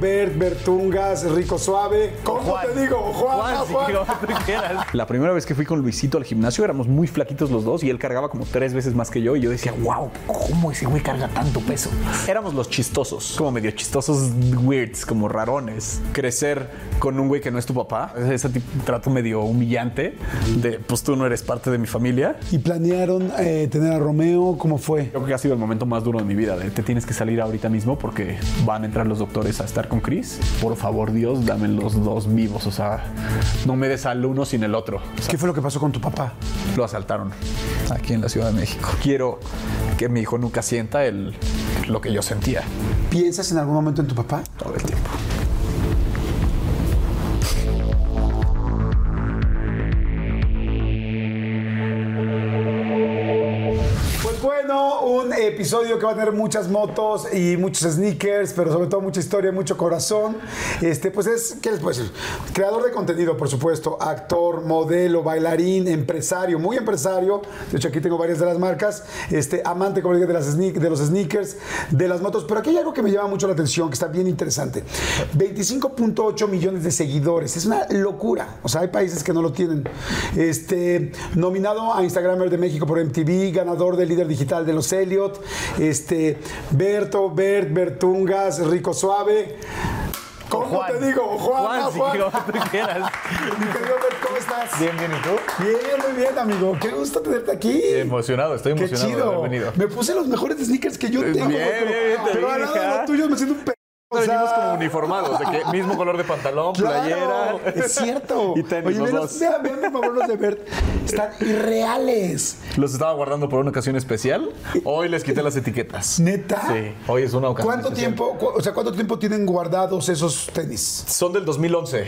Bert, Bertungas, Rico Suave. ¿Cómo te digo? Juan, Juan. La primera vez que fui con Luisito al gimnasio éramos muy flaquitos los dos y él cargaba como tres veces más que yo y yo decía, wow, ¿cómo ese güey carga tanto peso? Éramos los chistosos, como medio chistosos weirds, como rarones. Crecer con un güey que no es tu papá, ese trato medio humillante de, pues tú no eres parte de mi familia. ¿Y planearon eh, tener a Romeo? ¿Cómo fue? Creo que ha sido el momento más duro de mi vida, de te tienes que salir ahorita mismo porque van a entrar los doctores a estar con Chris. Por favor, Dios, dame los dos vivos. O sea, no me des al uno sin el otro. O sea, ¿Qué fue lo que pasó con tu papá? lo asaltaron aquí en la Ciudad de México. Quiero que mi hijo nunca sienta el, lo que yo sentía ¿Piensas en algún momento en tu papá? todo el tiempo. Un episodio que va a tener muchas motos y muchos sneakers, pero sobre todo mucha historia, mucho corazón. Este, pues es, ¿qué les puedo decir? Creador de contenido, por supuesto, actor, modelo, bailarín, empresario, muy empresario. De hecho, aquí tengo varias de las marcas. Este, amante, como dije, de, las sneak- de los sneakers, de las motos. Pero aquí hay algo que me llama mucho la atención, que está bien interesante. 25.8 millones de seguidores. Es una locura. O sea, hay países que no lo tienen. Este, nominado a Instagramer de México por MTV, ganador del líder digital de los Elliot, este, Berto, Bert, Bertungas, Rico Suave. ¿Cómo te digo? Juan, ah, Juan. Mi querido Bert, ¿cómo estás? Bien, bien, ¿y tú? Bien, muy bien, amigo. Qué gusto tenerte aquí. Emocionado, estoy Qué emocionado de chido. haber venido. Me puse los mejores sneakers que yo Bien, tengo. bien, bien, te pero vi, al lado de hija. los tuyos me siento un pe... o Venimos como uniformados, de que mismo color de pantalón, Claro, playera. es cierto. y tenis, Oye, los vean, dos. vean, vean, por favor los de Bert. Están irreales. Los estaba guardando por una ocasión especial. Hoy les quité las etiquetas. ¿Neta? Sí, hoy es una ocasión ¿Cuánto especial. tiempo, cu- o sea, cuánto tiempo tienen guardados esos tenis? Son del 2011.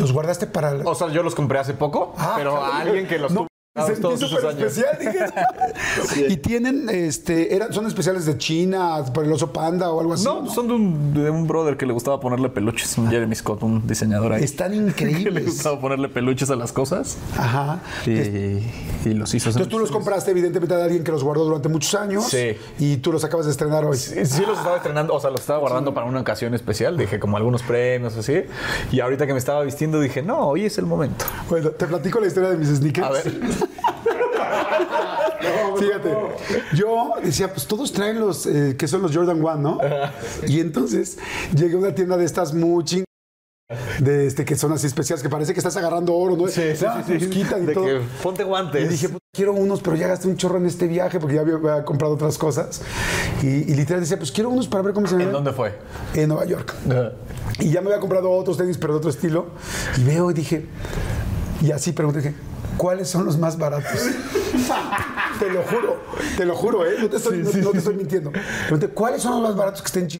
¿Los guardaste para. O sea, yo los compré hace poco, Ah, pero claro. alguien que los No, tuvo todos esos súper años. especial, dije. y tienen, este, eran, son especiales de China, por el oso panda o algo así. No, son de un, de un brother que le gustaba ponerle peluches, un Jeremy Scott, un diseñador ahí. Están Que le increíbles. gustaba ponerle peluches a las cosas Ajá. y, y los hizo. Entonces tú los compraste evidentemente de alguien que los guardó durante muchos años. Sí. Y tú los acabas de estrenar hoy. Sí, sí los estaba estrenando, o sea, los estaba guardando para una ocasión especial, dije como algunos premios así. Y ahorita que me estaba vistiendo dije, no, hoy es el momento. Bueno, te platico la historia de mis sneakers. A ver. Fíjate, yo decía, pues todos traen los eh, que son los Jordan One, ¿no? Y entonces llegué a una tienda de estas muy ching de este que son así especiales que parece que estás agarrando oro, ¿no? Ah, quitan y De todo. que ponte guantes. Y dije, "Puta, quiero unos, pero ya gasté un chorro en este viaje porque ya había, había comprado otras cosas. Y, y literal decía, pues quiero unos para ver cómo se me ¿En ven". dónde fue? En Nueva York. Y ya me había comprado otros tenis, pero de otro estilo. Y veo y dije, y así pregunté, dije, ¿cuáles son los más baratos? te lo juro, te lo juro, ¿eh? No te estoy, no- no te estoy mintiendo. Pregunté, ¿cuáles son los más baratos que estén chi-?"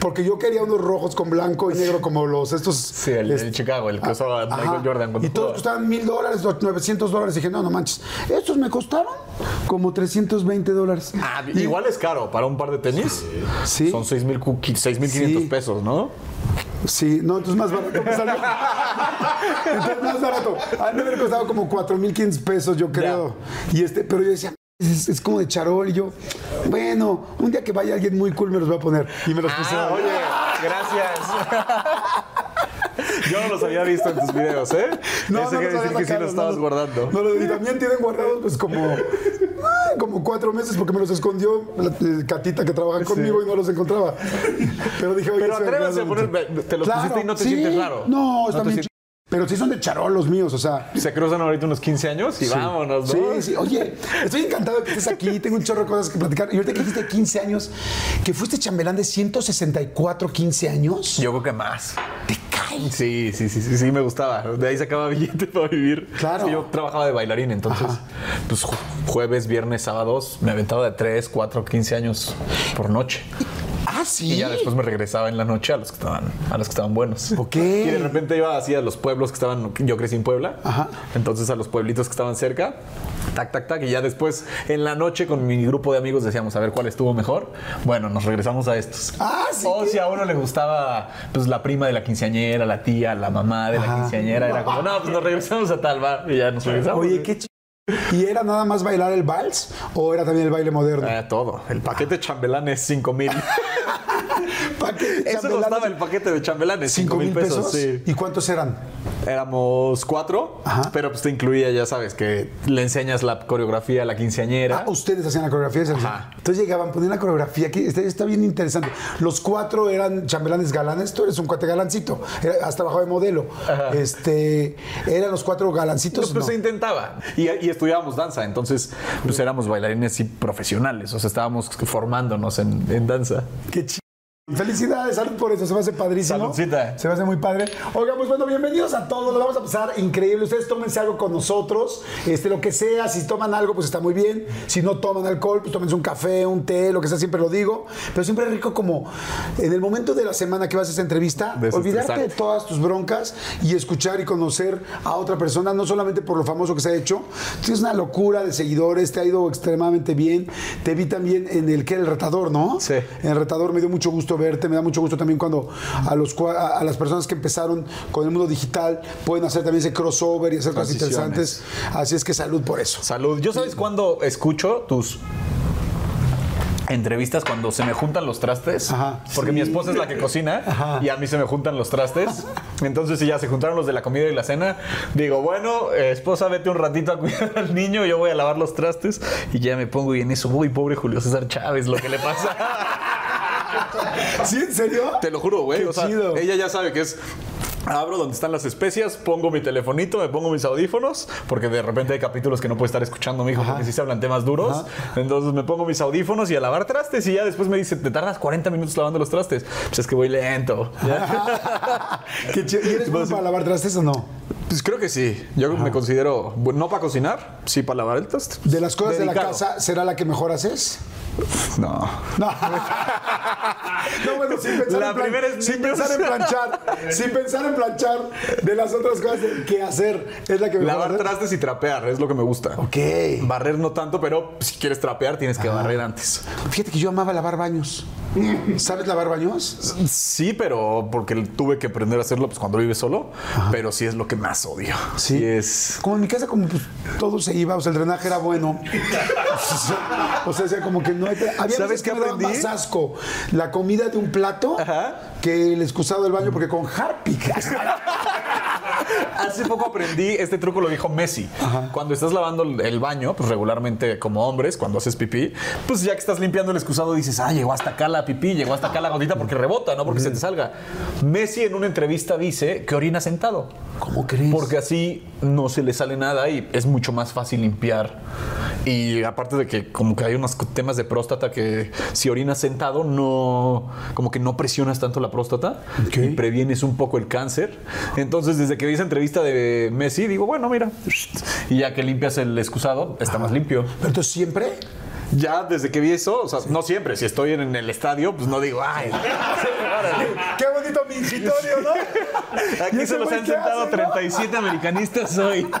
Porque yo quería unos rojos con blanco y negro como los estos. Sí, el, el Chicago, el que usaba Michael Ajá. Jordan. cuando Y todos jugaba. costaban mil dólares, 900 dólares. Y dije, no, no manches. Estos me costaron como 320 dólares. Ah, Y- igual es caro para un par de tenis. Sí. Son 6,500 Sí. pesos, ¿no? Sí, no, entonces más barato me salió. entonces más barato. Han de haber costado como 4.500 pesos, yo creo. Y este, pero yo decía, es, es como de charol. Y yo, bueno, un día que vaya alguien muy cool me los voy a poner. Y me los puse. Ah, oye, gracias. Yo no los había visto en tus videos, ¿eh? No, Ese no los decir había que sí los estabas no, guardando. No, y también tienen guardados, pues como. Eran como cuatro meses porque me los escondió la eh, Catita que trabaja conmigo y no los encontraba. Pero dije, oye, Pero soy atrévanse a poner- te los Claro, pusiste y no te sí. sientes raro. No, te están bien Pero sí son de charol los míos, o sea. Se cruzan ahorita unos 15 años y vámonos, ¿no? Sí, sí. Oye, estoy encantado de que estés aquí. Tengo un chorro de cosas que platicar. Y ahorita que dijiste 15 años, que fuiste chambelán de 164, 15 años. Yo creo que más. Te cae. Sí, sí, sí, sí, sí, me gustaba. De ahí sacaba billete para vivir. Claro. Sí, yo trabajaba de bailarín, entonces, pues ju- jueves, viernes, sábados, me aventaba de 3, 4, 15 años por noche. Ah, sí. Y ya después me regresaba en la noche a los que estaban, a los que estaban buenos. Ok. Y de repente iba así a los pueblos que estaban, yo crecí en Puebla. Ajá. Entonces a los pueblitos que estaban cerca, tac, tac, tac. Y ya después en la noche con mi grupo de amigos decíamos a ver cuál estuvo mejor. Bueno, nos regresamos a estos. Ah, sí, O si a uno le gustaba pues la prima de la quinceañera, la tía, la mamá de la Ajá. quinceañera, era como, no, pues nos regresamos a tal bar y ya nos regresamos. Oye, qué ch... ¿Y era nada más bailar el vals o era también el baile moderno? Eh, todo. El paquete chambelán es 5 Paquete Eso costaba el paquete de chambelanes, 5 mil pesos. Sí. ¿Y cuántos eran? Éramos cuatro, Ajá. pero pues te incluía, ya sabes, que le enseñas la coreografía a la quinceañera. Ah, ustedes hacían la coreografía. y. Ajá. Entonces llegaban, ponían la coreografía, que está, está bien interesante. Los cuatro eran chambelanes galanes, tú eres un cuate galancito, Era- has trabajado de modelo. Este, ¿Eran los cuatro galancitos? pues, No. se intentaba. Y, y estudiábamos danza, entonces pues éramos bailarines sí, profesionales, o sea, estábamos formándonos en, en danza. Qué ch... Felicidades, salud por eso, se me hace padrísimo. Saludcita. Se me hace muy padre. Oigan, pues bueno, bienvenidos a todos, lo vamos a pasar increíble. Ustedes tómense algo con nosotros, este, lo que sea, si toman algo, pues está muy bien. Si no toman alcohol, pues tómense un café, un té, lo que sea, siempre lo digo. Pero siempre es rico como en el momento de la semana que vas a esa entrevista, olvidarte de todas tus broncas y escuchar y conocer a otra persona, no solamente por lo famoso que se ha hecho. Tienes una locura de seguidores, te ha ido extremadamente bien. Te vi también en el que era el retador, ¿no? Sí. En el retador me dio mucho gusto verte, me da mucho gusto también cuando a, los, a, a las personas que empezaron con el mundo digital pueden hacer también ese crossover y hacer cosas interesantes. Así es que salud por eso. Salud. ¿Yo sabes cuándo escucho tus entrevistas cuando se me juntan los trastes? Ajá. Porque Sí. mi esposa es la que cocina Ajá. y a mí se me juntan los trastes. Entonces, si ya se juntaron los de la comida y la cena, digo, bueno, eh, esposa, vete un ratito a cuidar al niño, yo voy a lavar los trastes y ya me pongo y en eso, uy, pobre Julio César Chávez, lo que le pasa. ¿Sí? ¿En serio? Te lo juro, güey. Qué O sea, chido. ella ya sabe que es. Abro donde están las especias, pongo mi telefonito, me pongo mis audífonos, porque de repente hay capítulos que no puede estar escuchando mi hijo porque sí se hablan temas duros. Entonces me pongo mis audífonos y a lavar trastes y ya después me dice, te tardas 40 minutos lavando los trastes. Pues es que voy lento. Qué. ¿Y eres bueno para lavar trastes o no? Pues creo que sí. Yo me considero, no para cocinar, sí para lavar el traste. De las cosas de la Dedicado. casa, ¿será la que mejor haces? No. No. No, bueno, sin pensar, La en, plan- primera es sin pensar en planchar, sin pensar en planchar de las otras cosas qué hacer, es la que mejor Lavar trastes y trapear es lo que me gusta. Ok. Barrer no tanto, pero si quieres trapear tienes que barrer antes. Fíjate que yo amaba lavar baños. ¿Sabes lavar baños? Sí, pero porque tuve que aprender a hacerlo pues, cuando vives solo, pero sí es lo que más odio. Sí. es. Como en mi casa, como pues, todo se iba, o sea, el drenaje era bueno. o sea, o sea, como que no hay... Había ¿Sabes qué aprendí? más asco la comida de un plato Ajá. que el excusado del baño, porque con Harpic... Hace poco aprendí, este truco lo dijo Messi. Cuando estás lavando el baño, pues regularmente como hombres, cuando haces pipí, pues ya que estás limpiando el excusado dices, ah, llegó hasta acá la pipí, llegó hasta acá la gotita porque rebota, no porque se te salga. Messi en una entrevista dice que orina sentado. ¿Cómo crees? Porque así no se le sale nada y es mucho más fácil limpiar. Y aparte de que como que hay unos temas de próstata que si orinas sentado no como que no presionas tanto la próstata Ok. y previenes un poco el cáncer. Entonces desde que esa entrevista de Messi digo, bueno, mira, y ya que limpias el excusado, está más limpio. Pero entonces siempre... Ya desde que vi eso, o sea, no siempre, si estoy en el estadio, pues no digo, ay. ¡Qué bonito mingitorio, ¿no? ¿Y Aquí se los han sentado hace, no? 37 americanistas hoy.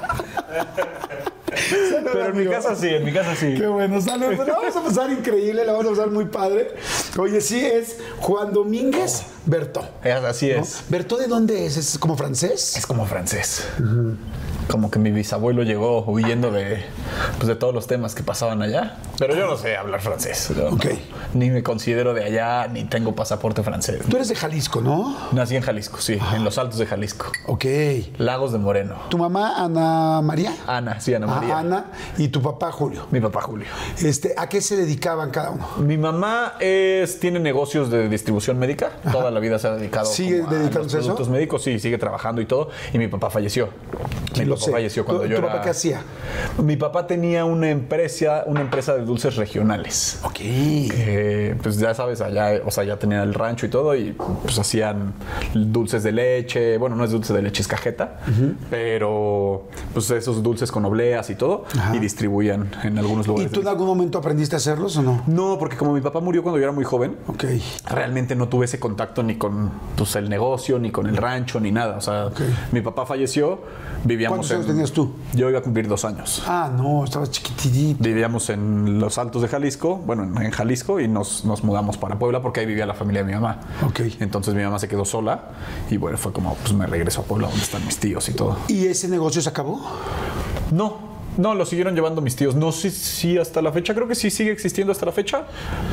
Pero en mi casa sí, en mi casa sí. Qué bueno, salud. Pues la vamos a pasar increíble, la vamos a pasar muy padre. Oye, sí, es Juan Domínguez Bertó. Es- Así ¿no? es. ¿Bertó de dónde es? ¿Es como francés? Es como francés. Como que mi bisabuelo llegó huyendo de, pues, de todos los temas que pasaban allá. Pero yo no sé hablar francés. yo no- ni me considero de allá, ni tengo pasaporte francés. Tú eres de Jalisco, ¿no? Nací en Jalisco, sí, en los altos de Jalisco. Ok. Lagos de Moreno. ¿Tu mamá, Ana María? Ana, sí, Ana Ah, María. Ana. Y tu papá, Julio. Mi papá Julio. Este, ¿A qué se dedicaban cada uno? Mi mamá es, tiene negocios de distribución médica. Toda la vida se ha dedicado ¿Sigue a dedicándose los a eso? productos médicos. Sí, sigue trabajando y todo. Y mi papá falleció. Mi lo papá sé. falleció cuando ¿Tu- yo tu era... papá qué hacía? Mi papá tenía una empresa, una empresa de dulces regionales. Ok. Eh, pues ya sabes, allá, o sea, ya tenía el rancho y todo, y pues hacían dulces de leche. Bueno, no es dulce de leche, es cajeta, pero pues esos dulces con obleas y todo, y distribuían en algunos ¿Y lugares. tú en algún momento aprendiste a hacerlos o no? No, porque como mi papá murió cuando yo era muy joven, Ok. realmente no tuve ese contacto ni con pues, el negocio, ni con el rancho, ni nada. O sea, mi papá falleció, vivíamos ¿Cuántos años en- tenías tú? Yo iba a cumplir dos años. Ah, no, estabas chiquitito. Vivíamos en los altos de Jalisco, bueno, en en Jalisco, y nos, nos mudamos para Puebla porque ahí vivía la familia de mi mamá. Ok. Entonces mi mamá se quedó sola y bueno, fue como, pues me regreso a Puebla donde están mis tíos y todo. ¿Y ese negocio se acabó? No, no, lo siguieron llevando mis tíos. No sé si hasta la fecha, creo que sí sigue existiendo hasta la fecha,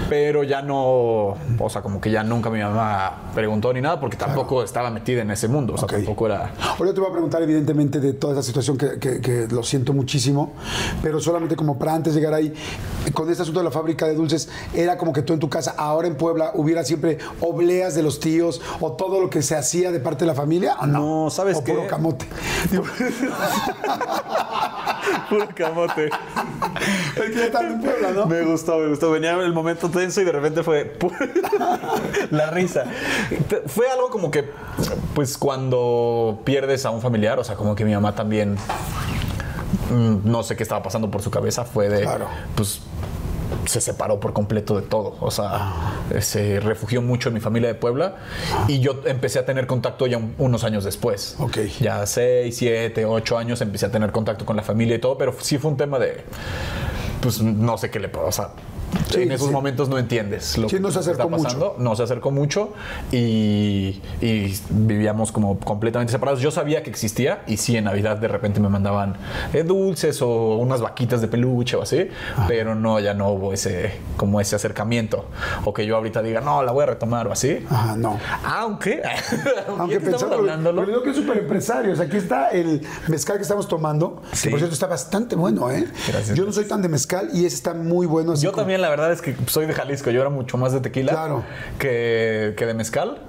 pero ya no, o sea, como que ya nunca mi mamá preguntó ni nada porque tampoco estaba metida en ese mundo, o sea, tampoco era... Ahora te voy a preguntar, evidentemente, de toda esa situación que, que- que lo siento muchísimo, pero solamente como para antes llegar ahí, con este asunto de la fábrica de dulces, era como que tú en tu casa, ahora en Puebla, hubiera siempre obleas de los tíos o todo lo que se hacía de parte de la familia, ¿o no? No, ¿sabes o qué? puro camote. Puro camote. es que ya están en Puebla, ¿no? Me gustó, me gustó. Venía el momento tenso y de repente fue la risa. Fue algo como que, pues cuando pierdes a un familiar, o sea, como que mi mamá también, mm, no sé qué estaba pasando por su cabeza, fue de, Claro. pues se separó por completo de todo. O sea, se refugió mucho en mi familia de Puebla y yo empecé a tener contacto ya un- unos años después. Ok. Ya seis, siete, ocho años empecé a tener contacto con la familia y todo, pero sí fue un tema de, pues no sé qué le pasa. O sea, Sí, en esos sí. momentos no entiendes lo Sí, que no se está acercó mucho. pasando. No se acercó mucho y, y vivíamos como completamente separados. Yo sabía que existía y sí, en Navidad de repente me mandaban eh, dulces o unas vaquitas de peluche o así, Ah. pero no, ya no hubo ese, como ese acercamiento. O que yo ahorita diga, no, la voy a retomar o así. Ajá, no. Aunque, Aunque pensando, hablándolo. pero digo que es súper empresario. O sea, aquí está el mezcal que estamos tomando, que por cierto está bastante bueno, ¿eh? Gracias. Yo no soy tan de mezcal y ese está muy bueno. así Yo como- también, la verdad es que soy de Jalisco. Yo era mucho más de tequila Claro. que, que de mezcal.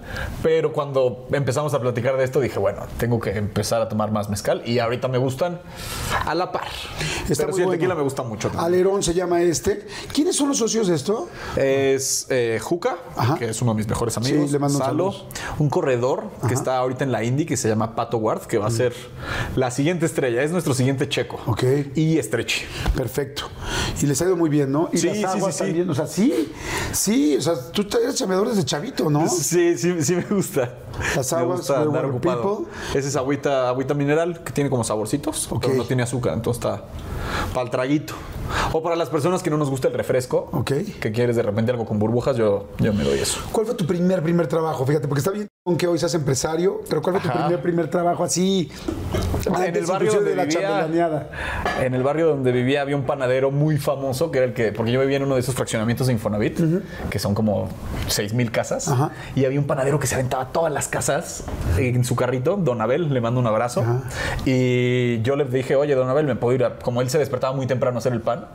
Pero cuando empezamos a platicar de esto, dije, bueno, tengo que empezar a tomar más mezcal. Y ahorita me gustan a la par. Está pero sí, el tequila me gusta mucho. también. Alerón se llama este. ¿Quiénes son los socios de esto? Es eh, Juca, Ajá. que es uno de mis mejores amigos. Sí, le mando Salo, un corredor que está ahorita en la Indy que se llama Pato Ward, que va a ser la siguiente estrella. Es nuestro siguiente checo. Ok. Y Estrechi. Perfecto. Y les ha ido muy bien, ¿no? Y Sí, las aguas sí, sí. también. O sea, sí, sí. O sea, tú eres chambeador desde chavito, ¿no? Sí, sí, sí me gusta. Las me aguas, gusta andar Were ocupado. People. Esa es agüita, agüita mineral que tiene como saborcitos, Ok. pero no tiene azúcar, entonces está para el traguito. O para las personas que no nos gusta el refresco, Ok. que quieres de repente algo con burbujas, yo, yo me doy eso. ¿Cuál fue tu primer, primer trabajo? Fíjate, porque está bien con que hoy seas empresario, pero ¿cuál fue tu Ajá. primer, primer trabajo así? en el barrio donde de vivía, en el barrio donde vivía había un panadero muy famoso que era el que porque yo vivía en uno de esos fraccionamientos de Infonavit que son como 6000 casas Ajá. y había un panadero que se aventaba todas las casas en su carrito Don Abel le mando un abrazo y yo le dije oye Don Abel me puedo ir a-?" como él se despertaba muy temprano a hacer el pan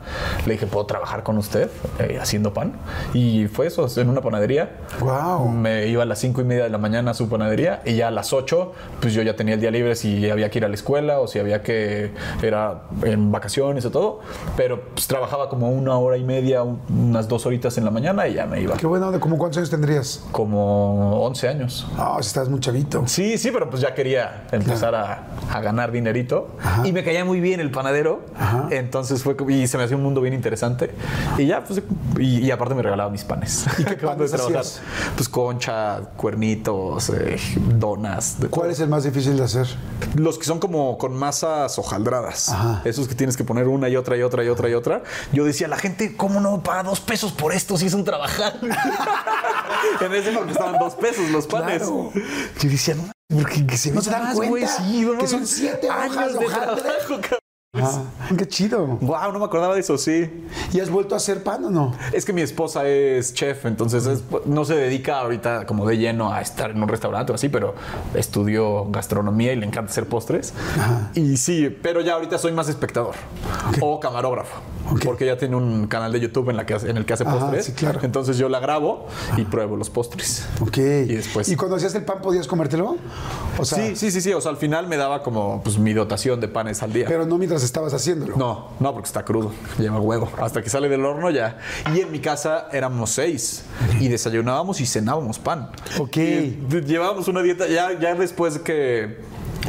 le dije puedo trabajar con usted eh, haciendo pan y fue eso en una panadería Guau. me iba a las cinco y media de la mañana a su panadería y ya a las 8 pues yo ya tenía el día libre si había que ir a la escuela o si había que era en vacaciones o todo pero pues trabajaba como una hora y media un- unas dos horitas en la mañana y ya me iba Qué buena onda. ¿Cómo cuántos años tendrías? como 11 años Ah, si estás muy chavito. Sí, sí, pero pues ya quería empezar a, a ganar dinerito. Y me caía muy bien el panadero. Entonces fue y se me hacía un mundo bien interesante. Y ya, pues, y, y aparte me regalaba mis panes. ¿Y qué panes hacías? Pues concha, cuernitos, eh, donas. de ¿Cuál es el más difícil de hacer? los que son como con masas hojaldradas. Ajá. Esos que tienes que poner una y otra y otra y otra y otra. Yo decía, la gente, ¿cómo no paga dos pesos por esto si es un trabajar? en ese porque estaban dos pesos los panes. Claro. Yo decía, no Porque que se No se dan más, cuenta güey, sí, no que son siete Años hojas de de trabajo, cabrón. Ah, qué chido. Wow, no me acordaba de eso, sí. ¿Y has vuelto a hacer pan o no? Es que mi esposa es chef, entonces es- no se dedica ahorita como de lleno a estar en un restaurante o así, pero estudió gastronomía y le encanta hacer postres. Y sí, pero ya ahorita soy más espectador o camarógrafo. Ok. Porque ella tiene un canal de YouTube en, la que en el que hace Ajá, postres. sí, claro. Entonces yo la grabo y pruebo los postres. Ok. Y después- ¿Y cuando hacías el pan podías comértelo? O sea, sí, sí, sí, sí. O sea, al final me daba como pues, mi dotación de panes al día. pero no mientras estabas haciéndolo. No, no, porque está crudo. Lleva huevo. Hasta que sale del horno ya. Y en mi casa éramos seis. Y desayunábamos y cenábamos pan. Ok. Y llevábamos una dieta. Ya, ya después que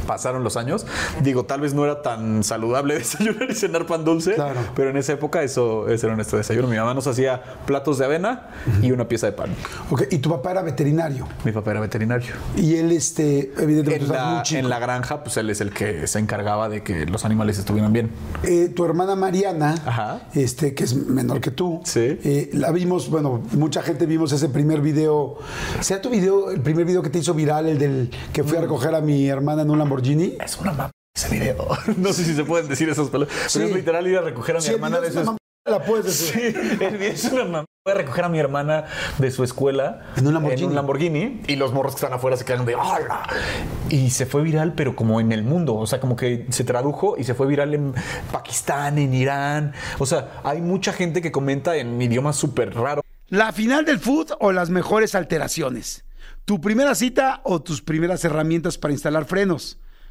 pasaron los años, digo, tal vez no era tan saludable desayunar y cenar pan dulce. Claro. Pero en esa época eso, eso era nuestro desayuno. Mi mamá nos hacía platos de avena y una pieza de pan. Ok, Y tu papá era veterinario. Mi papá era veterinario. Y él, este, evidentemente, En la, muy chico. en la granja, pues él es el que se encargaba de que los animales estuvieran bien. Eh, tu hermana Mariana, Ajá. este, que es menor que tú, Sí. eh, la vimos, bueno, mucha gente vimos ese primer video. ¿Sea tu video, el primer video que te hizo viral, el del que Mm. fui a recoger a mi hermana en un Lamborghini? Es una mamá ese video. No sé si se pueden decir esas palabras. Sí. Pero es literal ir a recoger a mi Sí, hermana de su la puedes decir. Sí, es una mamá. Voy a recoger a mi hermana de su escuela En un Lamborghini. en un Lamborghini, y los morros que están afuera se quedan de ¡Hala! Y se fue viral, pero como en el mundo. O sea, como que se tradujo y se fue viral en Pakistán, en Irán. O sea, hay mucha gente que comenta en idiomas súper raros. La final del food o las mejores alteraciones. Tu primera cita o tus primeras herramientas para instalar frenos.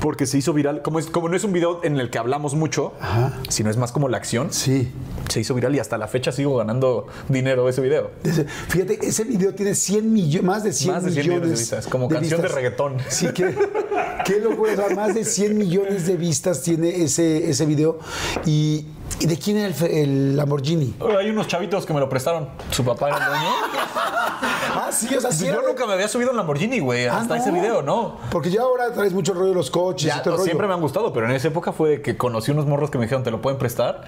Porque se hizo viral. Como, es, como no es un video en el que hablamos mucho, sino es más como la acción, Sí. se hizo viral y hasta la fecha sigo ganando dinero ese video. Ese- Fíjate, ese video tiene 100 millones, más de 100, Más de 100 millones de vistas, como canción de reggaetón. Sí, qué, qué locura. más de 100 millones de vistas tiene ese, ese video. ¿Y, y de quién era el, Lamborghini? Hay unos chavitos que me lo prestaron. Su papá era el dueño. Ah, sí, o sea, sí. Yo era- nunca me había subido un Lamborghini, güey, Ah, hasta no. ese video, ¿no? Porque ya ahora traes mucho rollo de los coches Ya, y todo rollo. siempre me han gustado, pero en esa época fue que conocí unos morros que me dijeron, te lo pueden prestar.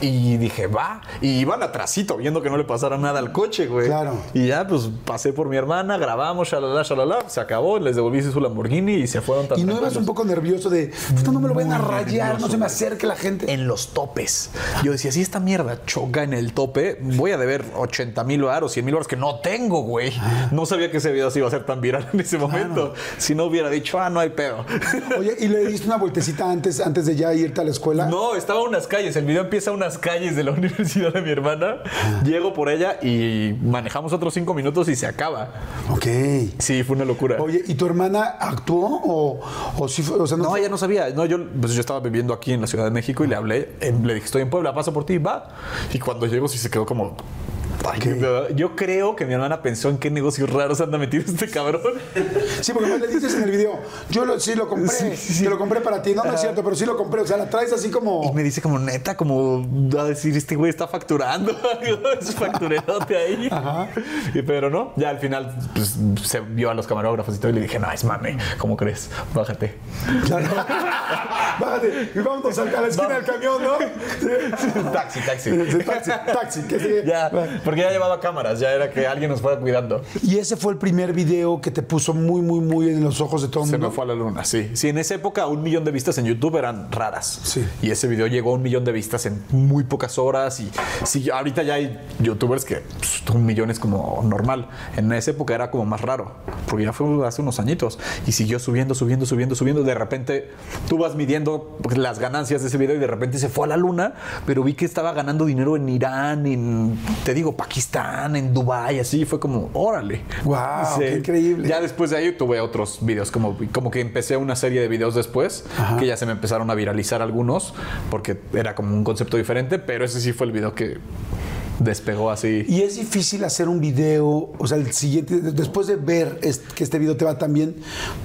Y dije, va. Y iban atrasito, viendo que no le pasara nada al coche, güey. Claro. Y ya, pues pasé por mi hermana, grabamos, shalala, shalala, se acabó, les devolví su Lamborghini y se fueron tan Y no ibas tranquilos. un poco nervioso de, puta, no me lo vayan a rayar, no se me acerque la gente. en los topes. Yo decía, si esta mierda choca en el tope, voy a deber 80 mil baros, 100 mil baros que no tengo, güey. No sabía que ese video se iba a ser tan viral en ese momento. Si no hubiera dicho, ah, no hay pedo. Oye, ¿y le diste una vueltecita antes, antes de ya irte a la escuela? No, estaba a unas calles. El video empieza a unas calles de la universidad de mi hermana. Llego por ella y manejamos otros cinco minutos y se acaba. Ok. Sí, fue una locura. Oye, ¿y tu hermana actuó o, o sí fue? O sea, no, No, ella no sabía. No, yo, pues yo estaba viviendo aquí en la Ciudad de México y le hablé. eh, Dije, estoy en Puebla, paso por ti, va. Y cuando llego, sí se quedó como. Ay, Yo creo que mi hermana pensó en qué negocios raros anda metido este cabrón. Sí, porque le dices en el video, yo lo, sí lo compré, Sí, te lo compré para ti. No, no es cierto, pero sí lo compré. O sea, la traes así como... Y me dice como neta, como a decir, este güey está facturando. es facturerote ahí. Ajá. Y, pero no, ya al final pues, se vio a los camarógrafos y todo y le dije, no, es mame, ¿cómo crees? Bájate. Claro. Bájate y vámonos a la esquina del camión, ¿no? Sí. taxi, taxi. Taxi, taxi. que sí. Ya, porque ya llevaba cámaras, ya era que alguien nos fuera cuidando. Y ese fue el primer video que te puso muy, muy, muy en los ojos de todo el Se mundo. me fue a la luna, sí. Sí, en esa época un millón de vistas en YouTube eran raras. Sí. Y ese video llegó a un millón de vistas en muy pocas horas. Y sí, ahorita ya hay youtubers que pues, un millón es como normal. En esa época era como más raro, porque ya fue hace unos añitos. Y siguió subiendo, subiendo, subiendo, subiendo. De repente tú vas midiendo pues, las ganancias de ese video y de repente se fue a la luna, pero vi que estaba ganando dinero en Irán, en, te digo, Pakistán, en Dubái, así. Fue como, órale. Guau, qué increíble. Ya después de ahí tuve otros videos, como, como que empecé una serie de videos después, Ajá. que ya se me empezaron a viralizar algunos, porque era como un concepto diferente, pero ese sí fue el video que despegó así. Y es difícil hacer un video, o sea, el siguiente, después de ver que este video te va tan bien,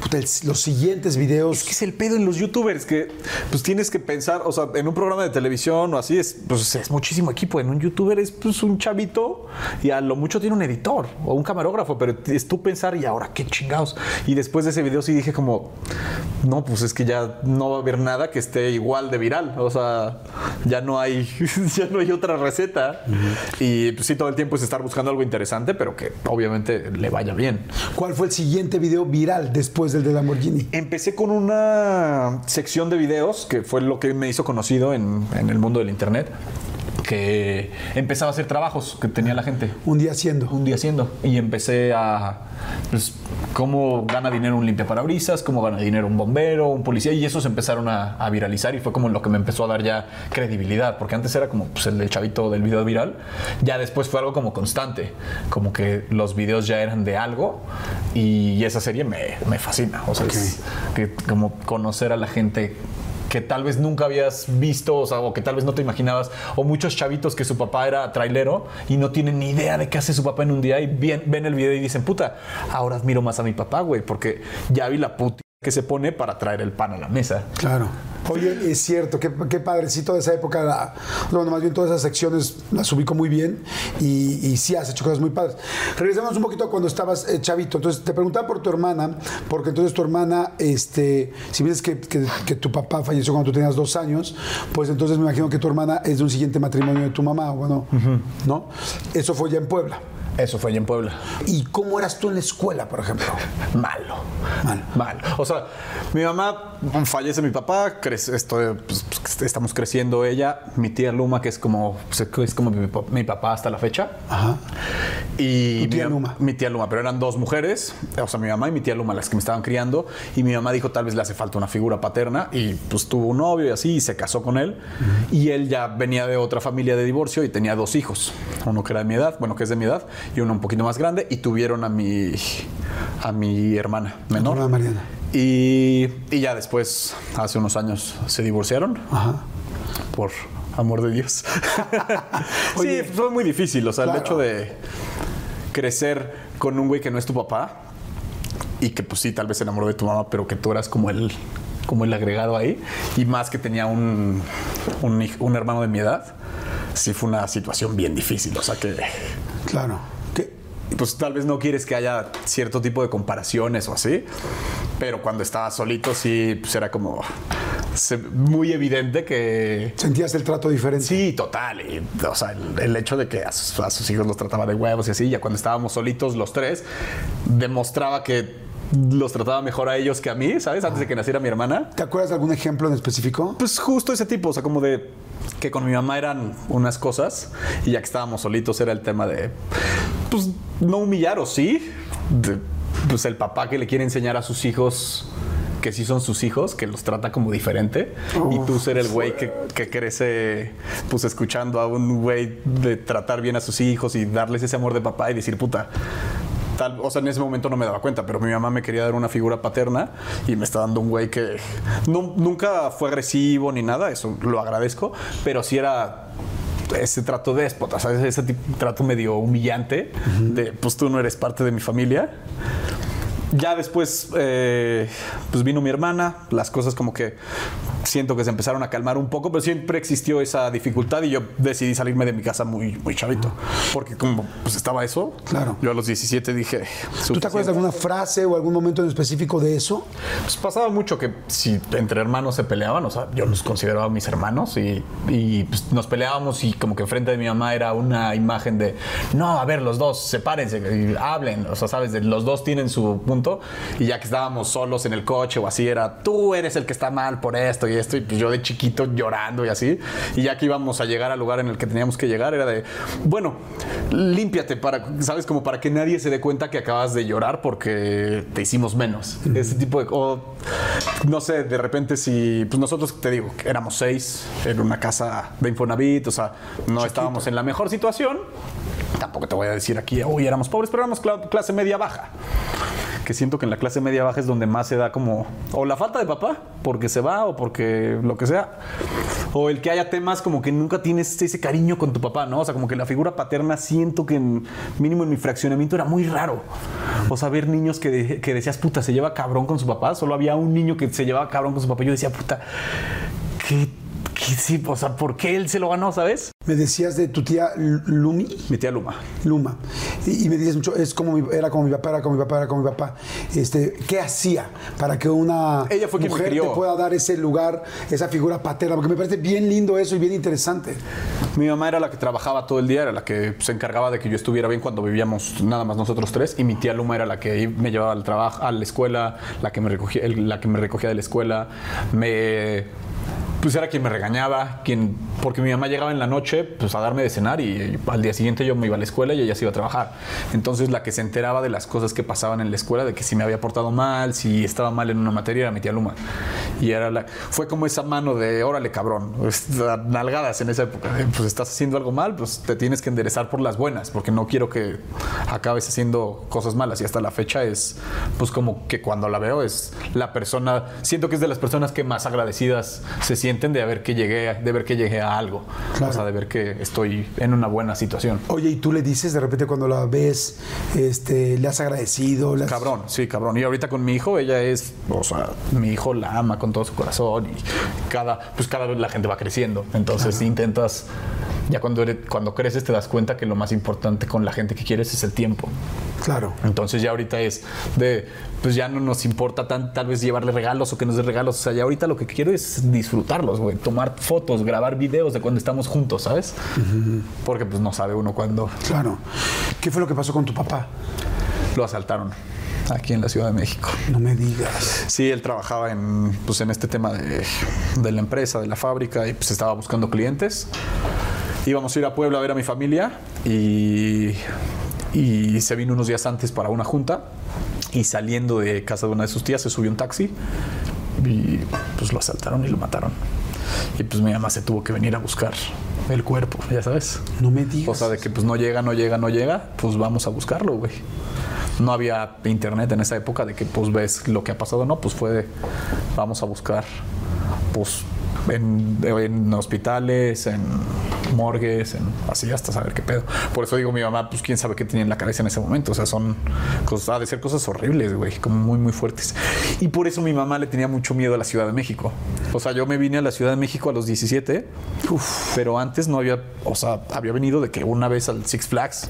puta, el- los siguientes videos. Es que es el pedo en los youtubers, que pues tienes que pensar, o sea, en un programa de televisión o así, es, pues, es muchísimo equipo. En un youtuber es pues, un chavito y a lo mucho tiene un editor o un camarógrafo, pero es tú pensar y ahora qué chingados. Y después de ese video sí dije como, no, pues es que ya no va a haber nada que esté igual de viral. O sea, ya no hay, ya no hay otra receta. Y pues sí, todo el tiempo es estar buscando algo interesante, pero que obviamente le vaya bien. ¿Cuál fue el siguiente video viral después del de Lamborghini? Empecé con una sección de videos que fue lo que me hizo conocido en, en el mundo del internet, que empezaba a hacer trabajos que tenía la gente. Un día haciendo. un día haciendo. Y empecé a pues cómo gana dinero un limpiaparabrisas, cómo gana dinero un bombero, un policía y esos empezaron a, a viralizar y fue como lo que me empezó a dar ya credibilidad, porque antes era como pues, el del chavito del video viral, ya después fue algo como constante, como que los videos ya eran de algo y esa serie me, me fascina, o sea, es que como conocer a la gente que tal vez nunca habías visto, o, sea, o que tal vez no te imaginabas, o muchos chavitos que su papá era trailero y no tienen ni idea de qué hace su papá en un día y bien- ven el video y dicen, puta, ahora admiro más a mi papá, güey, porque ya vi la puta que se pone para traer el pan a la mesa. Claro. Oye, es cierto, qué, qué padrecito de esa época. La, bueno, más bien todas esas secciones las ubico muy bien y, y sí has hecho cosas muy padres. Regresamos un poquito a cuando estabas eh, chavito. Entonces, te preguntaba por tu hermana, porque entonces tu hermana, este, si bien es que, que- que tu papá falleció cuando tú tenías dos años, pues entonces me imagino que tu hermana es de un siguiente matrimonio de tu mamá, bueno, ¿no? Eso fue ya en Puebla. Eso fue allá en Puebla. ¿Y cómo eras tú en la escuela, por ejemplo? Malo. Mal. Mal. O sea, mi mamá fallece mi papá, crece, estoy, pues, pues, estamos creciendo ella, mi tía Luma, que es como, es como mi, pa- mi papá hasta la fecha. Ajá. Y Tu tía mi, Luma. Mi tía Luma, pero eran dos mujeres, o sea, mi mamá y mi tía Luma las que me estaban criando. Y mi mamá dijo, tal vez le hace falta una figura paterna. Y pues tuvo un novio y así, y se casó con él. Y él ya venía de otra familia de divorcio y tenía dos hijos. Uno que era de mi edad, bueno, que es de mi edad, y uno un poquito más grande. Y tuvieron a mi, a mi hermana menor. Mariana. Y, y ya después, hace unos años, se divorciaron Ajá. por amor de Dios. Oye. sí, fue muy difícil. O sea, Claro. el hecho de crecer con un güey que no es tu papá y que pues sí, tal vez se enamoró de tu mamá, pero que tú eras como el, como el agregado ahí. Y más que tenía un, un, un hermano de mi edad, sí fue una situación bien difícil. O sea que Claro. Pues tal vez no quieres que haya cierto tipo de comparaciones o así, pero cuando estaba solito sí, pues era como muy evidente que ¿Sentías el trato diferente? Sí, total. Y, o sea, el, el hecho de que a sus, a sus hijos los trataba de huevos y así, ya cuando estábamos solitos los tres, demostraba que los trataba mejor a ellos que a mí, ¿sabes? Antes de que naciera mi hermana. ¿Te acuerdas de algún ejemplo en específico? Pues justo ese tipo, o sea, como de que con mi mamá eran unas cosas y ya que estábamos solitos era el tema de, pues, no humillar o sí, de, pues el papá que le quiere enseñar a sus hijos que sí son sus hijos, que los trata como diferente y tú ser el güey que, que crece pues escuchando a un güey de tratar bien a sus hijos y darles ese amor de papá y decir puta. O sea, en ese momento no me daba cuenta, pero mi mamá me quería dar una figura paterna y me está dando un güey que nu- nunca fue agresivo ni nada, eso lo agradezco, pero sí era ese trato déspota, ¿sabes? Ese tipo- trato medio humillante de, pues tú no eres parte de mi familia. Ya después, eh, pues vino mi hermana, las cosas como que siento que se empezaron a calmar un poco, pero siempre existió esa dificultad y yo decidí salirme de mi casa muy, muy chavito, porque como pues estaba eso, Claro. yo a los 17 dije... ¿Tú te acuerdas de alguna frase o algún momento en específico de eso? Pues pasaba mucho que si entre hermanos se peleaban, o sea, yo los consideraba mis hermanos y, y, pues, nos peleábamos y como que enfrente de mi mamá era una imagen de, no, a ver, los dos, sepárense y hablen, o sea, sabes, de, los dos tienen su punto y ya que estábamos solos en el coche o así era, tú eres el que está mal por esto y esto y pues yo de chiquito llorando y así y ya que íbamos a llegar al lugar en el que teníamos que llegar era de, bueno, límpiate para, sabes, como para que nadie se dé cuenta que acabas de llorar porque te hicimos menos. Ese tipo de... O, no sé, de repente si... Pues nosotros, te digo, que éramos seis en una casa de Infonavit, o sea, no estábamos en la mejor situación. Tampoco te voy a decir aquí, uy, éramos pobres, pero éramos cla- clase media baja. Que siento que en la clase media baja es donde más se da como... O la falta de papá, porque se va o porque lo que sea. O el que haya temas como que nunca tienes ese cariño con tu papá, ¿no? O sea, como que la figura paterna siento que en- mínimo en mi fraccionamiento era muy raro. O sea, ver niños que, de- que decías, puta, se lleva cabrón con su papá. Solo había un niño que se llevaba cabrón con su papá. Yo decía, puta, ¿qué, sí? O sea, ¿por qué él se lo ganó, sabes? Me decías de tu tía Lumi. Mi tía Luma. Luma. Y, y me dices mucho, es como mi- era como mi papá, era como mi papá, era como mi papá. Este, ¿Qué hacía para que una Ella fue mujer te pueda dar ese lugar, esa figura paterna? Porque me parece bien lindo eso y bien interesante. Mi mamá era la que trabajaba todo el día, era la que se encargaba de que yo estuviera bien cuando vivíamos nada más nosotros tres. Y mi tía Luma era la que me llevaba al trabajo, a la escuela, la que me recogía, la que me recogía de la escuela. Me pues era quien me regañaba, quien porque mi mamá llegaba en la noche pues a darme de cenar y, al día siguiente yo me iba a la escuela y ella se iba a trabajar. Entonces la que se enteraba de las cosas que pasaban en la escuela, de que si me había portado mal, si estaba mal en una materia era mi tía Luma. Y era la fue como esa mano de órale cabrón, pues, nalgadas en esa época. Pues estás haciendo algo mal, pues te tienes que enderezar por las buenas, porque no quiero que acabes haciendo cosas malas y hasta la fecha es pues como que cuando la veo es la persona, siento que es de las personas que más agradecidas se sienten de ver que llegué, de ver que llegué a algo, Claro. o sea, de ver que estoy en una buena situación. Oye, y tú le dices de repente cuando la ves, este, le has agradecido. le has- Cabrón, sí, cabrón. Y ahorita con mi hijo, ella es, o sea, mi hijo la ama con todo su corazón y cada, pues cada vez la gente va creciendo. Entonces intentas, ya cuando, eres, cuando creces te das cuenta que lo más importante con la gente que quieres es el tiempo. Claro. Entonces ya ahorita es de, pues ya no nos importa tan, tal vez llevarle regalos o que nos dé regalos. O sea, ya ahorita lo que quiero es güey. Tomar fotos, grabar videos de cuando estamos juntos, ¿sabes? Porque pues no sabe uno cuándo Claro. ¿Qué fue lo que pasó con tu papá? lo asaltaron aquí en la Ciudad de México. No me digas. Sí, él trabajaba en, pues, en este tema de, de la empresa, de la fábrica, y pues estaba buscando clientes. Íbamos a ir a Puebla a ver a mi familia y, y se vino unos días antes para una junta y saliendo de casa de una de sus tías se subió un taxi y pues lo asaltaron y lo mataron. Y pues mi mamá se tuvo que venir a buscar el cuerpo, ya sabes. No me digas. O sea, de que pues no llega, no llega, no llega, pues vamos a buscarlo, güey. No había internet en esa época de que pues ves lo que ha pasado, no, pues fue de vamos a buscar, pues en, en hospitales, en morgues, en así hasta saber qué pedo. Por eso digo mi mamá, pues quién sabe qué tenía en la cabeza en ese momento. O sea, son cosas, ha de ser cosas horribles, güey, como muy, muy fuertes. Y por eso mi mamá le tenía mucho miedo a la Ciudad de México. O sea, yo me vine a la Ciudad de México a los 17, pero antes no había, o sea, había venido de que una vez al Six Flags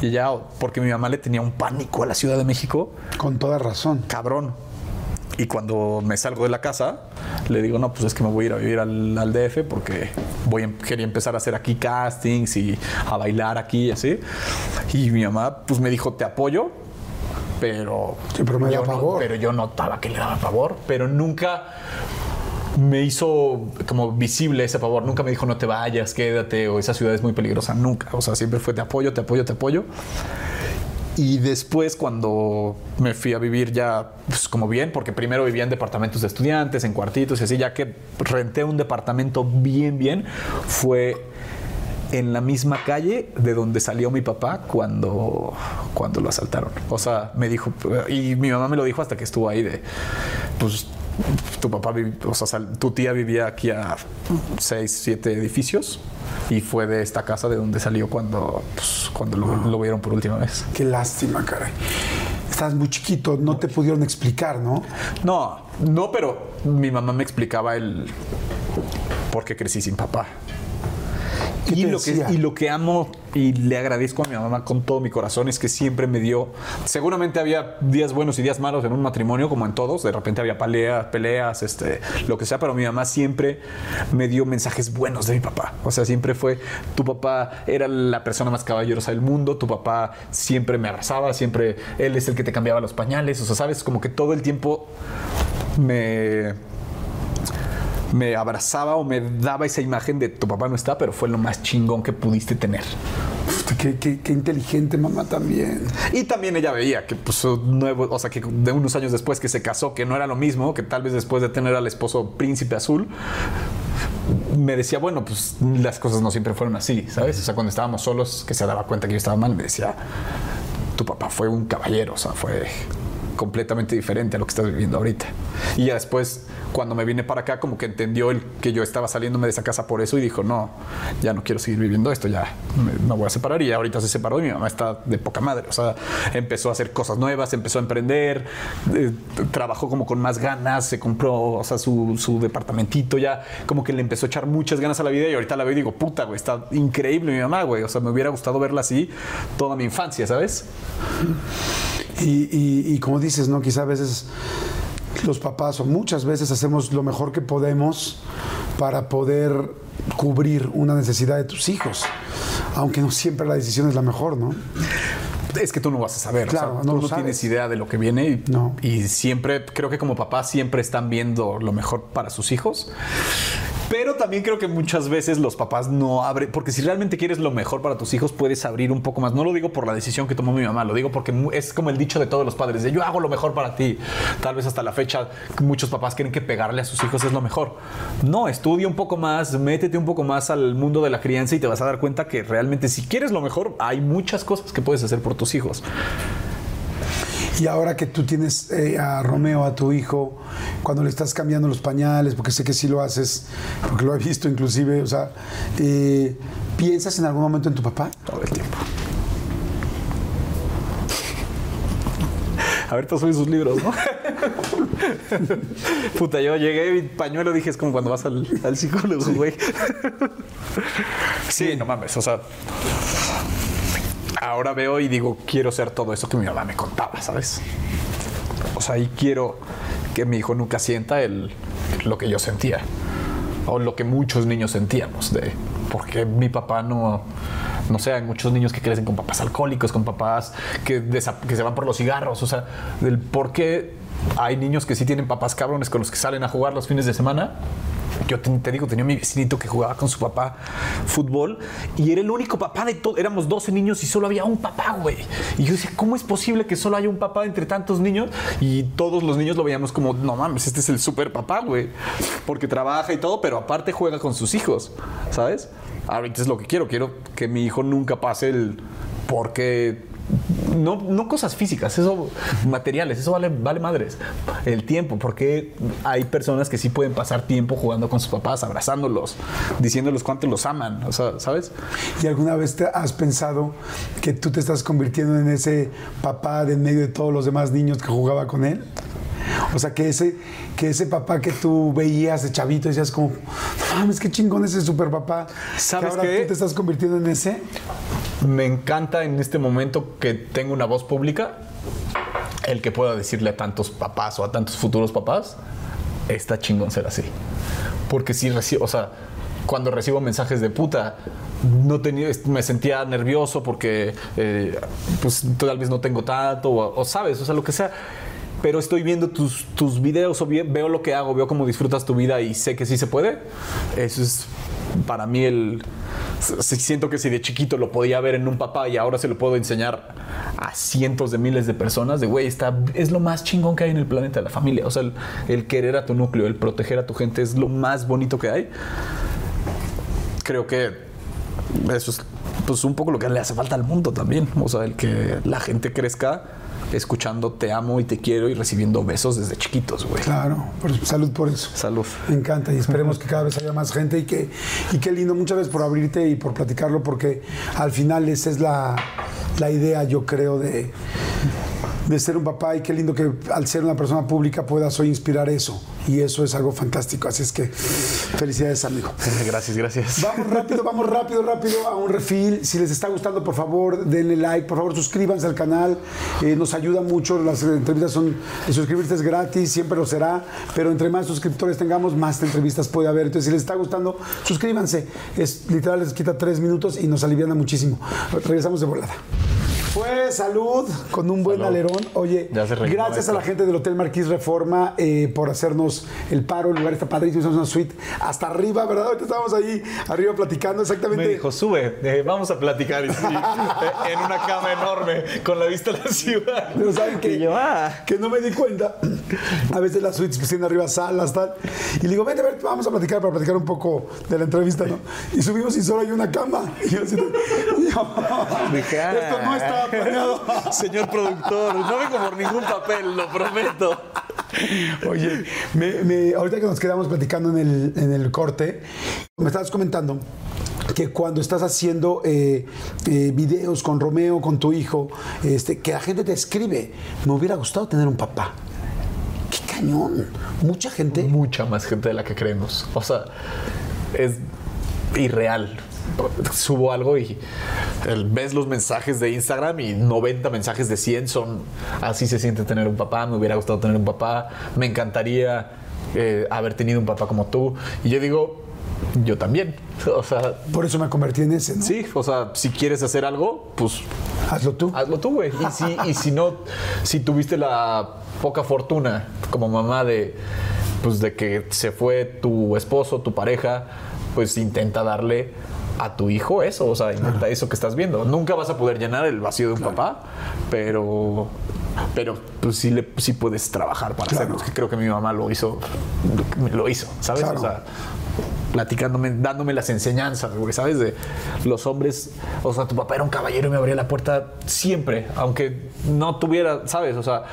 y ya, porque mi mamá le tenía un pánico a la Ciudad de México Con toda razón. cabrón. Y cuando me salgo de la casa, le digo, no, pues es que me voy a ir a vivir al, al DF porque voy a, quería empezar a hacer aquí castings y a bailar aquí y así. Y mi mamá, pues me dijo, te apoyo, pero... Sí, pero me da yo no- favor. pero yo notaba que le daba favor, pero nunca me hizo como visible ese favor. Nunca me dijo, no te vayas, quédate, o esa ciudad es muy peligrosa. Nunca. O sea, siempre fue, te apoyo, te apoyo, te apoyo. Y después cuando me fui a vivir ya pues, como bien, porque primero vivía en departamentos de estudiantes, en cuartitos y así, ya que renté un departamento bien, bien, fue en la misma calle de donde salió mi papá cuando, cuando lo asaltaron. O sea, me dijo, y mi mamá me lo dijo hasta que estuvo ahí de, pues tu papá, o sea, tu tía vivía aquí a seis, siete edificios y fue de esta casa de donde salió cuando, pues, cuando lo, lo vieron por última vez. Qué lástima, caray. Estás muy chiquito, no te pudieron explicar, ¿no? No, no, pero mi mamá me explicaba el por qué crecí sin papá. ¿Qué Y lo, que, y lo que amo y le agradezco a mi mamá con todo mi corazón es que siempre me dio. Seguramente había días buenos y días malos en un matrimonio, como en todos. De repente había peleas, peleas, este, lo que sea, pero mi mamá siempre me dio mensajes buenos de mi papá. O sea, siempre fue: tu papá era la persona más caballerosa del mundo, tu papá siempre me abrazaba, siempre él es el que te cambiaba los pañales. O sea, sabes, como que todo el tiempo me me abrazaba o me daba esa imagen de tu papá no está, pero fue lo más chingón que pudiste tener. Qué, qué- qué inteligente mamá también. Y también ella veía que, pues, nuevo, o sea, que de unos años después que se casó, que no era lo mismo, que tal vez después de tener al esposo príncipe azul, me decía, bueno, pues las cosas no siempre fueron así, ¿sabes? O sea, cuando estábamos solos, que se daba cuenta que yo estaba mal, me decía, tu papá fue un caballero, o sea, fue completamente diferente a lo que estás viviendo ahorita. Y ya después, cuando me vine para acá, como que entendió el que yo estaba saliéndome de esa casa por eso y dijo, no, ya no quiero seguir viviendo esto, ya me, voy a separar. Y ahorita se separó y mi mamá está de poca madre. O sea, empezó a hacer cosas nuevas, empezó a emprender, eh, trabajó como con más ganas, se compró, o sea, su, su departamentito ya, como que le empezó a echar muchas ganas a la vida y ahorita la veo y digo, puta, güey, está increíble mi mamá, güey. O sea, me hubiera gustado verla así toda mi infancia, ¿sabes? Y, y- y como dices, ¿no? Quizá a veces los papás o muchas veces hacemos lo mejor que podemos para poder cubrir una necesidad de tus hijos. Aunque no siempre la decisión es la mejor, ¿no? Es que tú no vas a saber, Claro, o sea, no tú no sabes. tienes idea de lo que viene y, No. y siempre, creo que como papás siempre están viendo lo mejor para sus hijos. Pero también creo que muchas veces los papás no abren, porque si realmente quieres lo mejor para tus hijos, puedes abrir un poco más. No lo digo por la decisión que tomó mi mamá, lo digo porque es como el dicho de todos los padres, de yo hago lo mejor para ti. Tal vez hasta la fecha muchos papás creen que pegarle a sus hijos es lo mejor. No, estudia un poco más, métete un poco más al mundo de la crianza y te vas a dar cuenta que realmente si quieres lo mejor, hay muchas cosas que puedes hacer por tus hijos. Y ahora que tú tienes eh, a Romeo, a tu hijo, cuando le estás cambiando los pañales, porque sé que sí lo haces, porque lo he visto inclusive, o sea, eh, ¿piensas en algún momento en tu papá? todo el tiempo. A ver, todos sus libros, ¿no? Puta, yo llegué y pañuelo dije, es como cuando vas al, al psicólogo, güey. Sí, no mames, o sea. Ahora veo y digo, quiero ser todo eso que mi mamá me contaba, ¿sabes? O sea, y quiero que mi hijo nunca sienta el, lo que yo sentía. O lo que muchos niños sentíamos de porque mi papá no. No sé, hay muchos niños que crecen con papás alcohólicos, con papás que, que se van por los cigarros. O sea, del por qué hay niños que sí tienen papás cabrones con los que salen a jugar los fines de semana. Yo te, digo, tenía mi vecinito que jugaba con su papá fútbol y era el único papá de todos. Éramos 12 niños y solo había un papá, güey. Y yo decía, ¿cómo es posible que solo haya un papá entre tantos niños? Y todos los niños lo veíamos como, no mames, este es el super papá, güey. Porque trabaja y todo, pero aparte juega con sus hijos, ¿sabes? Ahorita es lo que quiero. Quiero que mi hijo nunca pase el porque no, no cosas físicas, eso materiales, eso vale, vale madres. El tiempo, porque hay personas que sí pueden pasar tiempo jugando con sus papás, abrazándolos, diciéndoles cuánto los aman, o sea, ¿sabes? ¿Y alguna vez te has pensado que tú te estás convirtiendo en ese papá de en medio de todos los demás niños que jugaba con él? O sea, que ese, que ese papá que tú veías de chavito decías como, mames, qué chingón ese super papá. ¿Sabes que ahora qué? tú te estás convirtiendo en ese. Me encanta en este momento que tengo una voz pública, el que pueda decirle a tantos papás o a tantos futuros papás, está chingón ser así. Porque si recibo, o sea, cuando recibo mensajes de puta, no tenía, me sentía nervioso porque eh, pues tal vez no tengo tanto, o, sabes, o sea, lo que sea. Pero estoy viendo tus, tus videos o veo lo que hago, veo cómo disfrutas tu vida y sé que sí se puede. Eso es para mí el... Siento que si de chiquito lo podía ver en un papá y ahora se lo puedo enseñar a cientos de miles de personas, de güey, está, es lo más chingón que hay en el planeta, la familia. O sea, el, el querer a tu núcleo, el proteger a tu gente es lo más bonito que hay. Creo que eso es pues un poco lo que le hace falta al mundo también. O sea, el que la gente crezca escuchando te amo y te quiero y recibiendo besos desde chiquitos, güey. Claro, pues, salud por eso. Salud. Me encanta y esperemos que cada vez haya más gente y que y qué lindo muchas veces por abrirte y por platicarlo porque al final esa es la, la idea yo creo de de ser un papá y qué lindo que al ser una persona pública puedas hoy inspirar eso. Y eso es algo fantástico. Así es que felicidades, amigo. Gracias, gracias. Vamos rápido, vamos rápido, rápido a un refil. Si les está gustando, por favor, denle like, por favor, suscríbanse al canal. Eh, nos ayuda mucho. Las entrevistas son, suscribirse es gratis, siempre lo será. Pero entre más suscriptores tengamos, más entrevistas puede haber. Entonces, si les está gustando, suscríbanse. Es literal, les quita tres minutos y nos aliviana muchísimo. Regresamos de volada. Pues salud con un buen alerón. Oye, gracias a la gente del Hotel Marquís Reforma eh, por hacernos el paro. El lugar está padrísimo, es una suite hasta arriba, ¿verdad? Ahorita estábamos ahí arriba platicando exactamente. Me dijo, sube, eh, vamos a platicar sí, en una cama enorme con la vista a la ciudad. Pero saben que, ah. que no me di cuenta. A veces las suites pues tienen arriba salas, tal. Y le digo, vente, ver, vamos a platicar para platicar un poco de la entrevista, ¿no? Y subimos y solo hay una cama. Y yo así, esto no está Señor productor, no vengo por ningún papel, lo prometo. Oye, me, ahorita que nos quedamos platicando en el, en el corte, me estabas comentando que cuando estás haciendo eh, eh, videos con Romeo, con tu hijo, este, que la gente te escribe, me hubiera gustado tener un papá. ¡Qué cañón! Mucha gente. Mucha más gente de la que creemos. O sea, es irreal subo algo y ves los mensajes de Instagram y 90 mensajes de 100 son así se siente tener un papá, me hubiera gustado tener un papá, me encantaría eh, haber tenido un papá como tú. Y yo digo, yo también. O sea, por eso me convertí en ese. Sí, o sea, si quieres hacer algo, pues hazlo tú. Hazlo tú, güey. Y si, y si no, si tuviste la poca fortuna como mamá de, pues de que se fue tu esposo, tu pareja, pues intenta darle a tu hijo eso, o sea, intenta eso que estás viendo. Nunca vas a poder llenar el vacío de un papá, pero pero pues sí, le, sí puedes trabajar para hacerlo. Que creo que mi mamá lo hizo, lo hizo, ¿sabes? O sea, platicándome, dándome las enseñanzas, porque sabes de los hombres, o sea, tu papá era un caballero y me abría la puerta siempre, aunque no tuviera, ¿sabes? O sea,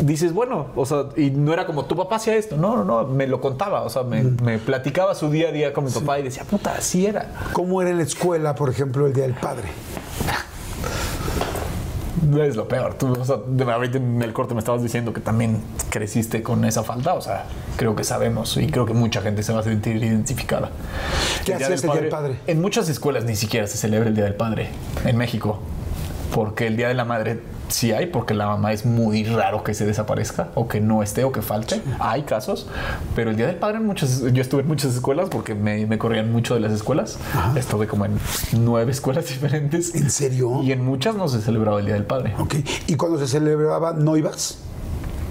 dices, bueno, o sea, y no era como tu papá hacía esto, no, no, no, me lo contaba, o sea, me, platicaba su día a día con mi papá y decía, puta, así era. ¿Cómo era en la escuela, por ejemplo, el Día del Padre? es lo peor. Tú, o sea, de ahorita en el corte me estabas diciendo que también creciste con esa falta. O sea, creo que sabemos y creo que mucha gente se va a sentir identificada. ¿Qué hacía el Día del Padre? En muchas escuelas ni siquiera se celebra el Día del Padre en México. Porque el Día de la Madre sí hay, porque la mamá es muy raro que se desaparezca o que no esté o que falte. Hay casos, pero el Día del Padre en muchas, yo estuve en muchas escuelas porque me, corrían mucho de las escuelas. Estuve como en nueve escuelas diferentes. ¿En serio? Y en muchas no se celebraba el Día del Padre. Ok. ¿Y cuando se celebraba no ibas?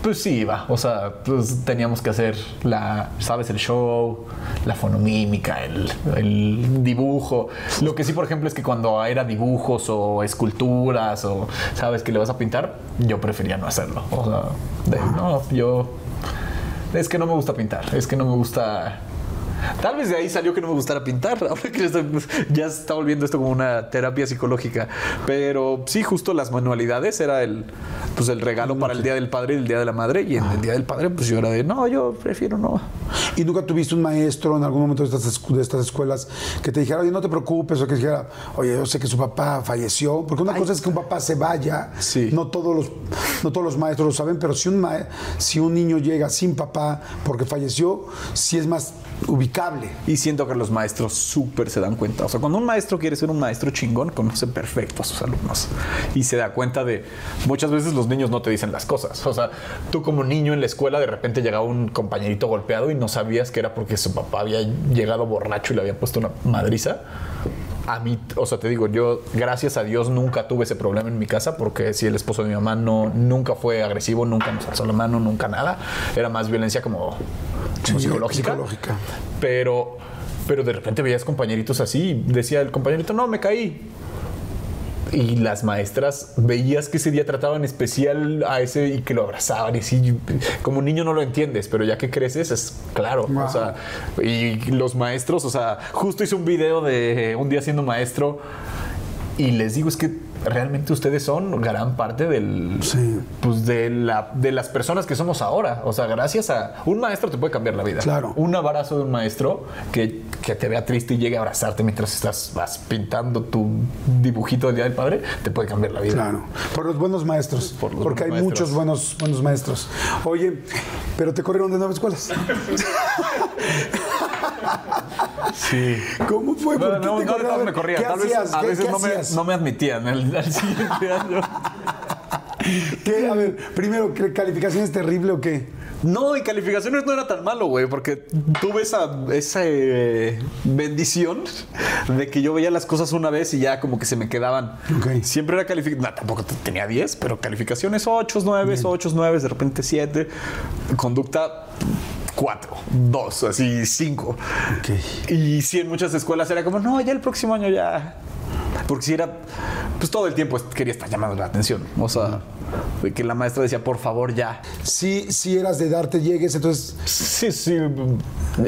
Pues sí, iba. O sea, pues teníamos que hacer la, ¿sabes? El show, la fonomímica, el, el, dibujo. Lo que sí, por ejemplo, es que cuando era dibujos o esculturas o, ¿sabes? Que le vas a pintar, yo prefería no hacerlo. O sea, no, yo... Es que no me gusta pintar, es que no me gusta Tal vez de ahí salió que no me gustara pintar. Ahora que ya está volviendo esto como una terapia psicológica. Pero sí, justo las manualidades era el, pues el regalo para el Día del Padre y el Día de la Madre. Y en el Día del Padre, pues yo era de, no, yo prefiero no. ¿Y nunca tuviste un maestro en algún momento de estas, de estas escuelas que te dijera, oye, no te preocupes? O que dijera, oye, yo sé que su papá falleció. Porque una cosa es que un papá se vaya. Sí. No todos los, no todos los maestros lo saben, pero si un, si un niño llega sin papá porque falleció, sí es más ubicable. Y siento que los maestros súper se dan cuenta. O sea, cuando un maestro quiere ser un maestro chingón, conoce perfecto a sus alumnos. Y se da cuenta de, muchas veces los niños no te dicen las cosas. O sea, tú como niño en la escuela de repente llegaba un compañerito golpeado y no sabías que era porque su papá había llegado borracho y le había puesto una madriza a mí, o sea, te digo, yo gracias a Dios nunca tuve ese problema en mi casa porque si el esposo de mi mamá no nunca fue agresivo, nunca nos alzó la mano, nunca nada, era más violencia como, psicológica. Pero pero de repente veías compañeritos así, decía el compañerito, "No, me caí." Y las maestras veías que ese día trataban especial a ese y que lo abrazaban y así como niño no lo entiendes pero ya que creces es claro o sea y los maestros o sea justo hice un video de un día siendo maestro y les digo es que realmente ustedes son gran parte del, Sí. pues de, la, de las personas que somos ahora. O sea, gracias a un maestro te puede cambiar la vida. Claro. Un abrazo de un maestro que, que te vea triste y llegue a abrazarte mientras estás vas pintando tu dibujito del Día del Padre, te puede cambiar la vida. Claro, por los buenos maestros. Por los porque hay muchos buenos, buenos maestros. Oye, pero te corrieron de nueve escuelas. Sí. ¿Cómo fue? No, ¿Por qué no, te no, corrieron? no me corrían. ¿Qué Tal vez a ¿Qué- veces no me, no me admitían al, al siguiente año. ¿Qué? A ver, primero, ¿qué calificación es terrible o qué? No, y calificaciones no era tan malo, güey, porque tuve esa, esa eh, bendición de que yo veía las cosas una vez y ya como que se me quedaban. Ok. Siempre era calificación, no, tampoco tenía 10, pero calificaciones 8, 9, 8, 9, de repente 7. Conducta 4, 2, así 5. Ok. Y sí, en muchas escuelas era como, no, ya el próximo año ya. Porque si era, pues todo el tiempo quería estar llamando la atención. O sea, que la maestra decía, por favor, ya. Sí, sí eras de darte llegues, entonces Sí, sí,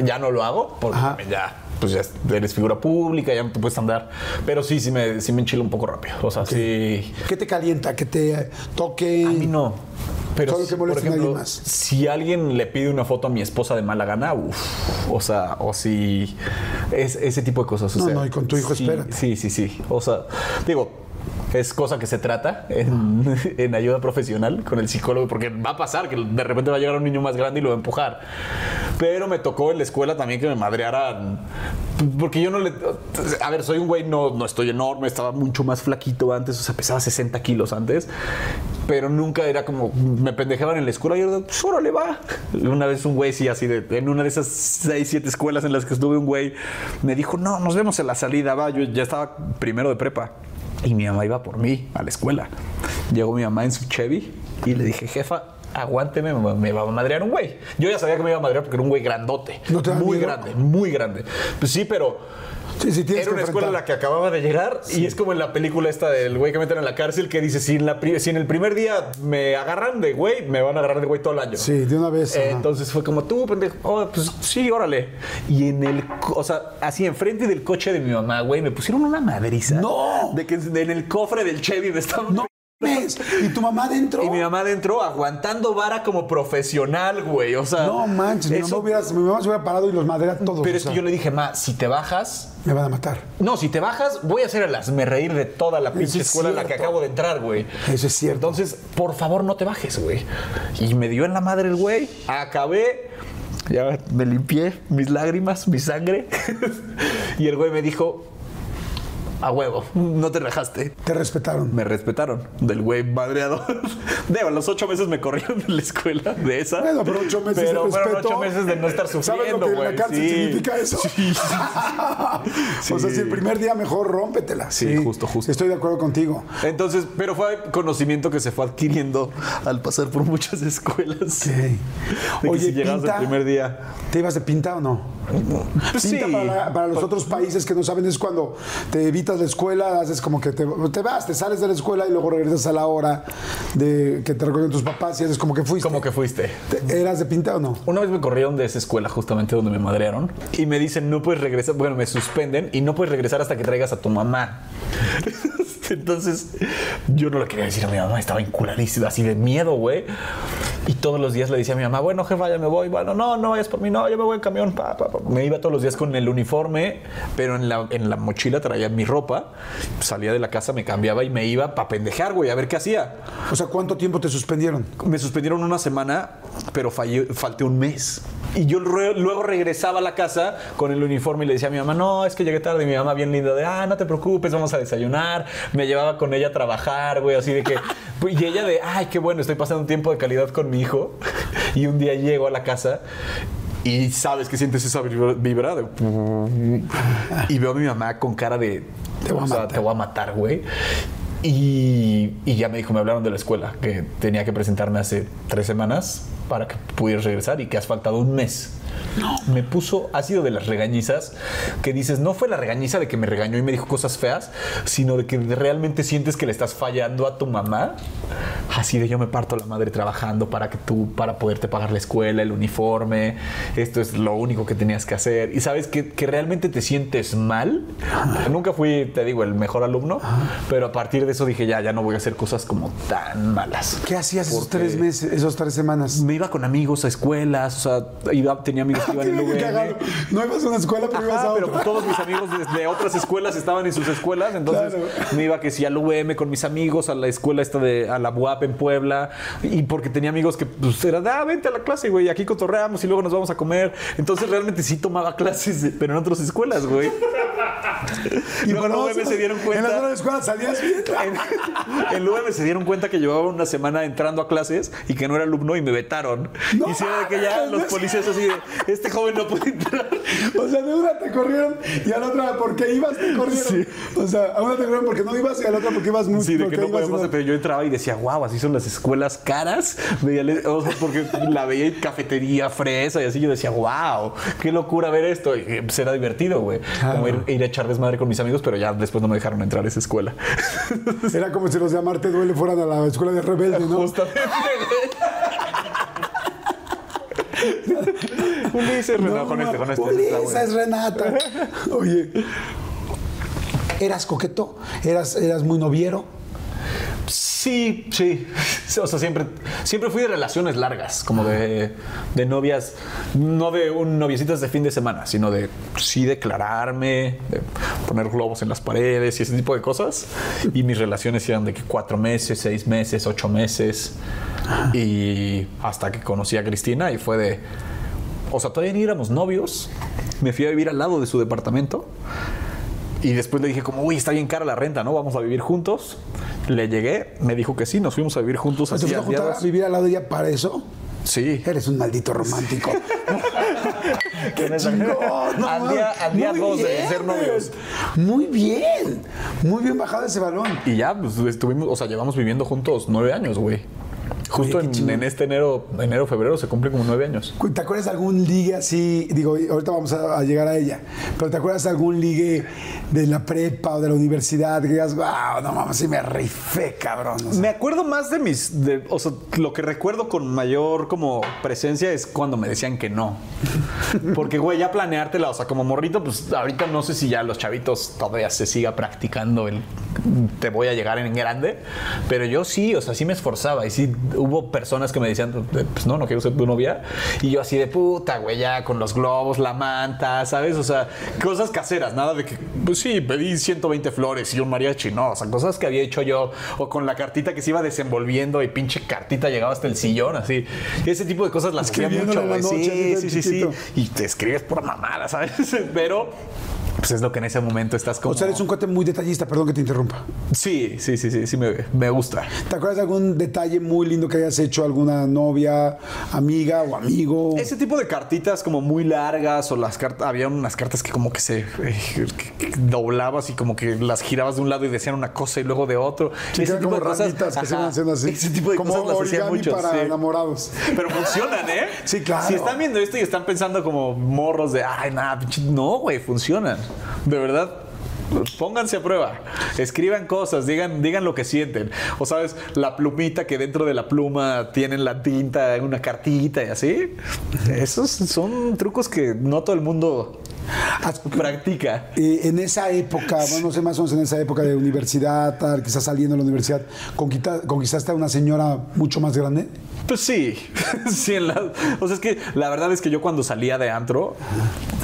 ya no lo hago porque Ajá. ya, pues ya eres figura pública, ya no te puedes andar. Pero sí, sí me, sí me enchilo un poco rápido. O sea, sí. ¿qué te calienta? ¿Que te toque? A mí no. Pero Solo si, por ejemplo, más. si alguien le pide una foto a mi esposa de mala gana, uff, o sea, o si es ese tipo de cosas. o No, no, y con tu hijo, sí, espérate. Sí, sí, sí. O sea, digo, es cosa que se trata en, ayuda profesional con el psicólogo, porque va a pasar que de repente va a llegar un niño más grande y lo va a empujar. Pero me tocó en la escuela también que me madrearan. Porque yo no le. A ver, soy un güey, no, no estoy enorme, estaba mucho más flaquito antes, o sea, pesaba 60 kilos antes. Pero nunca era como. Me pendejaban en la escuela y yo, pues órale, va. Una vez un güey, sí, así de. En una de esas 6, 7 escuelas en las que estuve, un güey me dijo, no, nos vemos en la salida, va. Yo ya estaba primero de prepa. Y mi mamá iba por mí a la escuela. Llegó mi mamá en su Chevy y le dije, jefa, aguánteme, me, va a madrear un güey. Yo ya sabía que me iba a madrear porque era un güey grandote. ¿No te da muy miedo? grande, muy grande. Pues sí, pero Sí, sí, tienes era que una escuela en la que acababa de llegar y es como en la película esta del güey que meten en la cárcel que dice, si en, la si en el primer día me agarran de güey, me van a agarrar de güey todo el año. Sí, de una vez. Eh, entonces fue como tú, pendejo. Oh, pues sí, órale. Y en el, o sea, así enfrente del coche de mi mamá, güey, me pusieron una madriza. ¡No! De que en el cofre del Chevy me estaban. No. ¿Y tu mamá adentro? Y mi mamá adentro aguantando vara como profesional, güey. O sea. No manches, mi, eso- mamá hubiera, mi mamá se hubiera parado y los madrea a todos. Pero o es que yo le dije, ma, si te bajas, Me van a matar. No, si te bajas, voy a hacer el hazme reír de toda la pinche es escuela en la que acabo de entrar, güey. Eso es cierto. Entonces, por favor, no te bajes, güey. Y me dio en la madre el güey. Acabé. Ya me limpié mis lágrimas, mi sangre. y el güey me dijo, a huevo, no te rajaste. Te respetaron. Me respetaron del güey madreado. Digo, a los ocho meses me corrieron de la escuela de esa. Bueno, pero ocho meses Pero de respeto. ocho meses de no estar ¿Sabes lo sufriendo, que en la cárcel Sí. significa eso? Sí. O sea, si el primer día mejor rómpetela. Sí, justo, justo. Estoy de acuerdo contigo. Entonces, pero fue conocimiento que se fue adquiriendo al pasar por muchas escuelas. Sí. Oye, si pinta, el primer día. ¿Te ibas de pinta o no? Pues Pinta sí. para, la- para los otros países que no saben es cuando te evitas la escuela, haces como que te, te vas, te sales de la escuela y luego regresas a la hora de que te recogen tus papás y haces como que fuiste. Como que fuiste. ¿Te- ¿Eras de pinta o no? Una vez me corrieron de esa escuela justamente donde me madrearon y me dicen no puedes regresar, bueno, me suspenden y no puedes regresar hasta que traigas a tu mamá. Entonces yo no le quería decir a mi mamá, estaba inculadísima, así de miedo, güey. Y todos los días le decía a mi mamá, bueno, jefa, ya me voy. Bueno, no, no vayas por mí, no, yo me voy en camión. pa, pa, pa. Me iba todos los días con el uniforme, pero en la, en la mochila traía mi ropa. Salía de la casa, me cambiaba y me iba para pendejar, güey, a ver qué hacía. O sea, ¿cuánto tiempo te suspendieron? Me suspendieron una semana, pero fallé- falté un mes. Y yo re- luego regresaba a la casa con el uniforme y le decía a mi mamá, no, es que llegué tarde. Y mi mamá bien linda de, ah, no te preocupes, vamos a desayunar. Me llevaba con ella a trabajar, güey, así de que... Y ella de, ay, qué bueno, estoy pasando un tiempo de calidad con mi hijo. Y un día llego a la casa y sabes que sientes esa vibra de... Y veo a mi mamá con cara de... Te voy a o sea, matar. te voy a matar, güey. Y, y ya me dijo, me hablaron de la escuela, que tenía que presentarme hace tres semanas para que pudieras regresar y que has faltado un mes. Me puso, ha sido de las regañizas que dices, no fue la regañiza de que me regañó y me dijo cosas feas, sino de que realmente sientes que le estás fallando a tu mamá. así de yo me parto la madre trabajando para que tú, para poderte pagar la escuela, el uniforme, esto es lo único que tenías que hacer. Y sabes que, que realmente te sientes mal. Nunca fui, te digo, el mejor alumno, pero a partir de eso dije, ya, ya no voy a hacer cosas como tan malas. ¿Qué hacías esos tres meses, esos tres semanas? Me iba con amigos a escuelas, o sea, iba, tenía amigos que iban en. UVM. No ibas a una escuela, pero ibas Ajá, pero pues todos mis amigos de, otras escuelas estaban en sus escuelas, entonces Claro. me iba que sí al UVM con mis amigos, a la escuela esta de a la UAP en Puebla, y porque tenía amigos que pues era de, ah, vente a la clase, güey, aquí cotorreamos y luego nos vamos a comer. Entonces realmente sí tomaba clases, pero en otras escuelas, güey. Y luego en no, UVM se dieron cuenta. En las otras escuelas salías bien. En, en UVM se dieron cuenta que llevaba una semana entrando a clases y que no era alumno y me vetaron. No y sí era de que ya los policías así de, este joven no puede entrar. O sea, de una te corrieron y a la otra porque ibas te corrieron. O sea, a una te corrieron porque no ibas y a la otra porque ibas mucho. Sí, de que no podemos, pero yo entraba y decía, wow, así son las escuelas caras. O sea, porque la veía en cafetería, fresa y así. Yo decía, wow, qué locura ver esto. Y pues era divertido, güey. Como ir, ir a echar desmadre con mis amigos, pero ya después no me dejaron entrar a esa escuela. Era como si los de Amarte Duele fueran a la escuela de rebelde, ¿no? Justamente, Ulises, no, con este, con este. está Esa bueno. es Renata. Oye. ¿Eras coqueto? ¿Eras, eras muy noviero? Sí, sí. O sea, siempre, siempre fui de relaciones largas, como de, de novias, no de un noviecitas de fin de semana, sino de sí declararme, de poner globos en las paredes y ese tipo de cosas. Y mis relaciones eran de que cuatro meses, seis meses, ocho meses. Y hasta que conocí a Cristina y fue de. O sea, todavía ni éramos novios. Me fui a vivir al lado de su departamento. Y después le dije como, uy, está bien cara la renta, ¿no? Vamos a vivir juntos. Le llegué, me dijo que sí, nos fuimos a vivir juntos ¿Te fuiste a vivir al lado de ella para eso? Sí. Eres un maldito romántico. ¡Qué chingón! no Al día- al día dos de ser novios. Muy bien. Muy bien bajado ese balón. Y ya, pues estuvimos, o sea, llevamos viviendo juntos nueve años, güey. Justo Oye, en, en este enero, enero, febrero se cumplen como nueve años. ¿Te acuerdas de algún ligue así? Digo, ahorita vamos a, a llegar a ella. Pero ¿te acuerdas de algún ligue de la prepa o de la universidad que digas, wow, no mames, sí me rifé, cabrón? O sea, Me acuerdo más de mis, de- o sea, lo que recuerdo con mayor como presencia es cuando me decían que no. Porque, güey, ya planeártela, o sea, como morrito, pues ahorita no sé si ya los chavitos todavía se siga practicando el te voy a llegar en grande, pero yo sí, o sea, sí me esforzaba y sí hubo personas que me decían, pues no, no quiero ser tu novia. Y yo así de puta, güey, ya con los globos, la manta, ¿sabes? O sea, cosas caseras, nada de que, pues sí, pedí 120 flores y un mariachi, no, o sea, cosas que había hecho yo, o con la cartita que se iba desenvolviendo y pinche cartita llegaba hasta el sillón, así. Ese tipo de cosas las hacía mucho, güey. Sí, sí, sí, sí. Y te escribes por mamada, ¿sabes? Pero, pues es lo que en ese momento estás como... O sea, eres un cuate muy detallista, perdón que te interrumpa. Sí, sí, sí, sí, sí, me, me gusta. ¿Te acuerdas de algún detalle muy lindo que hayas hecho alguna novia, amiga o amigo? Ese tipo de cartitas como muy largas o las cartas, había unas cartas que como que se eh, que- doblabas y como que las girabas de un lado y decían una cosa y luego de otro. Sí, que eran como ramitas que se van haciendo así. Ese tipo de como cosas las hacían mucho. para sí. enamorados. Pero funcionan, ¿eh? Sí, claro. Si están viendo esto y están pensando como morros de, ay, nada, pinche-". no, güey, funcionan. De verdad. Pónganse a prueba, escriban cosas, digan, digan lo que sienten. O sabes, la plumita que dentro de la pluma tienen la tinta, una cartita y así. Esos son trucos que no todo el mundo practica. Eh, en esa época, bueno, no sé más o menos en esa época de universidad, tal, quizás saliendo de la universidad, ¿conquista- ¿conquistaste a una señora mucho más grande? Pues sí, sí. en la- o sea, es que la verdad es que yo cuando salía de antro,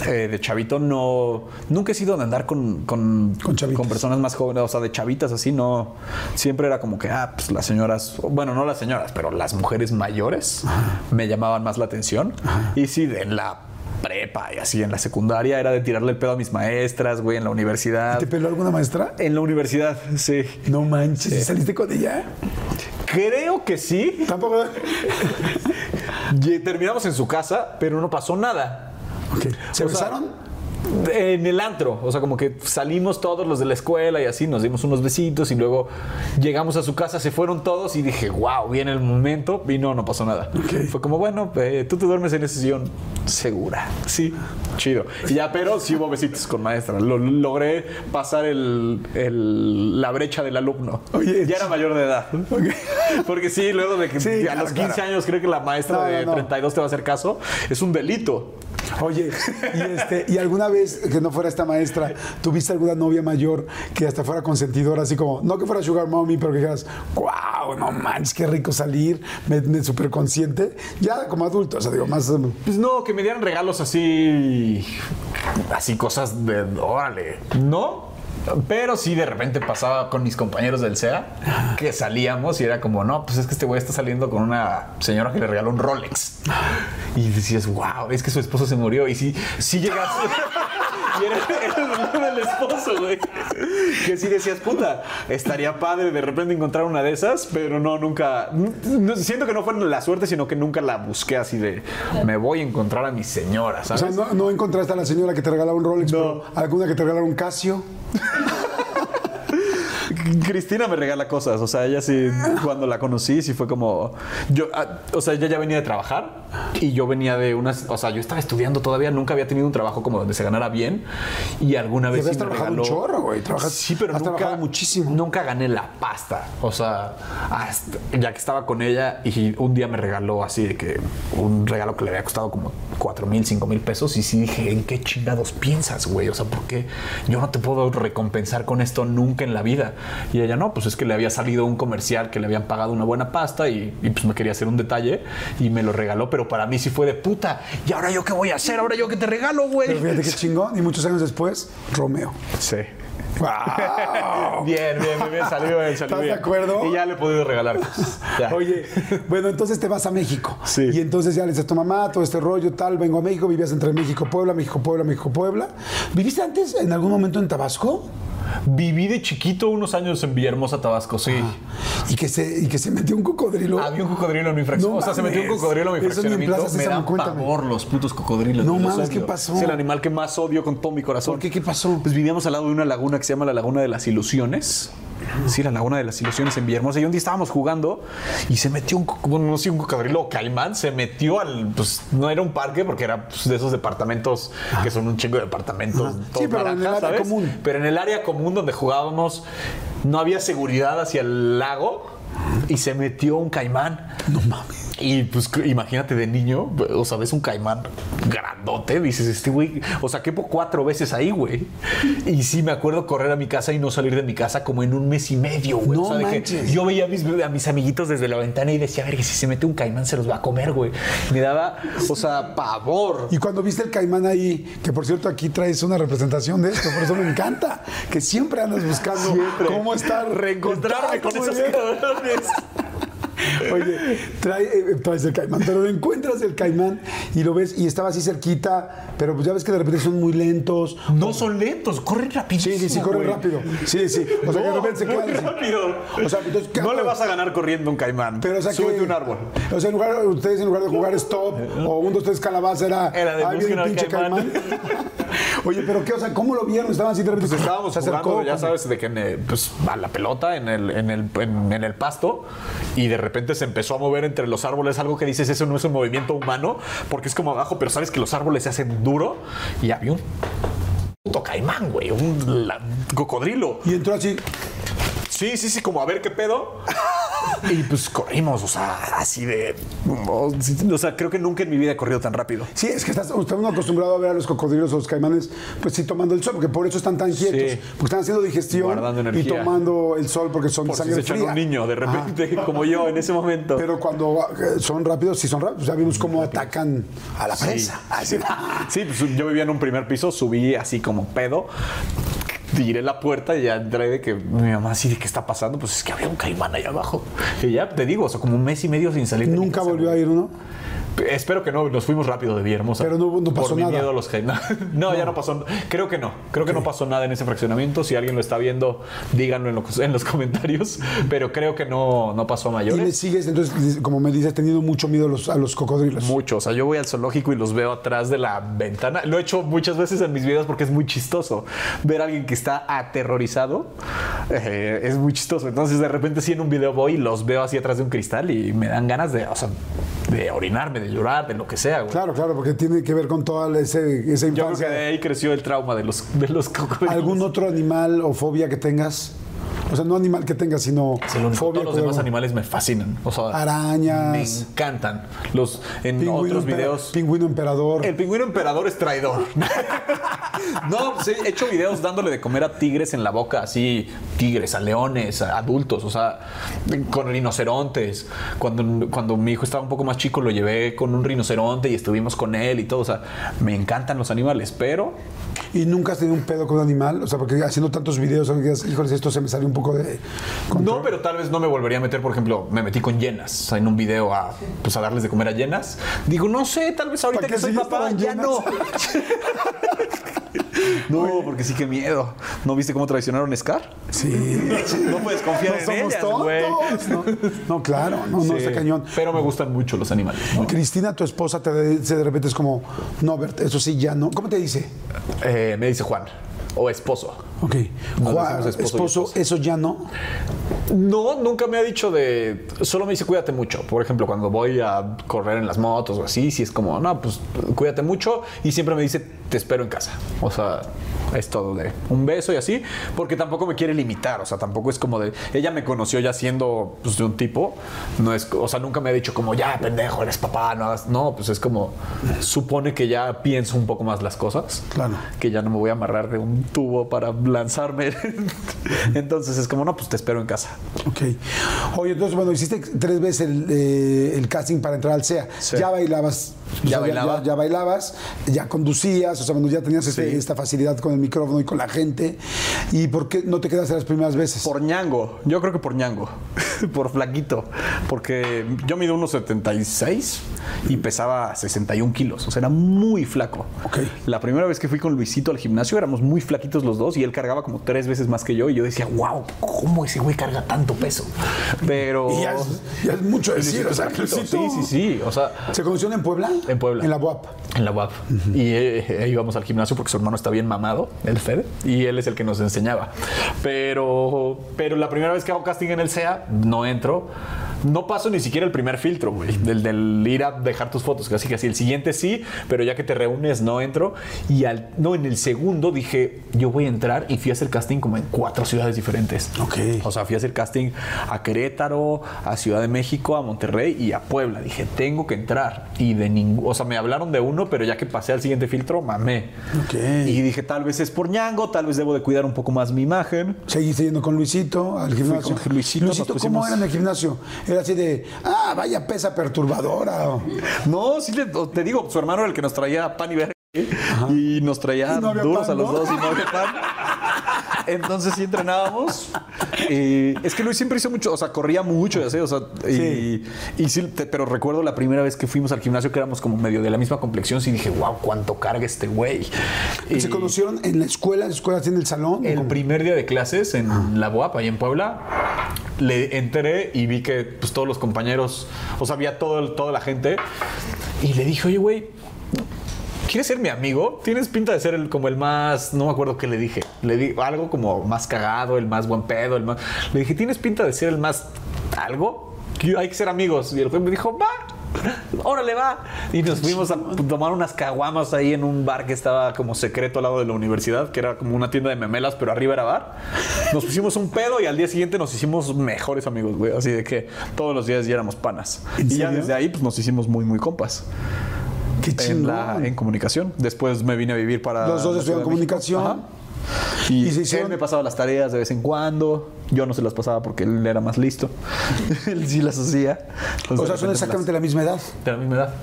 eh, de chavito, no. Nunca he sido de andar con, con, Con personas más jóvenes, o sea, de chavitas así, no. Siempre era como que, ah, pues las señoras, bueno, no las señoras, pero las mujeres mayores me llamaban más la atención. Y sí, de en la prepa y así, en la secundaria era de tirarle el pedo a mis maestras, güey, en la universidad. ¿Te peló alguna maestra? En la universidad, sí. No manches, ¿y ¿saliste con ella? Creo que sí. Tampoco. Y terminamos en su casa, pero no pasó nada. Ok. ¿Se O sea? En el antro, o sea, como que salimos todos los de la escuela y así, nos dimos unos besitos y luego llegamos a su casa, se fueron todos y dije, wow, viene el momento y no, no pasó nada. Fue como, bueno, eh, tú te duermes en ese sillón, segura, sí, chido. Y ya, pero sí hubo besitos con maestra, Lo- logré pasar el, el- la brecha del alumno. Oye, ya era mayor de edad. Porque sí, luego de que Sí, a claro, los 15 claro. años cree que la maestra No, no, de no. 32 te va a hacer caso, es un delito. Oye, y, este, ¿y alguna vez que no fuera esta maestra, tuviste alguna novia mayor que hasta fuera consentidora, así como, no que fuera Sugar Mommy, pero que dijeras, wow, no manches, qué rico salir, me, me súper consciente, ya como adulto, o sea, digo, más... Pues no, que me dieran regalos así. Así cosas de. Órale. No. Pero sí, de repente pasaba con mis compañeros del SEA que salíamos y era como, no, pues es que este güey está saliendo con una señora que le regaló un Rolex. Y decías, wow, es que su esposo se murió. Y sí, sí llegas. y era, era el nombre del esposo, güey. Que sí decías, puta, estaría padre de repente encontrar una de esas, pero no, nunca. no- siento que no fue la suerte, sino que nunca la busqué así de, me voy a encontrar a mi señora, O ¿sabes? sea, no, no encontraste a la señora que te regalaba un Rolex, No. pero alguna que te regalaba un Casio. Cristina me regala cosas, o sea, ella sí, cuando la conocí, sí fue como, yo, ah, o sea, ella ya venía de trabajar y yo venía de unas, o sea, yo estaba estudiando todavía, nunca había tenido un trabajo como donde se ganara bien y alguna vez sí me trabajado un regaló- chorro, güey, sí, pero has nunca, trabajado muchísimo. Nunca gané la pasta, o sea, hasta- ya que estaba con ella y un día me regaló así de que un regalo que le había costado como 4 mil, 5 mil pesos y sí dije, ¿en qué chingados piensas, güey? O sea, ¿por qué yo no te puedo recompensar con esto nunca en la vida? Y ella, no, pues es que le había salido un comercial que le habían pagado una buena pasta y, y, pues me quería hacer un detalle y me lo regaló, pero para mí sí fue de puta. ¿Y ahora yo qué voy a hacer? ¿Ahora yo qué te regalo, güey? Pero fíjate qué chingón, y muchos años después, Romeo. Sí. ¡Wow! Bien, bien, bien, bien, salió bien, salió ¿Estás de bien. acuerdo? Y ya le he podido regalar cosas. Oye, bueno, entonces te vas a México. Sí. Y entonces ya le dices a tu mamá, todo este rollo, tal, vengo a México, vivías entre México, Puebla, México, Puebla, México, Puebla. ¿Viviste antes en algún momento en Tabasco? Viví de chiquito unos años en Villahermosa, Tabasco, sí. Y que se, y que se metió un cocodrilo. Había un cocodrilo en mi fracción. No o sea, se metió un cocodrilo en mi fraccionamiento. Me dan pavor los putos cocodrilos. No mames, ¿qué pasó? Es el animal que más odio con todo mi corazón. ¿Por qué? ¿Qué pasó? Pues vivíamos al lado de una laguna que se llama la Laguna de las Ilusiones. Sí, la Laguna de las Ilusiones en Villahermosa. Y un día estábamos jugando y se metió un, bueno, no sé, un cocodrilo o caimán. Se metió al, pues no era un parque porque era pues, de esos departamentos que son un chingo de departamentos. Sí, pero en el naranjas, área ¿sabes? común. Pero en el área común donde jugábamos no había seguridad hacia el lago y se metió un caimán. No mames. Y pues imagínate de niño, o sea, ves un caimán grandote, dices, este güey, o sea, quepo cuatro veces ahí, güey. Y sí, me acuerdo correr a mi casa y no salir de mi casa como en un mes y medio, güey. No o sea, de que manches. yo veía a mis, a mis amiguitos desde la ventana y decía, a ver, que si se mete un caimán se los va a comer, güey. Me daba, o sea, pavor. Y cuando viste el caimán ahí, que por cierto aquí traes una representación de esto, por eso me encanta, que siempre andas buscando cómo estar, Reencontrarme con ¿Cómo esos cabrones. Oye, trae, eh, traes el caimán, pero encuentras el caimán y lo ves y estaba así cerquita, pero pues ya ves que de repente son muy lentos. No son lentos, corren rapidísimo. Sí, sí, sí, corren güey. rápido. Sí, sí. O sea, que de repente se quedan así. rápido. O sea, entonces, ¿qué no le vas a ganar corriendo un caimán. Pero, o sea, Súbete que, un árbol. O sea, en lugar, ustedes en lugar de jugar stop o un, dos, tres calabaza era. Era de "Ah, viene busquen un pinche caimán". Oye, pero qué, o sea, ¿cómo lo vieron? Estaban así de repente. Pues estábamos acercó, jugando, ya sabes, de que en pues, a la pelota en el, en, el, en, en el pasto y de repente se empezó a mover entre los árboles, algo que dices, eso no es un movimiento humano, porque es como abajo, pero sabes que los árboles se hacen duro y había un puto caimán, güey, un cocodrilo. Y entró así. Sí, sí, sí, como a ver qué pedo. Y pues corrimos, o sea, así de... O sea, creo que nunca en mi vida he corrido tan rápido. Sí, es que estás, está uno acostumbrado a ver a los cocodrilos o los caimanes, pues sí, tomando el sol, porque por eso están tan quietos. Sí. Porque están haciendo digestión y tomando el sol porque son Por de si se sangre echan fría. un niño de repente, como yo en ese momento. Pero cuando eh, son rápidos, sí son rápidos. Ya vimos cómo atacan a la presa. Así. Sí, pues yo vivía en un primer piso, subí así como pedo, tiré la puerta y ya entré de que mi mamá así de qué está pasando, pues es que había un caimán ahí abajo. Y ya te digo, o sea, como un mes y medio sin salir. Nunca volvió a ir uno. Espero que no, nos fuimos rápido de Villahermosa. Pero no- no pasó Por mi nada. miedo a los hate. No, ya no pasó. Creo que no. Creo que no pasó nada en ese fraccionamiento. Si alguien lo está viendo, díganlo en, lo- en los comentarios. Pero creo que no, no pasó a Y mayores. le sigues, entonces, como me dices, teniendo mucho miedo a los, a los cocodrilos. Mucho, o sea, yo voy al zoológico y los veo atrás de la ventana. Lo he hecho muchas veces en mis videos porque es muy chistoso. Ver a alguien que está aterrorizado eh, es muy chistoso. Entonces, de repente, sí, en un video voy y los veo así atrás de un cristal y me dan ganas de, o sea, de orinarme, de llorar, de lo que sea, güey. Claro, claro, porque tiene que ver con toda ese- esa Yo creo infancia. que de ahí creció el trauma de los, de los cocodrilos. ¿Algún otro animal o fobia que tengas? O sea, no animal que tengas, sino fobia. Todos los demás animales me fascinan. O sea, Arañas. Me encantan. Los, en Pingüino otros videos. Pingüino emperador. El pingüino emperador es traidor. no, pues he hecho videos dándole de comer a tigres en la boca, así, tigres, a leones, a adultos, o sea, con rinocerontes. Cuando, cuando mi hijo estaba un poco más chico, lo llevé con un rinoceronte y estuvimos con él y todo. O sea, me encantan los animales, pero ¿Y nunca has tenido un pedo con un animal? O sea, porque haciendo tantos videos, que digas, híjoles, esto se me salió un poco de control. No, pero tal vez no me volvería a meter, por ejemplo, me metí con llenas o sea, en un video a, pues, a darles de comer a llenas. Digo, no sé, tal vez ahorita ¿Para que soy papá, ya llenas? no. no, porque sí que miedo. ¿No viste cómo traicionaron a Scar? Sí. No puedes confiar No en somos ellas, tontos. No, no, claro, no, no, está cañón. Pero me gustan mucho los animales. ¿no? Cristina, tu esposa, te dice de repente es como, no, Bert, eso sí, ya no. ¿Cómo te dice? Eh, me dice Juan. O esposo. Ok. Nos Juan, esposo esposo, eso ya no. No, nunca me ha dicho de. Solo me dice cuídate mucho. Por ejemplo, cuando voy a correr en las motos o así, si es como, no, pues cuídate mucho. Y siempre me dice, te espero en casa. O sea, es todo de un beso y así. Porque tampoco me quiere limitar. O sea, tampoco es como de. Ella me conoció ya siendo pues, de un tipo. No es, o sea, nunca me ha dicho como, ya, pendejo, eres papá. No, hagas-". no, pues es como. Supone que ya pienso un poco más las cosas. Claro. Que ya no me voy a amarrar de un tubo para lanzarme. Entonces es como, no, pues te espero en casa. Ok. Oye, entonces, bueno, hiciste tres veces el, eh, el casting para entrar al SEA. Sí. Ya bailabas. O Ya sea, bailaba. Ya, ya bailabas, ya conducías, o sea, bueno, ya tenías este- esta facilidad con el micrófono y con la gente. ¿Y por qué no te quedaste las primeras veces? Por ñango, yo creo que por ñango, por flaquito, porque yo mido unos 76 y pesaba 61 kilos, o sea, era muy flaco. Ok. La primera vez que fui con Luisito al gimnasio éramos muy flaquitos los dos y él cargaba como tres veces más que yo y yo decía, wow, ¿cómo ese güey carga tanto peso? Pero... Y ya es, ya es mucho decir, o sea, Luisito- Sí, sí, sí, o sea... ¿Se conocieron en Puebla? En Puebla. En la UAP. En la UAP. Y eh, íbamos al gimnasio porque su hermano está bien mamado, el Fede, y él es el que nos enseñaba. Pero, pero la primera vez que hago casting en el SEA, no entro. No paso ni siquiera el primer filtro, güey, del, del ir a dejar tus fotos. Casi que así. El siguiente sí, pero ya que te reúnes, no entro. Y al, no, en el segundo dije, yo voy a entrar y fui a hacer casting como en cuatro ciudades diferentes. Ok. O sea, fui a hacer casting a Querétaro, a Ciudad de México, a Monterrey y a Puebla. Dije, tengo que entrar. Y de ningún. O sea, me hablaron de uno, pero ya que pasé al siguiente filtro, mamé. Ok. Y dije, tal vez es por ñango, tal vez debo de cuidar un poco más mi imagen. Seguiste yendo con Luisito al gimnasio. con Luisito, ¿cómo era en el gimnasio? Era así de, ah, vaya pesa perturbadora. o- No, sí, le- te digo, su hermano era el que nos traía pan y verga. Y nos traía Y no había duros pan, a los dos y no había pan. Entonces sí entrenábamos. Y es que Luis siempre hizo mucho, o sea, corría mucho y así, o sea, y, Sí. y sí, pero recuerdo la primera vez que fuimos al gimnasio que éramos como medio de la misma complexión, sí dije, wow, cuánto carga este güey. ¿Y ¿Se conocieron en la escuela? ¿En la escuela en el salón? El ¿Cómo? primer día de clases en la BOAP, ahí en Puebla, le enteré y vi que pues, todos los compañeros, o sea, había todo, toda la gente. Y le dije, oye, güey, ¿quieres ser mi amigo? Tienes pinta de ser el, como el más, no me acuerdo qué le dije. Le di algo como más cagado, el más buen pedo, el más... Le dije, ¿tienes pinta de ser el más algo? Hay que ser amigos. Y el güey me dijo, va. Órale, va. Y nos fuimos a tomar unas caguamas ahí en un bar que estaba como secreto al lado de la universidad, que era como una tienda de memelas, pero arriba era bar. Nos pusimos un pedo y al día siguiente nos hicimos mejores amigos, güey. Así de que todos los días ya éramos panas. ¿En Y ya serio? desde ahí pues nos hicimos muy, muy compas. Qué En, la, en comunicación. Después me vine a vivir para. Los dos estudiaron de comunicación. Ajá. Y, Y se hicieron- él me pasaba las tareas de vez en cuando. Yo no se las pasaba porque él era más listo. él sí las hacía. O sea, son exactamente la misma edad. De la misma edad.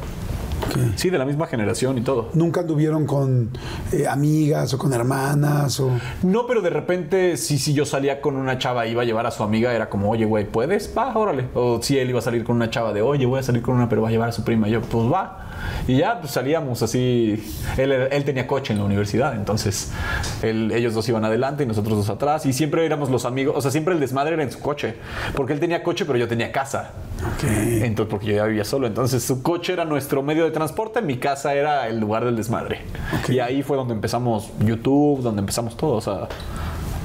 Sí, de la misma generación y todo. ¿Nunca anduvieron con eh, amigas o con hermanas? O... No, pero de repente, sí, si yo salía con una chava, iba a llevar a su amiga, era como, oye, güey, ¿puedes? Va, órale. O si él iba a salir con una chava de, oye, voy a salir con una, pero va a llevar a su prima. Y yo, pues va. Y ya pues, salíamos así. Él, él tenía coche en la universidad, entonces él- ellos dos iban adelante y nosotros dos atrás. Y siempre éramos los amigos, o sea, siempre el desmadre era en su coche. Porque él tenía coche, pero yo tenía casa. Entonces, porque yo ya vivía solo. Entonces, su coche era nuestro medio de transporte, mi casa era el lugar del desmadre. Y ahí fue donde empezamos YouTube, donde empezamos todo. O sea,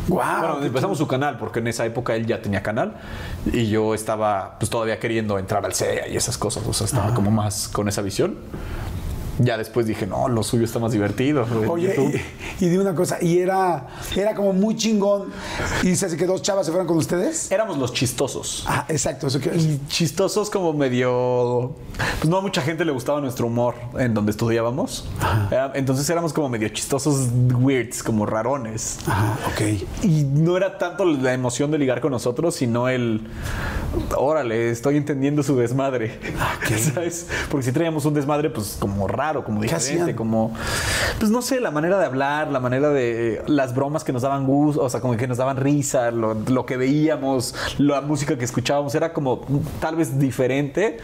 ¡Guau! bueno, empezamos su canal, porque en esa época él ya tenía canal y yo estaba pues todavía queriendo entrar al CEA y esas cosas, o sea, estaba como más con esa visión. Ya después dije, no, lo suyo está más divertido. Oye, YouTube". y, y dime una cosa, ¿y era, era como muy chingón y dices que dos chavas se fueron con ustedes? éramos los chistosos. Ah, exacto, eso decir. Y chistosos como medio... Pues no a mucha gente le gustaba nuestro humor en donde estudiábamos. Era- Entonces éramos como medio chistosos weirds, como rarones. Ajá, ok. Y no era tanto la emoción de ligar con nosotros, sino el, órale, estoy entendiendo su desmadre. ¿Sabes? Porque si traíamos un desmadre, pues como raro, como ¿Qué diferente, como, pues no sé, la manera de hablar, la manera de las bromas que nos daban gusto, o sea, como que nos daban risa, lo, lo que veíamos, la música que escuchábamos, era como tal vez diferente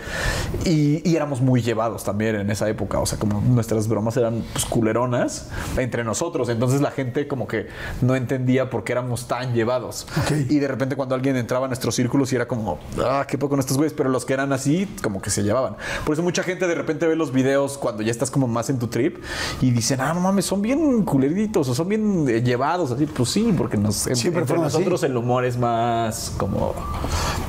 y, y éramos muy llevados también en esa época, o sea, como nuestras bromas eran pues, culeronas entre nosotros, entonces la gente como que no entendía por qué éramos tan llevados. Ok. Y de repente cuando alguien entraba a nuestros círculos y era como, ah, qué poco con estos güeyes, pero los que eran así, como que se llevaban. Por eso mucha gente de repente ve los videos cuando ya estás como más en tu trip y dicen, ah, no mames, son bien culeritos o son bien eh, llevados, así. Pues sí, porque nos, Siempre entre así. nosotros el humor es más como,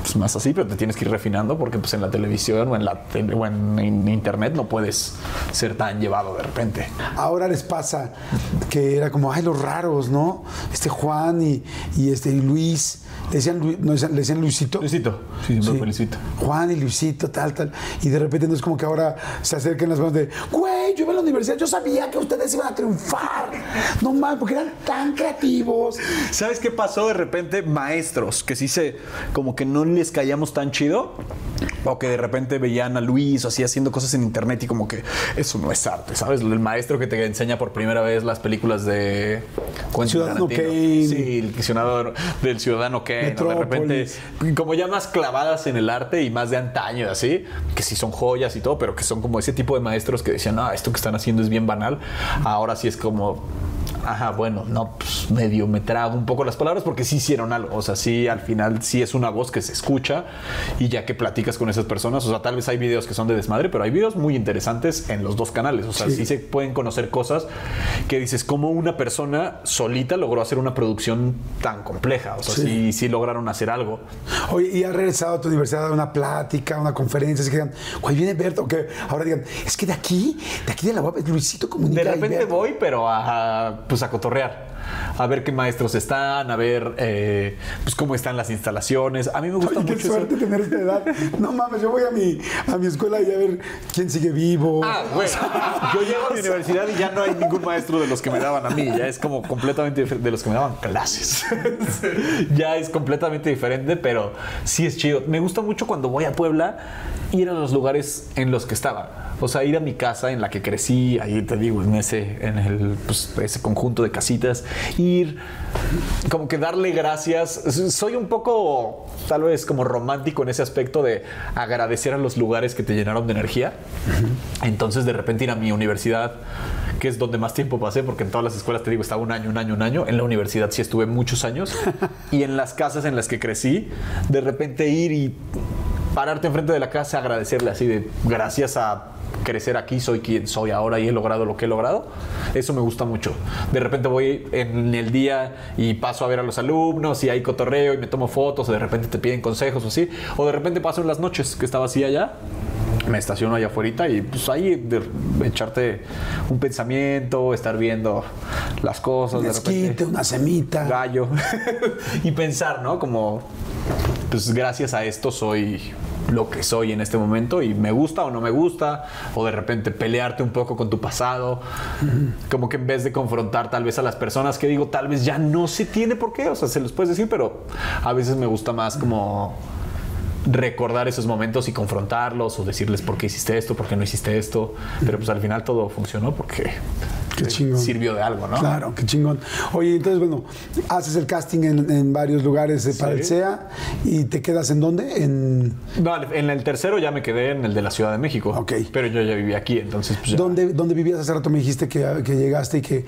pues más así, pero te tienes que ir refinando porque pues en la televisión o en, la tele- o en, en internet no puedes ser tan llevado de repente. Ahora les pasa que era como, ay, los raros, ¿no? Este Juan y, y este y Luis. Le decían, Lu- no, le decían Luisito. Luisito, sí, Sí. Luisito. Juan y Luisito, tal, tal. Y de repente no es como que ahora se acerquen las manos de, güey, yo iba a la universidad, yo sabía que ustedes iban a triunfar. No más, porque eran tan creativos. ¿Sabes qué pasó de repente? Maestros que sí se, como que no les caíamos tan chido, o que de repente veían a Luis o así haciendo cosas en internet y como que eso no es arte, ¿sabes? El maestro que te enseña por primera vez las películas de Quentin Ciudadano Tarantino. Kane. Sí, el ciudadano del Ciudadano Kane. ¿no? De repente, como ya más clavadas en el arte y más de antaño, así, que sí son joyas y todo, pero que son como ese tipo de maestros que decían, ah, esto que están haciendo es bien banal. Ahora sí es como, ajá, bueno, no, pues medio me trago un poco las palabras porque sí hicieron algo. O sea, sí, al final sí es una voz que se escucha y ya que platicas con esas personas, o sea, tal vez hay videos que son de desmadre, pero hay videos muy interesantes en los dos canales. O sea, Sí. sí, se pueden conocer cosas que dices, cómo una persona solita logró hacer una producción tan compleja. O sea, Sí. sí, sí lograron hacer algo. Oye, y has regresado a tu universidad a una plática, una conferencia, así que digan, güey, viene Berto, que ahora digan, es que de aquí, de aquí de la UAP, Luisito comunica. De repente Berto". voy, pero a, pues a cotorrear. A ver qué maestros están, a ver eh, pues cómo están las instalaciones. A mí me gusta Oye, qué mucho eso. suerte tener esta edad. No mames, yo voy a mi, a mi escuela y a ver quién sigue vivo. Ah, güey. Yo llego a mi universidad y ya no hay ningún maestro de los que me daban a mí. Ya es como completamente diferente de los que me daban clases. ya es completamente diferente, pero sí es chido. Me gusta mucho cuando voy a Puebla ir a los lugares en los que estaba. O sea, ir a mi casa en la que crecí, ahí te digo, en ese, en el, pues, ese conjunto de casitas, ir, como que darle gracias. Soy un poco, tal vez, como romántico en ese aspecto de agradecer a los lugares que te llenaron de energía. Entonces, de repente, ir a mi universidad, que es donde más tiempo pasé, porque en todas las escuelas, te digo, estaba un año, un año, un año. En la universidad sí estuve muchos años. y en las casas en las que crecí, de repente ir y pararte enfrente de la casa, agradecerle así de gracias a crecer aquí, soy quien soy ahora y he logrado lo que he logrado. Eso me gusta mucho. De repente voy en el día y paso a ver a los alumnos y hay cotorreo y me tomo fotos o de repente te piden consejos o así. O de repente paso en las noches que estaba así allá. Me estaciono allá afuera y pues ahí de, echarte un pensamiento, estar viendo las cosas. un de repente esquite, una semita. gallo y pensar, ¿no? Como, pues gracias a esto soy lo que soy en este momento y me gusta o no me gusta, o de repente pelearte un poco con tu pasado, como que en vez de confrontar tal vez a las personas que digo, tal vez ya no se tiene por qué, o sea, se los puedes decir, pero a veces me gusta más como recordar esos momentos y confrontarlos o decirles por qué hiciste esto, por qué no hiciste esto. Pero pues al final todo funcionó porque Qué chingón. sirvió de algo, ¿no? Claro, qué chingón. Oye, entonces, bueno, haces el casting en, en varios lugares eh, para el SEA y te quedas en dónde? En No, en el tercero ya me quedé en el de la Ciudad de México. Ok. Pero yo ya vivía aquí, entonces pues ya. ¿Dónde, ¿Dónde vivías hace rato? Me dijiste que, que llegaste y que.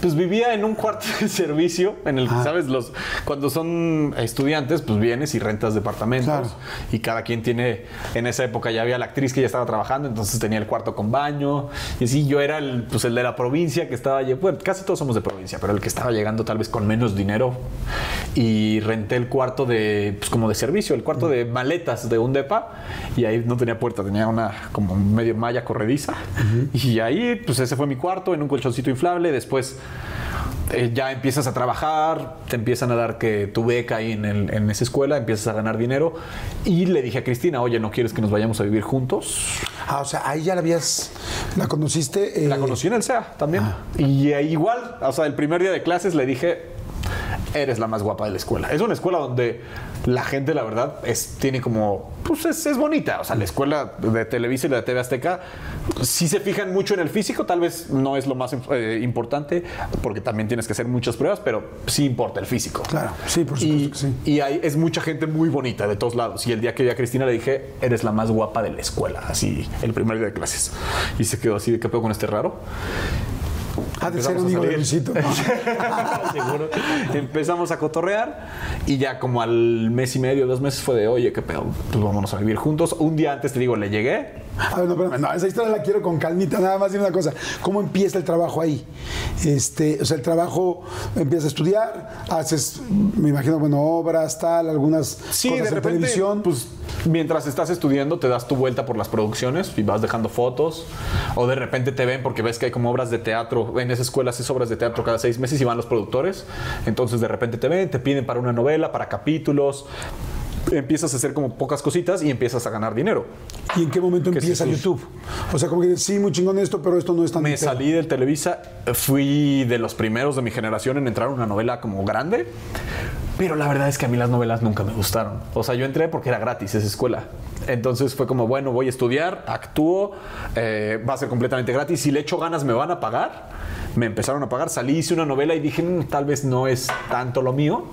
Pues vivía en un cuarto de servicio en el que, Ah. ¿sabes? Los, cuando son estudiantes, pues vienes y rentas departamentos. Claro. Y cada quien tiene, en esa época ya había la actriz que ya estaba trabajando, entonces tenía el cuarto con baño. Y así yo era el, pues, el de la provincia que estaba, bueno, casi todos somos de provincia, pero el que estaba llegando tal vez con menos dinero. Y renté el cuarto de, pues como de servicio, el cuarto de maletas de un depa. Y ahí no tenía puerta, tenía una como medio malla corrediza. Y ahí, pues ese fue mi cuarto, en un colchoncito inflable. Después eh, ya empiezas a trabajar, te empiezan a dar que tu beca ahí en, el- en esa escuela, empiezas a ganar dinero. Y le dije a Cristina, oye, ¿no quieres que nos vayamos a vivir juntos? Ah, o sea, ahí ya la habías. ¿La conociste? eh, La conocí en el SEA también. Y eh, igual, o sea, el primer día de clases le dije, eres la más guapa de la escuela. Es una escuela donde la gente, la verdad, es, tiene como, pues es, es bonita. O sea, la escuela de Televisa y la de TV Azteca, sí se fijan mucho en el físico, tal vez no es lo más eh, importante, porque también tienes que hacer muchas pruebas, pero sí importa el físico. Claro, sí, por Y, supuesto que sí. y hay, es mucha gente muy bonita de todos lados. Y el día que vi a Cristina le dije, eres la más guapa de la escuela. Así, el primer día de clases. Y se quedó así de qué pedo con este raro. Ha de ser amigo de. Luisito. ¿no? Seguro. Empezamos a cotorrear y ya como al mes y medio, dos meses fue de, oye, qué pedo, pues vámonos a vivir juntos. Un día antes te digo, le llegué. A ver, no, espérame, no, esa historia la quiero con calmita. Nada más dime una cosa. ¿Cómo empieza el trabajo ahí? Este, o sea, el trabajo empiezas a estudiar, haces, me imagino, bueno, obras, tal, algunas Sí, cosas de en repente, televisión. pues mientras estás estudiando, te das tu vuelta por las producciones y vas dejando fotos. O de repente te ven porque ves que hay como obras de teatro. En esa escuela haces obras de teatro cada seis meses y van los productores. Entonces de repente te ven, te piden para una novela, para capítulos. Empiezas a hacer como pocas cositas y empiezas a ganar dinero. ¿Y en qué momento ¿Qué es empieza? YouTube? O sea, como que sí, muy chingón esto, pero esto no es tan Me salí del Televisa, fui de los primeros de mi generación en entrar a una novela como grande, pero la verdad es que a mí las novelas nunca me gustaron. O sea, yo entré porque era gratis esa escuela. Entonces fue como, bueno, voy a estudiar, actúo, eh, va a ser completamente gratis. Si le echo ganas, me van a pagar. Me empezaron a pagar, salí, hice una novela y dije, "Mm, tal vez no es tanto lo mío.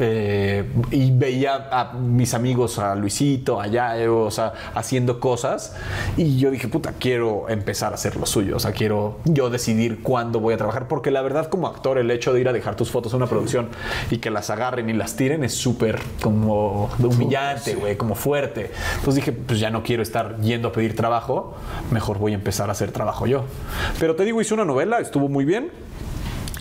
Eh, y veía a mis amigos, a Luisito, a Yayo, o sea, haciendo cosas. Y yo dije, puta, quiero empezar a hacer lo suyo. O sea, quiero yo decidir cuándo voy a trabajar. Porque la verdad, como actor, el hecho de ir a dejar tus fotos a una producción y que las agarren y las tiren es súper como humillante, güey, como fuerte. Entonces dije, pues ya no quiero estar yendo a pedir trabajo. Mejor voy a empezar a hacer trabajo yo. Pero te digo, hice una novela, estuvo muy bien.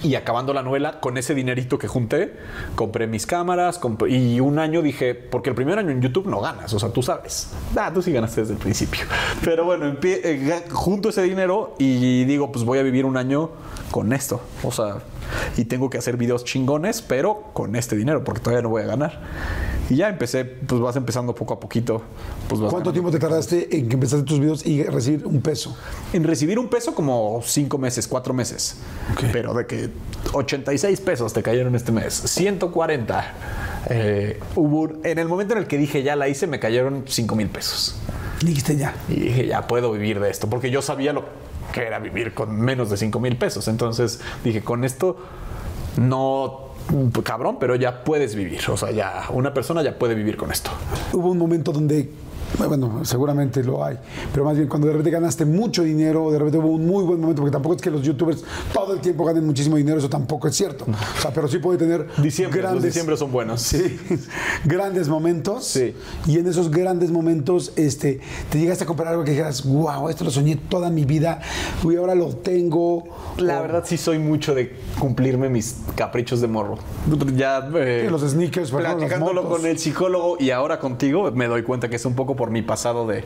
Y acabando la novela, con ese dinerito que junté, compré mis cámaras y un año dije, porque el primer año en YouTube no ganas, o sea, tú sabes. Ah, tú sí ganaste desde el principio. Pero bueno, eh, junto ese dinero y digo, pues voy a vivir un año con esto. O sea, y tengo que hacer videos chingones, pero con este dinero, porque todavía no voy a ganar. Y ya empecé, pues vas empezando poco a poquito. Pues vas ¿Cuánto tiempo te tardaste en que empezaste tus videos y recibir un peso? En recibir un peso como cinco meses, cuatro meses. Ok. Pero de que 86 pesos te cayeron este mes, 140. eh, hubo, en el momento en el que dije ya la hice, me cayeron 5 mil pesos. Dijiste ya. Y dije ya puedo vivir de esto, porque yo sabía lo que era vivir con menos de 5 mil pesos. Entonces dije, con esto no cabrón, pero ya puedes vivir. O sea, ya una persona ya puede vivir con esto. Hubo un momento donde, bueno, seguramente lo hay, pero más bien cuando de repente ganaste mucho dinero, de repente hubo un muy buen momento, porque tampoco es que los youtubers todo el tiempo ganen muchísimo dinero, eso tampoco es cierto. O sea, pero sí puede tener Diciembre, los grandes, diciembre son buenos. Sí, grandes momentos. Sí. Y en esos grandes momentos, este, te llegaste a comprar algo que dijeras, wow, esto lo soñé toda mi vida, y ahora lo tengo. La O- verdad sí soy mucho de cumplirme mis caprichos de morro. Ya eh, los sneakers, platicándolo con el psicólogo y ahora contigo me doy cuenta que es un poco por mi pasado de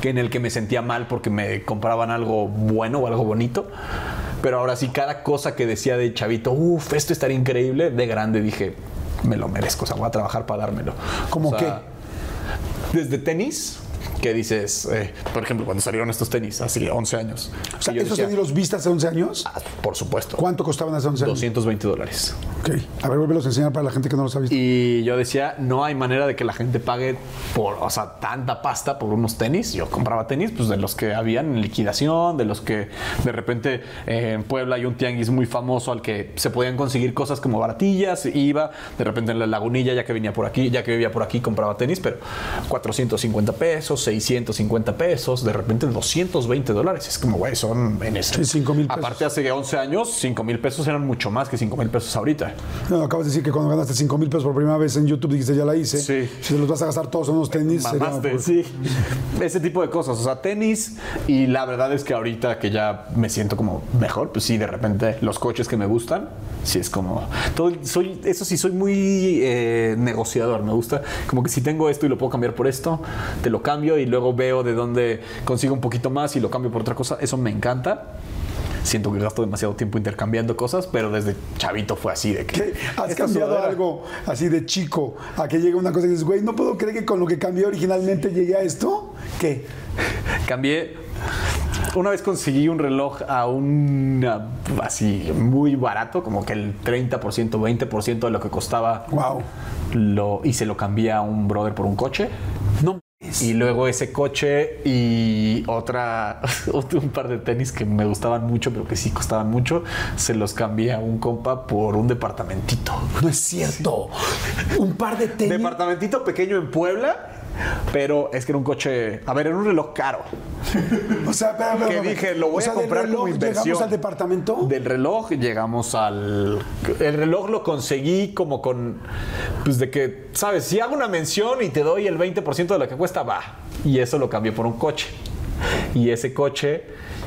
que en el que me sentía mal porque me compraban algo bueno o algo bonito. Pero ahora sí cada cosa que decía de chavito, uff, esto estaría increíble, de grande dije, me lo merezco, o sea, voy a trabajar para dármelo. ¿Cómo O sea, Desde tenis, que dices, eh, por ejemplo, cuando salieron estos tenis, hace 11 años. O sea, que yo ¿estos decía, tenis los viste hace 11 años? "Ah, por supuesto. ¿Cuánto costaban hace 11 años? 220 dólares. Ok. A ver, vuélvelos a enseñar para la gente que no los ha visto. Y yo decía, no hay manera de que la gente pague por, o sea, tanta pasta por unos tenis. Yo compraba tenis, pues de los que habían en liquidación, de los que de repente eh, en Puebla hay un tianguis muy famoso al que se podían conseguir cosas como baratillas. Iba, de repente en la lagunilla, ya que venía por aquí, ya que vivía por aquí, compraba tenis, pero 450 pesos, 650 pesos, de repente 220 dólares. Es como, güey, son en ese. Sí, 5,000 pesos. Aparte, hace 11 años, 5 mil pesos eran mucho más que 5 mil pesos ahorita. No, acabas de decir que cuando ganaste 5 mil pesos por primera vez en YouTube dijiste ya la hice. Sí. Si te los vas a gastar todos en unos tenis, sería- Mamaste, sí. Ese tipo de cosas, o sea, tenis y la verdad es que ahorita que ya me siento como mejor, pues sí, de repente los coches que me gustan, sí es como todo, soy, eso sí, soy muy eh, negociador, me gusta como que si tengo esto y lo puedo cambiar por esto, te lo cambio y luego veo de dónde consigo un poquito más y lo cambio por otra cosa, eso me encanta. Siento que gasto demasiado tiempo intercambiando cosas, pero desde chavito fue así de que. ¿Has cambiado sudadera- algo así de chico a que llegue una cosa y dices, güey, no puedo creer que con lo que cambié originalmente llegué a esto? ¿Qué? Cambié. Una vez conseguí un reloj a un así muy barato, como que el 30%, 20% de lo que costaba. Wow. Lo, y se lo cambié a un brother por un coche. No. Y luego ese coche y otra, un par de tenis que me gustaban mucho, pero que sí costaban mucho, se los cambié a un compa por un departamentito. No es cierto. Un par de tenis. Departamentito pequeño en Puebla, pero es que era un coche, a ver, era un reloj caro. O sea, espera, espera, que dije, lo voy O sea, a comprar como reloj inversión. Llegamos al departamento. Del reloj llegamos al... El reloj lo conseguí como con... Pues de que, ¿sabes? Si hago una mención y te doy el 20% de lo que cuesta, va. Y eso lo cambié por un coche. Y ese coche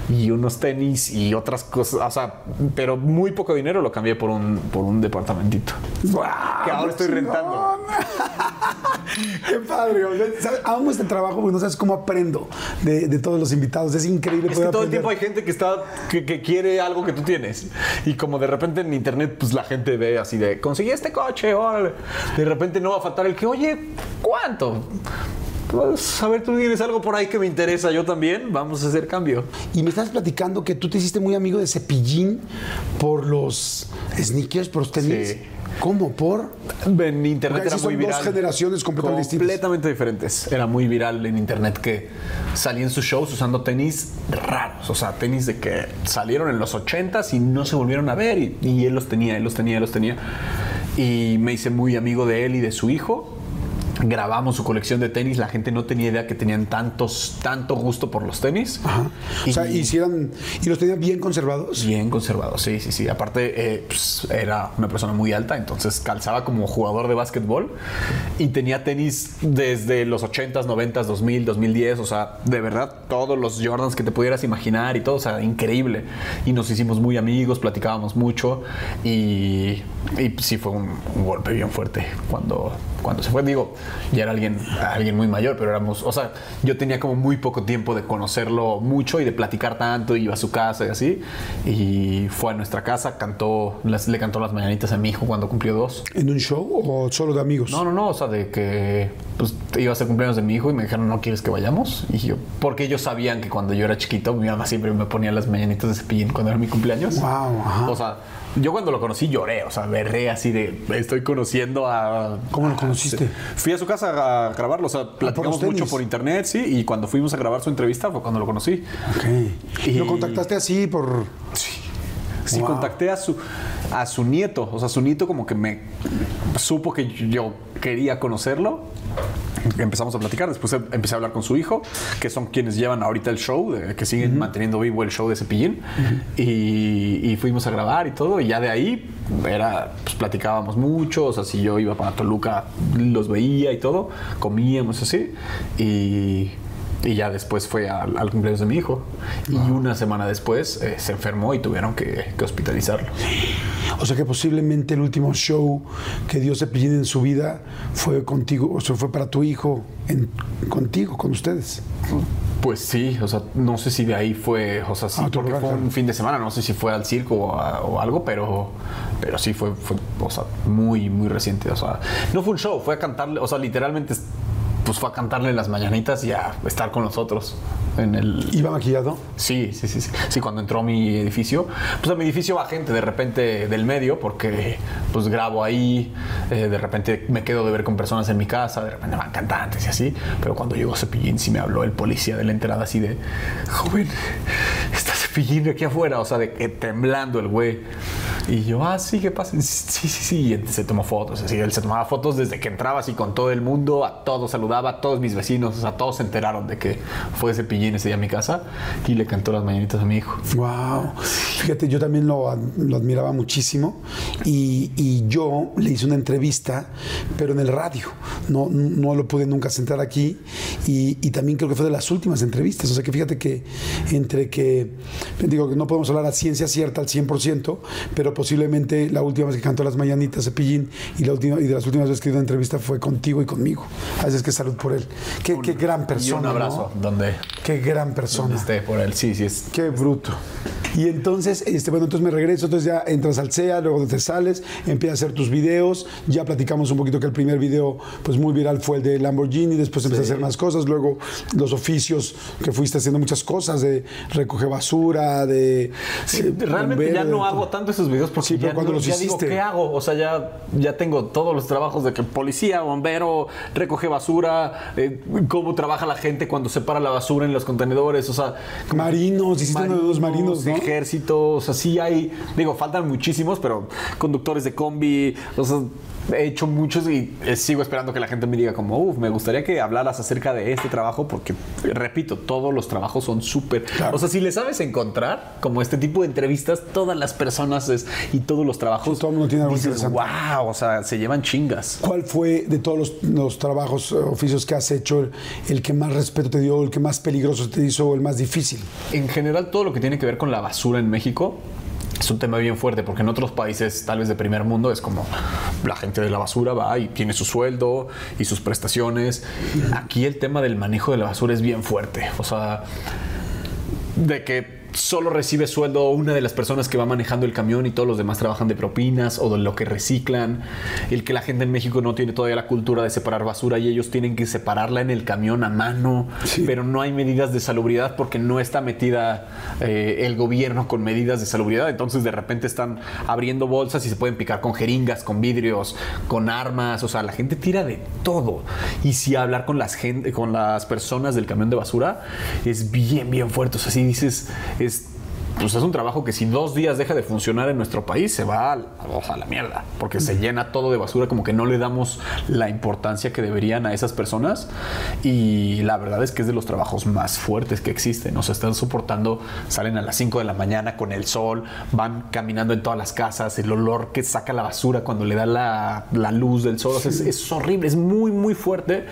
y unos tenis y otras cosas, o sea, pero muy poco dinero lo cambié por un, por un departamentito. ¡Guau! Que ahora estoy chingón! rentando. Qué padre. Amo este trabajo porque no sabes cómo aprendo de, de todos los invitados. Es increíble Es poder que todo el aprender. tiempo hay gente que está que, que quiere algo que tú tienes y como de repente en internet pues la gente ve así de conseguí este coche órale". de repente no va a faltar el que oye cuánto pues a ver tú tienes algo por ahí que me interesa yo también vamos a hacer cambio Y me estás platicando que tú te hiciste muy amigo de Cepillín por los sneakers, por los tenis. Sí. ¿Cómo? ¿Por? en internet era muy dos viral generaciones completamente distintas. completamente diferentes era muy viral en internet que salían sus shows usando tenis raros o sea tenis de que salieron en los 80s y no se volvieron a ver y, y él los tenía él los tenía él los tenía y me hice muy amigo de él y de su hijo grabamos su colección de tenis la gente no tenía idea que tenían tantos tanto gusto por los tenis Ajá. O sea, eran- y los tenían bien conservados. Bien conservado, sí, sí, sí. Aparte, eh, pues, era una persona muy alta, entonces calzaba como jugador de básquetbol y tenía tenis desde los 80s, 90s, 2000, 2010, o sea, de verdad, todos los Jordans que te pudieras imaginar y todo, o sea, increíble. Y nos hicimos muy amigos, platicábamos mucho y, y sí fue un, un golpe bien fuerte cuando, cuando se fue. Digo, ya era alguien, alguien muy mayor, pero éramos, o sea, yo tenía como muy poco tiempo de conocerlo mucho y de platicar tanto, iba a su casa y así. Y fue a nuestra casa, cantó, las- le cantó las mañanitas a mi hijo cuando cumplió dos. ¿En un show o solo de amigos? No, no, no, o sea, de que pues, iba a ser cumpleaños de mi hijo y me dijeron, ¿no quieres que vayamos? Y yo, porque ellos sabían que cuando yo era chiquito, mi mamá siempre me ponía las mañanitas de cepillín cuando era mi cumpleaños. Wow, ajá. O sea, yo cuando lo conocí lloré, o sea, berré así de, estoy conociendo a... ¿Cómo lo conociste? Fui a su casa a grabarlo, o sea, platicamos los tenis. mucho por internet, sí, y cuando fuimos a grabar su entrevista fue cuando lo conocí. Ok. Y- ¿Lo contactaste así por...? Sí, Wow. contacté a su, a su nieto. O sea, su nieto como que me supo que yo quería conocerlo. Empezamos a platicar, después empecé a hablar con su hijo, que son quienes llevan ahorita el show, que siguen manteniendo vivo el show de Cepillín. y, y fuimos a grabar y todo, y ya de ahí era, pues platicábamos mucho, o sea, si yo iba para Toluca, los veía y todo, comíamos así, y, y ya después fue al, al cumpleaños de mi hijo. Y una semana después eh, se enfermó y tuvieron que, que hospitalizarlo. O sea que posiblemente el último show que dio Cepillín en su vida fue contigo, o sea, fue para tu hijo, en- contigo, con ustedes. Pues sí, o sea, no sé si de ahí fue, o sea, sí, porque lugar, fue claro. un fin de semana, no sé si fue al circo o, a- o algo, pero, pero sí fue, fue, o sea, muy, muy reciente, o sea, no fue un show, fue a cantarle, o sea, literalmente pues fue a cantarle las mañanitas y a estar con nosotros en el... ¿Iba maquillado? Sí, sí, sí, sí. Sí, cuando entró a mi edificio, pues a mi edificio va gente de repente del medio porque pues grabo ahí, eh, de repente me quedo de ver con personas en mi casa, de repente van cantantes y así, pero cuando llegó Cepillín sí me habló el policía de la entrada así de, joven, está Cepillín aquí afuera, o sea, de que temblando el güey. Y yo, ah, sí, ¿qué pasa? Sí, sí, sí. Y se tomó fotos. Así, él se tomaba fotos desde que entraba así con todo el mundo, a todos saludaba, a todos mis vecinos, o sea, todos se enteraron de que fue Cepillín ese día a mi casa y le cantó las mañanitas a mi hijo. Wow. Fíjate, yo también lo, lo admiraba muchísimo y, y yo le hice una entrevista, pero en el radio. No, no lo pude nunca sentar aquí y, y también creo que fue de las últimas entrevistas. O sea que fíjate que entre que, digo que no podemos hablar a ciencia cierta al 100%, pero posiblemente la última vez que cantó las mañanitas Cepillín y, la última, y de las últimas veces que dio una entrevista fue contigo y conmigo. Así es que salud por él. Qué, qué gran persona. y un abrazo, ¿no? donde Qué gran persona. esté por él. Sí, sí, es Qué bruto. Y entonces, este, bueno, entonces me regreso, entonces ya entras al CEA, luego te sales, empiezas a hacer tus videos, ya platicamos un poquito que el primer video, pues muy viral fue el de Lamborghini, después empezaste a hacer más cosas, luego los oficios que fuiste haciendo muchas cosas, de recoger basura, de... eh, Realmente ya no hago tanto esos videos porque Sí, ya, cuando no- los ya digo, hiciste. ¿qué hago? O sea, ya, ya tengo todos los trabajos de que policía, bombero, recoge basura, eh, cómo trabaja la gente cuando separa la basura en los contenedores, o sea... Marinos, hiciste uno de dos marinos, ¿no? Ejército, o sea, sí hay, digo, faltan muchísimos, pero conductores de combi, o sea, he hecho muchos y eh, sigo esperando que la gente me diga como, uff, me gustaría que hablaras acerca de este trabajo porque, repito, todos los trabajos son súper... Claro. O sea, si le sabes encontrar, como este tipo de entrevistas, todas las personas es- y todos los trabajos, Sí, todo el mundo tiene algo dices, interesante. wow, o sea, se llevan chingas. ¿Cuál fue de todos los, los trabajos, eh, oficios que has hecho, el, el que más respeto te dio, el que más peligroso te hizo o el más difícil? En general, todo lo que tiene que ver con la basura en México es un tema bien fuerte, porque en otros países, tal vez de primer mundo, es como la gente de la basura va y tiene su sueldo y sus prestaciones. Aquí el tema del manejo de la basura es bien fuerte. O sea, de que solo recibe sueldo una de las personas que va manejando el camión y todos los demás trabajan de propinas o de lo que reciclan. El que la gente en México no tiene todavía la cultura de separar basura y ellos tienen que separarla en el camión a mano, Sí. pero no hay medidas de salubridad porque no está metida eh, el gobierno con medidas de salubridad. Entonces de repente están abriendo bolsas y se pueden picar con jeringas, con vidrios, con armas. O sea, la gente tira de todo. Y si hablar con las, gente, con las personas del camión de basura es bien, bien fuerte. O sea, si dices, es, pues es un trabajo que si dos días deja de funcionar en nuestro país, se va a, a la mierda. Porque se llena todo de basura, como que no le damos la importancia que deberían a esas personas. Y la verdad es que es de los trabajos más fuertes que existen. O sea, están soportando, salen a las 5 de la mañana con el sol, van caminando en todas las casas, el olor que saca la basura cuando le da la, la luz del sol. O sea, es, es horrible, es muy, muy fuerte.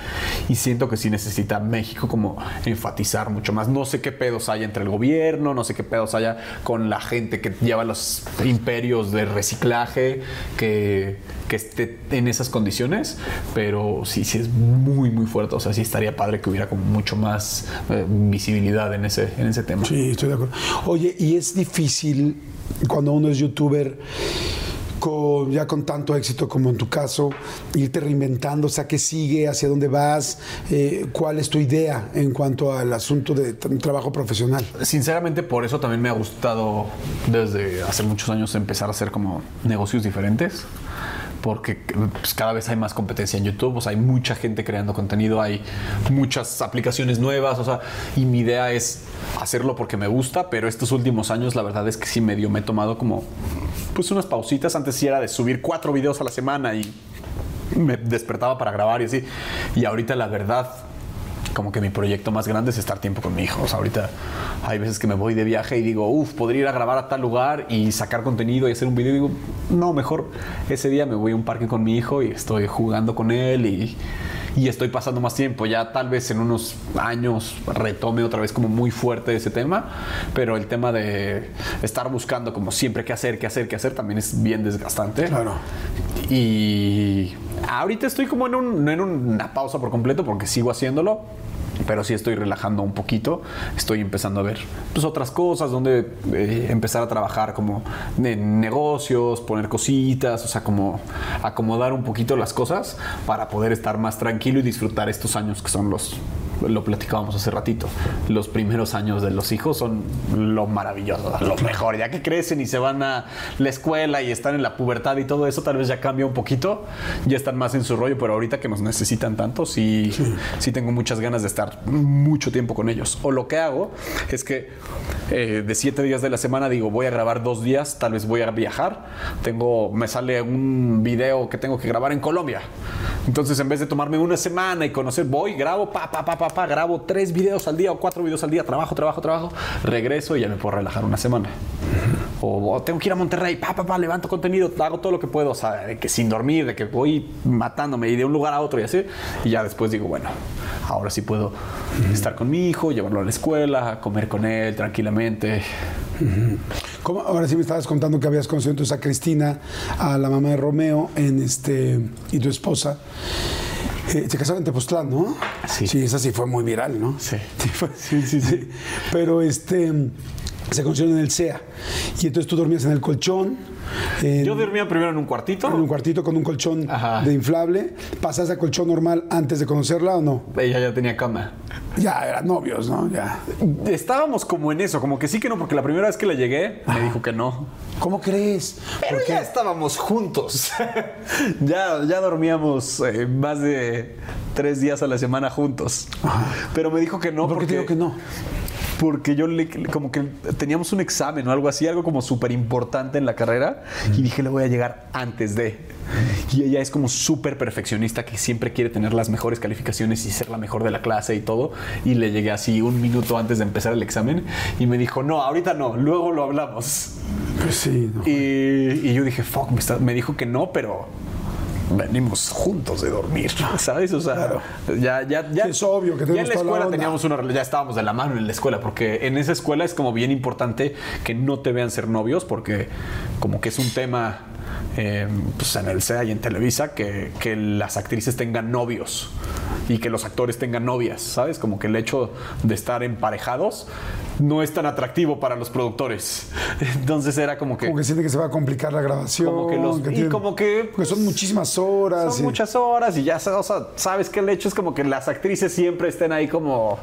Y siento que sí necesita México como enfatizar mucho más. No sé qué pedos hay entre el gobierno, no sé qué pedos con la gente que lleva los imperios de reciclaje, que, que esté en esas condiciones, pero sí, sí es muy, muy fuerte. O sea, sí estaría padre que hubiera como mucho más eh, visibilidad en ese, en ese tema. Sí, estoy de acuerdo. Oye, y es difícil cuando uno es youtuber, ya con tanto éxito como en tu caso, irte reinventando, o sea, ¿qué sigue? ¿Hacia dónde vas? Eh, ¿Cuál es tu idea en cuanto al asunto de tra- trabajo profesional? Sinceramente, por eso también me ha gustado desde hace muchos años empezar a hacer como negocios diferentes. Porque pues, cada vez hay más competencia en YouTube, hay mucha gente creando contenido, hay muchas aplicaciones nuevas, o sea, y mi idea es hacerlo porque me gusta, pero estos últimos años la verdad es que sí medio me he tomado como pues unas pausitas. Antes sí era de subir cuatro videos a la semana y me despertaba para grabar y así. Y ahorita la verdad, como que mi proyecto más grande es estar tiempo con mi hijo. O sea, ahorita hay veces que me voy de viaje y digo, uff, podría ir a grabar a tal lugar y sacar contenido y hacer un video. Digo, no, mejor ese día me voy a un parque con mi hijo y estoy jugando con él y, y estoy pasando más tiempo. Ya tal vez en unos años retome otra vez como muy fuerte ese tema, pero el tema de estar buscando como siempre qué hacer, qué hacer, qué hacer también es bien desgastante. Claro. Y ahorita estoy como en, un- en una pausa por completo porque sigo haciéndolo. Pero sí estoy relajando un poquito. Estoy empezando a ver pues, otras cosas, donde eh, empezar a trabajar como en negocios, poner cositas, o sea, como acomodar un poquito las cosas para poder estar más tranquilo y disfrutar estos años que son los lo platicábamos hace ratito. Los primeros años de los hijos son lo maravilloso, lo mejor. Ya que crecen y se van a la escuela y están en la pubertad y todo eso, tal vez ya cambia un poquito. Ya están más en su rollo, pero ahorita que nos necesitan tanto, sí, sí, tengo muchas ganas de estar mucho tiempo con ellos. O lo que hago es que eh, de siete días de la semana digo, voy a grabar dos días, tal vez voy a viajar. Tengo, me sale un video que tengo que grabar en Colombia. Entonces, en vez de tomarme una semana y conocer, voy, grabo, pa, pa, pa, pa, pa, grabo tres videos al día o cuatro videos al día, trabajo, trabajo, trabajo, regreso y ya me puedo relajar una semana. O, o tengo que ir a Monterrey, pa, pa, pa, levanto contenido, hago todo lo que puedo, o sea, de que sin dormir, de que voy matándome y de un lugar a otro y así. Y ya después digo, bueno, ahora sí puedo estar con mi hijo, llevarlo a la escuela, comer con él tranquilamente. ¿Cómo? Ahora sí me estabas contando que habías conocido entonces a Cristina, a la mamá de Romeo, en este, y tu esposa. Eh, se casaron en Tepoztlán, ¿no? Sí. Sí, esa sí fue muy viral, ¿no? Sí. fue- sí, sí, sí. Pero este, se conocieron en el CEA. Y entonces tú dormías en el colchón. En- Yo dormía primero en un cuartito. en un cuartito con un colchón Ajá. de inflable. ¿Pasaste a colchón normal antes de conocerla o no? Ella ya tenía cama. Ya eran novios, ¿no? Ya. Estábamos como en eso, como que sí que no, porque la primera vez que le llegué me dijo que no. ¿Cómo crees? Pero ¿Por ya qué? estábamos juntos. ya, ya dormíamos eh, más de tres días a la semana juntos. Pero me dijo que no. ¿Por qué te porque, digo que no? Porque yo le, como que teníamos un examen o algo así, algo como súper importante en la carrera. Y dije, le voy a llegar antes de. Y ella es como súper perfeccionista que siempre quiere tener las mejores calificaciones y ser la mejor de la clase y todo. Y le llegué así un minuto antes de empezar el examen y me dijo, no, ahorita no, luego lo hablamos. Pues sí, ¿no? Y, y yo dije, fuck, me, está- me dijo que no, pero venimos juntos de dormir, ¿sabes? O sea, ya, ya, ya. Sí, es obvio que ya en la la escuela onda. teníamos una ya estábamos de la mano en la escuela, porque en esa escuela es como bien importante que no te vean ser novios, porque como que es un tema. Eh, pues en el SEA y en Televisa que, que las actrices tengan novios y que los actores tengan novias, ¿sabes? Como que el hecho de estar emparejados no es tan atractivo para los productores. Entonces era como que... Como que siente que se va a complicar la grabación. Como que los- y tienen- como que, Porque son muchísimas horas. Son y- muchas horas y ya o sea, sabes que el hecho es como que las actrices siempre estén ahí como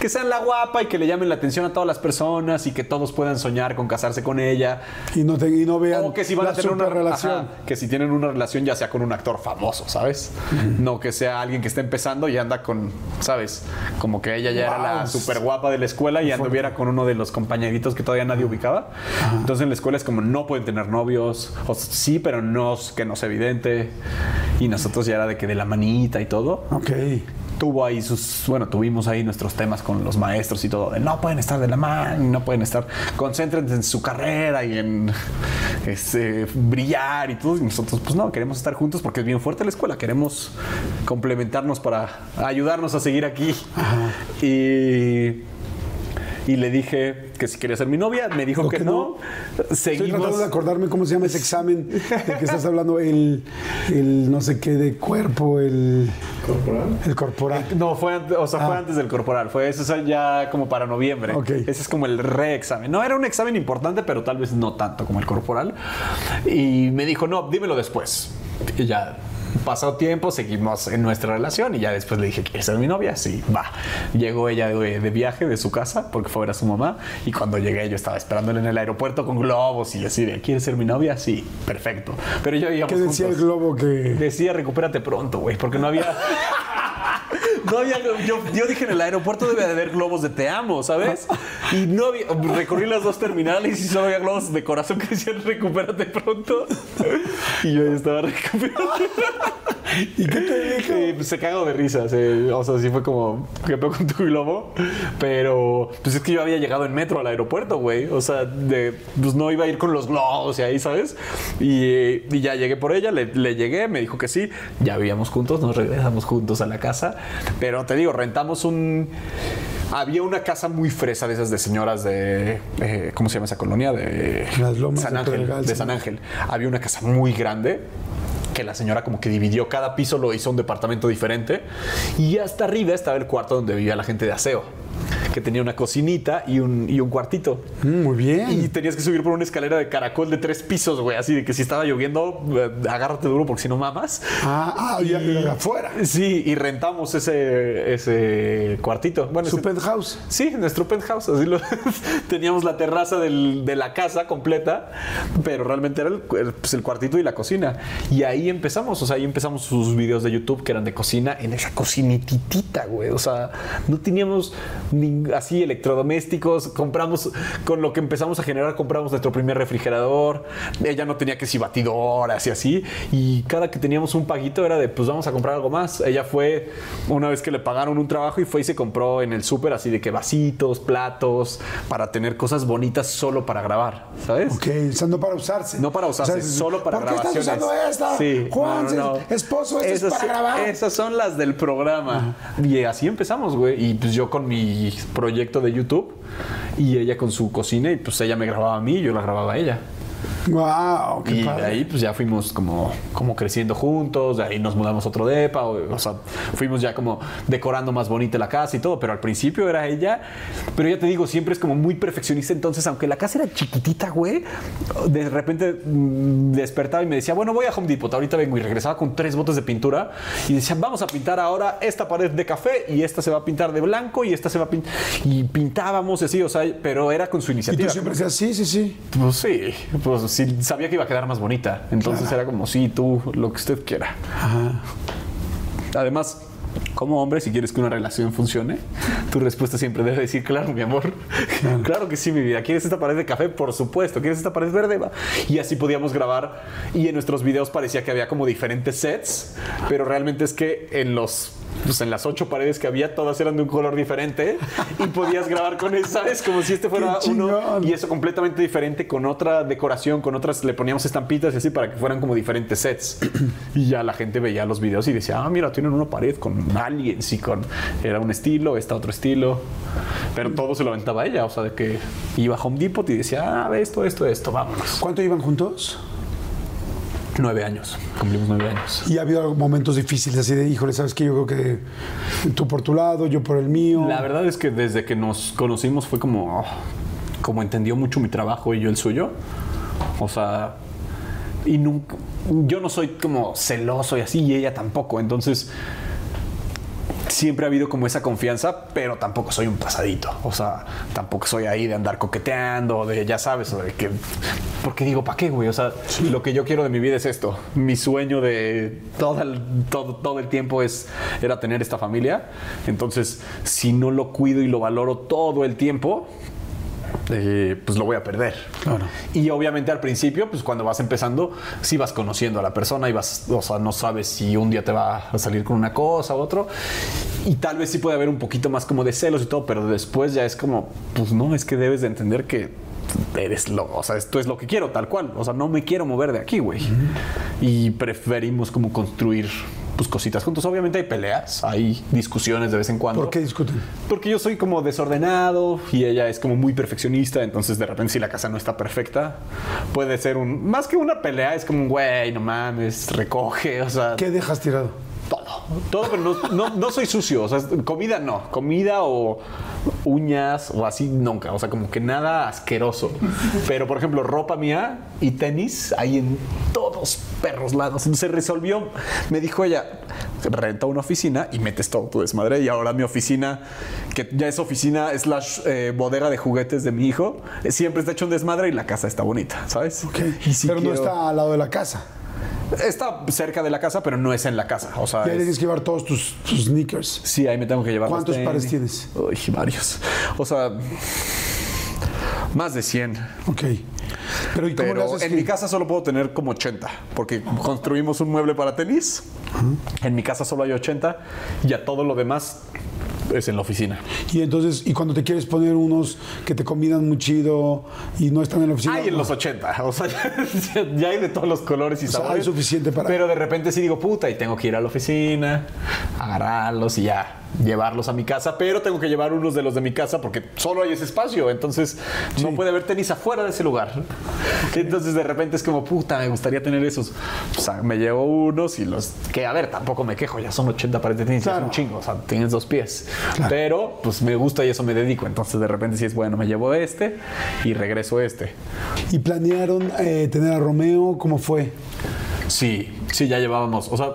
que sean la guapa y que le llamen la atención a todas las personas y que todos puedan soñar con casarse con ella. Y no, te- y no vean O que si van a tener una ajá, que si tienen una relación ya sea con un actor famoso, ¿sabes? No que sea alguien que está empezando y anda con, ¿sabes? Como que ella ya era la super guapa de la escuela y anduviera con uno de los compañeritos que todavía nadie ubicaba. Entonces en la escuela es como no pueden tener novios, o sí, pero no que no sea evidente. Y nosotros ya era de que de la manita y todo Ok. Tuvo ahí sus, bueno, tuvimos ahí nuestros temas con los maestros y todo, de no pueden estar de la mano, no pueden estar, concéntrense en su carrera y en este, brillar y todo. Y nosotros, pues no, queremos estar juntos porque es bien fuerte la escuela, queremos complementarnos para ayudarnos a seguir aquí. Y, y le dije que si quería ser mi novia, me dijo que, que no. Estoy Seguimos. tratando de acordarme cómo se llama ese examen del que estás hablando, el, el no sé qué de cuerpo, el corporal. El corporal. No, fue antes, o sea, fue Ah. antes del corporal. Fue eso es ya como para noviembre. Ese es como el reexamen. No era un examen importante, pero tal vez no tanto como el corporal. Y me dijo, no, dímelo después. Y ya pasó tiempo, seguimos en nuestra relación y ya después le dije, ¿quieres ser mi novia? Sí, va. Llegó ella de, de viaje de su casa porque fue a ver a su mamá y cuando llegué yo estaba esperándole en el aeropuerto con globos y así de, ¿quieres ser mi novia? Sí, perfecto. Pero yo íbamos ¿Qué decía el juntos. globo que.? Decía recupérate pronto, güey, porque no había. No había. Yo, yo dije en el aeropuerto debe de haber globos de te amo, ¿sabes? Y no había. Recorrí las dos terminales y solo había globos de corazón que decían recupérate pronto. Y yo ya estaba recuperando. ¿Y qué te dijo? Eh, pues, se cagó de risa. se- o sea, sí fue como, ¿qué pedo con tu globo? Pero, pues es que yo había llegado en metro al aeropuerto, güey. O sea, de, pues no iba a ir con los globos y ahí, ¿sabes? Y, eh, y ya llegué por ella, le, le llegué, me dijo que sí. Ya vivíamos juntos, nos regresamos juntos a la casa. Pero te digo, rentamos un. Había una casa muy fresa de esas de señoras de. eh, ¿Cómo se llama esa colonia? De Las Lomas San de Ángel. Pedregal, de. San Ángel. Había una casa muy grande que la señora como que dividió cada piso, lo hizo un departamento diferente. Y hasta arriba estaba el cuarto donde vivía la gente de aseo que tenía una cocinita y un, y un cuartito. Mm, muy bien. Y tenías que subir por una escalera de caracol de tres pisos, güey. Así de que si estaba lloviendo, eh, agárrate duro porque si no mamas. Ah, ah, ya, afuera. Sí, y rentamos ese, ese cuartito. Bueno, Su ese- penthouse. Sí, nuestro penthouse. Así lo, teníamos la terraza del- de la casa completa, pero realmente era el, pues, el cuartito y la cocina. Y ahí empezamos, o sea, ahí empezamos sus videos de YouTube que eran de cocina en esa cocinititita, güey. O sea, no teníamos así electrodomésticos. Compramos, con lo que empezamos a generar, compramos nuestro primer refrigerador. Ella no tenía que si batidoras y así. Y cada que teníamos un paguito era de, pues vamos a comprar algo más. Ella fue una vez que le pagaron un trabajo y fue y se compró en el súper así de que vasitos, platos, para tener cosas bonitas solo para grabar, ¿sabes? Ok, o sea, no para usarse. No para usarse, O sea, solo para ¿por qué grabaciones. estás usando esta? Sí, Juan, no, no, no. esposo, esto Esas es para grabar. Esas son las del programa. Y así empezamos, güey. Y pues yo con mi proyecto de YouTube y ella con su cocina y pues ella me grababa a mí y yo la grababa a ella. Wow, qué y padre. de ahí pues ya fuimos como, como creciendo juntos, de ahí nos mudamos a otro depa, o, o sea, fuimos ya como decorando más bonita la casa y todo, pero al principio era ella, pero ya te digo, siempre es como muy perfeccionista, entonces aunque la casa era chiquitita, güey, de repente mm, despertaba y me decía, bueno, voy a Home Depot, ahorita vengo y regresaba con tres botes de pintura y decía, vamos a pintar ahora esta pared de café y esta se va a pintar de blanco y esta se va a pintar, y pintábamos así, o sea, pero era con su Y iniciativa. tú siempre decías, sí, sí, sí. Pues sí, pues sí, sabía que iba a quedar más bonita. Entonces era como, sí, tú, lo que usted quiera. Además, como hombre, si quieres que una relación funcione, tu respuesta siempre debe decir, claro, mi amor. Claro, que sí, mi vida. ¿Quieres esta pared de café? Por supuesto. ¿Quieres esta pared verde? Va. Y así podíamos grabar. Y en nuestros videos parecía que había como diferentes sets, pero realmente es que en los... Pues en las ocho paredes que había, todas eran de un color diferente y podías grabar con eso, ¿sabes? Como si este fuera uno y eso completamente diferente con otra decoración, con otras le poníamos estampitas y así para que fueran como diferentes sets. y ya la gente veía los videos y decía, ah, mira, tienen una pared con aliens y con era un estilo, esta otro estilo. Pero todo se lo aventaba ella, o sea, de que iba a Home Depot y decía, ah, esto, esto, esto, vámonos. ¿Cuánto iban juntos? Nueve años, cumplimos nueve años. Y ha habido momentos difíciles así de, híjole, ¿sabes qué? Yo creo que tú por tu lado, yo por el mío. La verdad es que desde que nos conocimos fue como, como entendió mucho mi trabajo y yo el suyo. O sea, y nunca, yo no soy como celoso y así, y ella tampoco. Entonces, siempre ha habido como esa confianza, pero tampoco soy un pasadito. O sea, tampoco soy ahí de andar coqueteando, de ya sabes, o de que. Porque digo, ¿para qué, güey? O sea, lo que yo quiero de mi vida es esto. Mi sueño de todo el, todo, todo el tiempo es, era tener esta familia. Entonces, si no lo cuido y lo valoro todo el tiempo, eh, pues lo voy a perder. Claro. Y obviamente al principio, pues cuando vas empezando, sí vas conociendo a la persona y vas, o sea, no sabes si un día te va a salir con una cosa u otro. Y tal vez sí puede haber un poquito más como de celos y todo, pero después ya es como, pues no, es que debes de entender que eres lo, o sea, esto es lo que quiero, tal cual. O sea, no me quiero mover de aquí, güey. Y preferimos como construir pues cositas juntos. Obviamente hay peleas, hay discusiones de vez en cuando. ¿Por qué discuten? Porque yo soy como desordenado y ella es como muy perfeccionista, entonces de repente si la casa no está perfecta, puede ser un... Más que una pelea, es como un güey, no mames, recoge, o sea... ¿Qué dejas tirado? Todo. Todo, pero no, no, no soy sucio, o sea, comida no, comida o uñas o así nunca, o sea, como que nada asqueroso. Pero por ejemplo, ropa mía y tenis hay en todos perros lados. Se resolvió, me dijo ella, renta una oficina y metes todo tu desmadre. Y ahora mi oficina, que ya es oficina slash eh, bodega de juguetes de mi hijo, siempre está hecho un desmadre y la casa está bonita, ¿sabes? Ok. Y si Pero no está al lado de la casa. Está cerca de la casa, pero no es en la casa. O sea, es- tienes que llevar todos tus, tus sneakers. Sí, ahí me tengo que llevar. ¿Cuántos pares tienes? Uy, varios. O sea, más de 100. Ok. Pero ¿y cómo le Pero haces en que- mi casa solo puedo tener como 80, porque construimos un mueble para tenis. En mi casa solo hay 80 y a todo lo demás es en la oficina. Y entonces, y cuando te quieres poner unos que te combinan muy chido y no están en la oficina. Hay en los 80, o sea, ya, hay de todos los colores y sea, sabores. hay suficiente para- Pero de repente sí digo, puta, y tengo que ir a la oficina, agarrarlos y ya. Llevarlos a mi casa, pero tengo que llevar unos de los de mi casa porque solo hay ese espacio, entonces no puede haber tenis afuera de ese lugar. Entonces de repente es como, puta, me gustaría tener esos. O sea, me llevo unos y los, que a ver, tampoco me quejo, ya son 80 pares de tenis, ya es Claro. un chingo, o sea, tienes dos pies. Pero pues me gusta y eso me dedico, entonces de repente si es bueno, me llevo este y regreso este. ¿Y planearon eh, tener a Romeo? ¿Cómo fue? Sí, sí, ya llevábamos. O sea,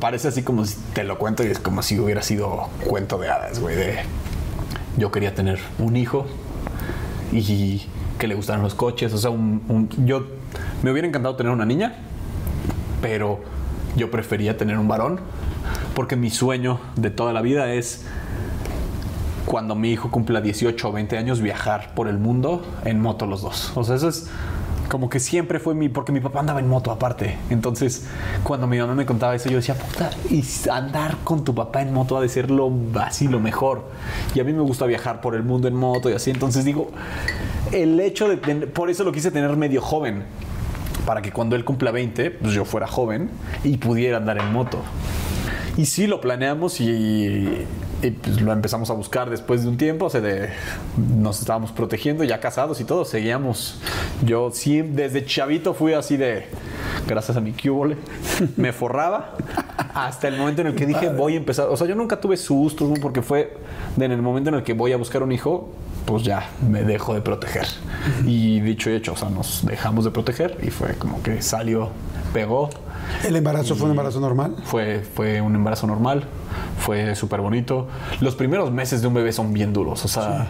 parece así como si te lo cuento y es como si hubiera sido cuento de hadas, güey. De yo quería tener un hijo y que le gustaran los coches. O sea, un, yo me hubiera encantado tener una niña, pero yo prefería tener un varón porque mi sueño de toda la vida es cuando mi hijo cumpla 18 o 20 años viajar por el mundo en moto los dos. O sea, eso es como que siempre fue mi, porque mi papá andaba en moto aparte. Entonces, cuando mi mamá me contaba eso, yo decía, puta, y andar con tu papá en moto ha de ser lo, así lo mejor. Y a mí me gusta viajar por el mundo en moto y así. Entonces digo, el hecho de, tener- por eso lo quise tener medio joven. Para que cuando él cumpla 20, pues yo fuera joven y pudiera andar en moto. Y sí, lo planeamos y, y, pues lo empezamos a buscar después de un tiempo. O sea, de, nos estábamos protegiendo, ya casados y todo, seguíamos. Yo sí, desde chavito fui así de, gracias a mi cubole, me forraba hasta el momento en el que dije voy a empezar. O sea, yo nunca tuve sustos ¿no? porque fue de en el momento en el que voy a buscar un hijo, pues ya me dejo de proteger. Y dicho y hecho, o sea, nos dejamos de proteger y fue como que salió, pegó. ¿El embarazo fue un embarazo normal? Fue, fue un embarazo normal, fue súper bonito. Los primeros meses de un bebé son bien duros, o sea,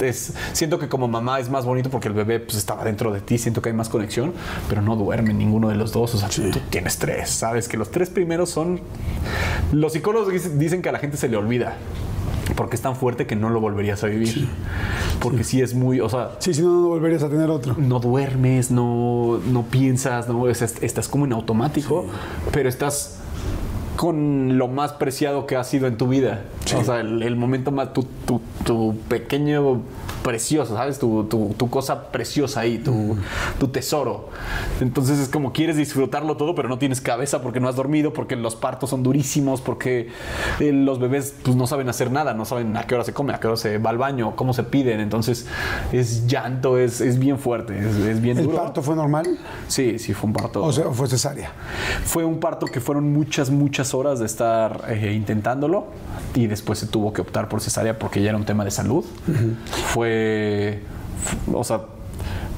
es- siento que como mamá es más bonito porque el bebé pues, estaba dentro de ti, siento que hay más conexión, pero no duerme ninguno de los dos, o sea, tú tienes tres, sabes que los tres primeros son... Los psicólogos dicen que a la gente se le olvida. Porque es tan fuerte que no lo volverías a vivir. Porque sí. es muy, o sea, Sí, si no, no volverías a tener otro. no duermes, no, no piensas, no, es- es- estás como en automático, pero estás con lo más preciado que ha sido en tu vida. O sea, el, el momento más, tu, tu- tu pequeño precioso, ¿sabes? Tu, tu- tu cosa preciosa ahí, tu, tu tesoro. Entonces es como quieres disfrutarlo todo, pero no tienes cabeza porque no has dormido, porque los partos son durísimos, porque eh, los bebés pues, no saben hacer nada, no saben a qué hora se come, a qué hora se va al baño, cómo se piden. Entonces es llanto, es, es bien fuerte, es, es bien ¿El duro. parto fue normal? Sí, sí, fue un parto. O sea, fue cesárea. Fue un parto que fueron muchas, muchas horas de estar eh, intentándolo y después se tuvo que optar por cesárea porque ya era un tema de salud. Fue, o sea,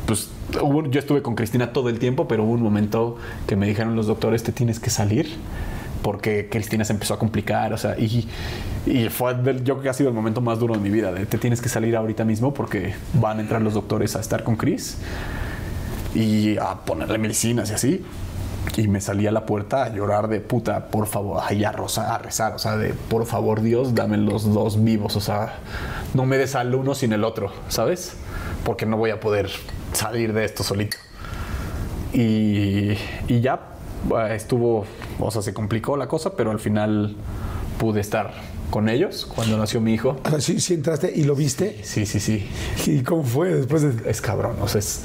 pues hubo- yo estuve con Cristina todo el tiempo, pero hubo un momento que me dijeron los doctores, te tienes que salir porque Cristina se empezó a complicar, o sea, y, fue, yo que ha sido el momento más duro de mi vida, de te tienes que salir ahorita mismo porque van a entrar los doctores a estar con Cris y a ponerle medicinas y así. Y me salí a la puerta a llorar de puta, por favor, ahí a, rosa- a rezar, o sea, de por favor Dios, dame los dos vivos, o sea, no me des al uno sin el otro, ¿sabes? Porque no voy a poder salir de esto solito. Y, y ya eh, estuvo, o sea, se complicó la cosa, pero al final pude estar con ellos cuando nació mi hijo. Sea, sí, sí entraste y lo viste. Sí, sí, sí. ¿Y cómo fue después de.? es cabrón. O sea, es-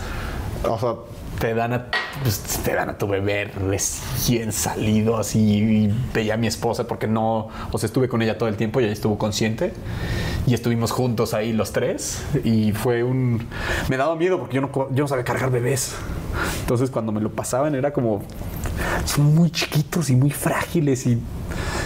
o sea, te dan a, pues, te dan a tu bebé recién salido así veía a mi esposa porque no, o sea, estuve con ella todo el tiempo y ella estuvo consciente y estuvimos juntos ahí los tres y fue un, me daba miedo porque yo no, yo no sabía cargar bebés. Entonces cuando me lo pasaban era como, son muy chiquitos y muy frágiles y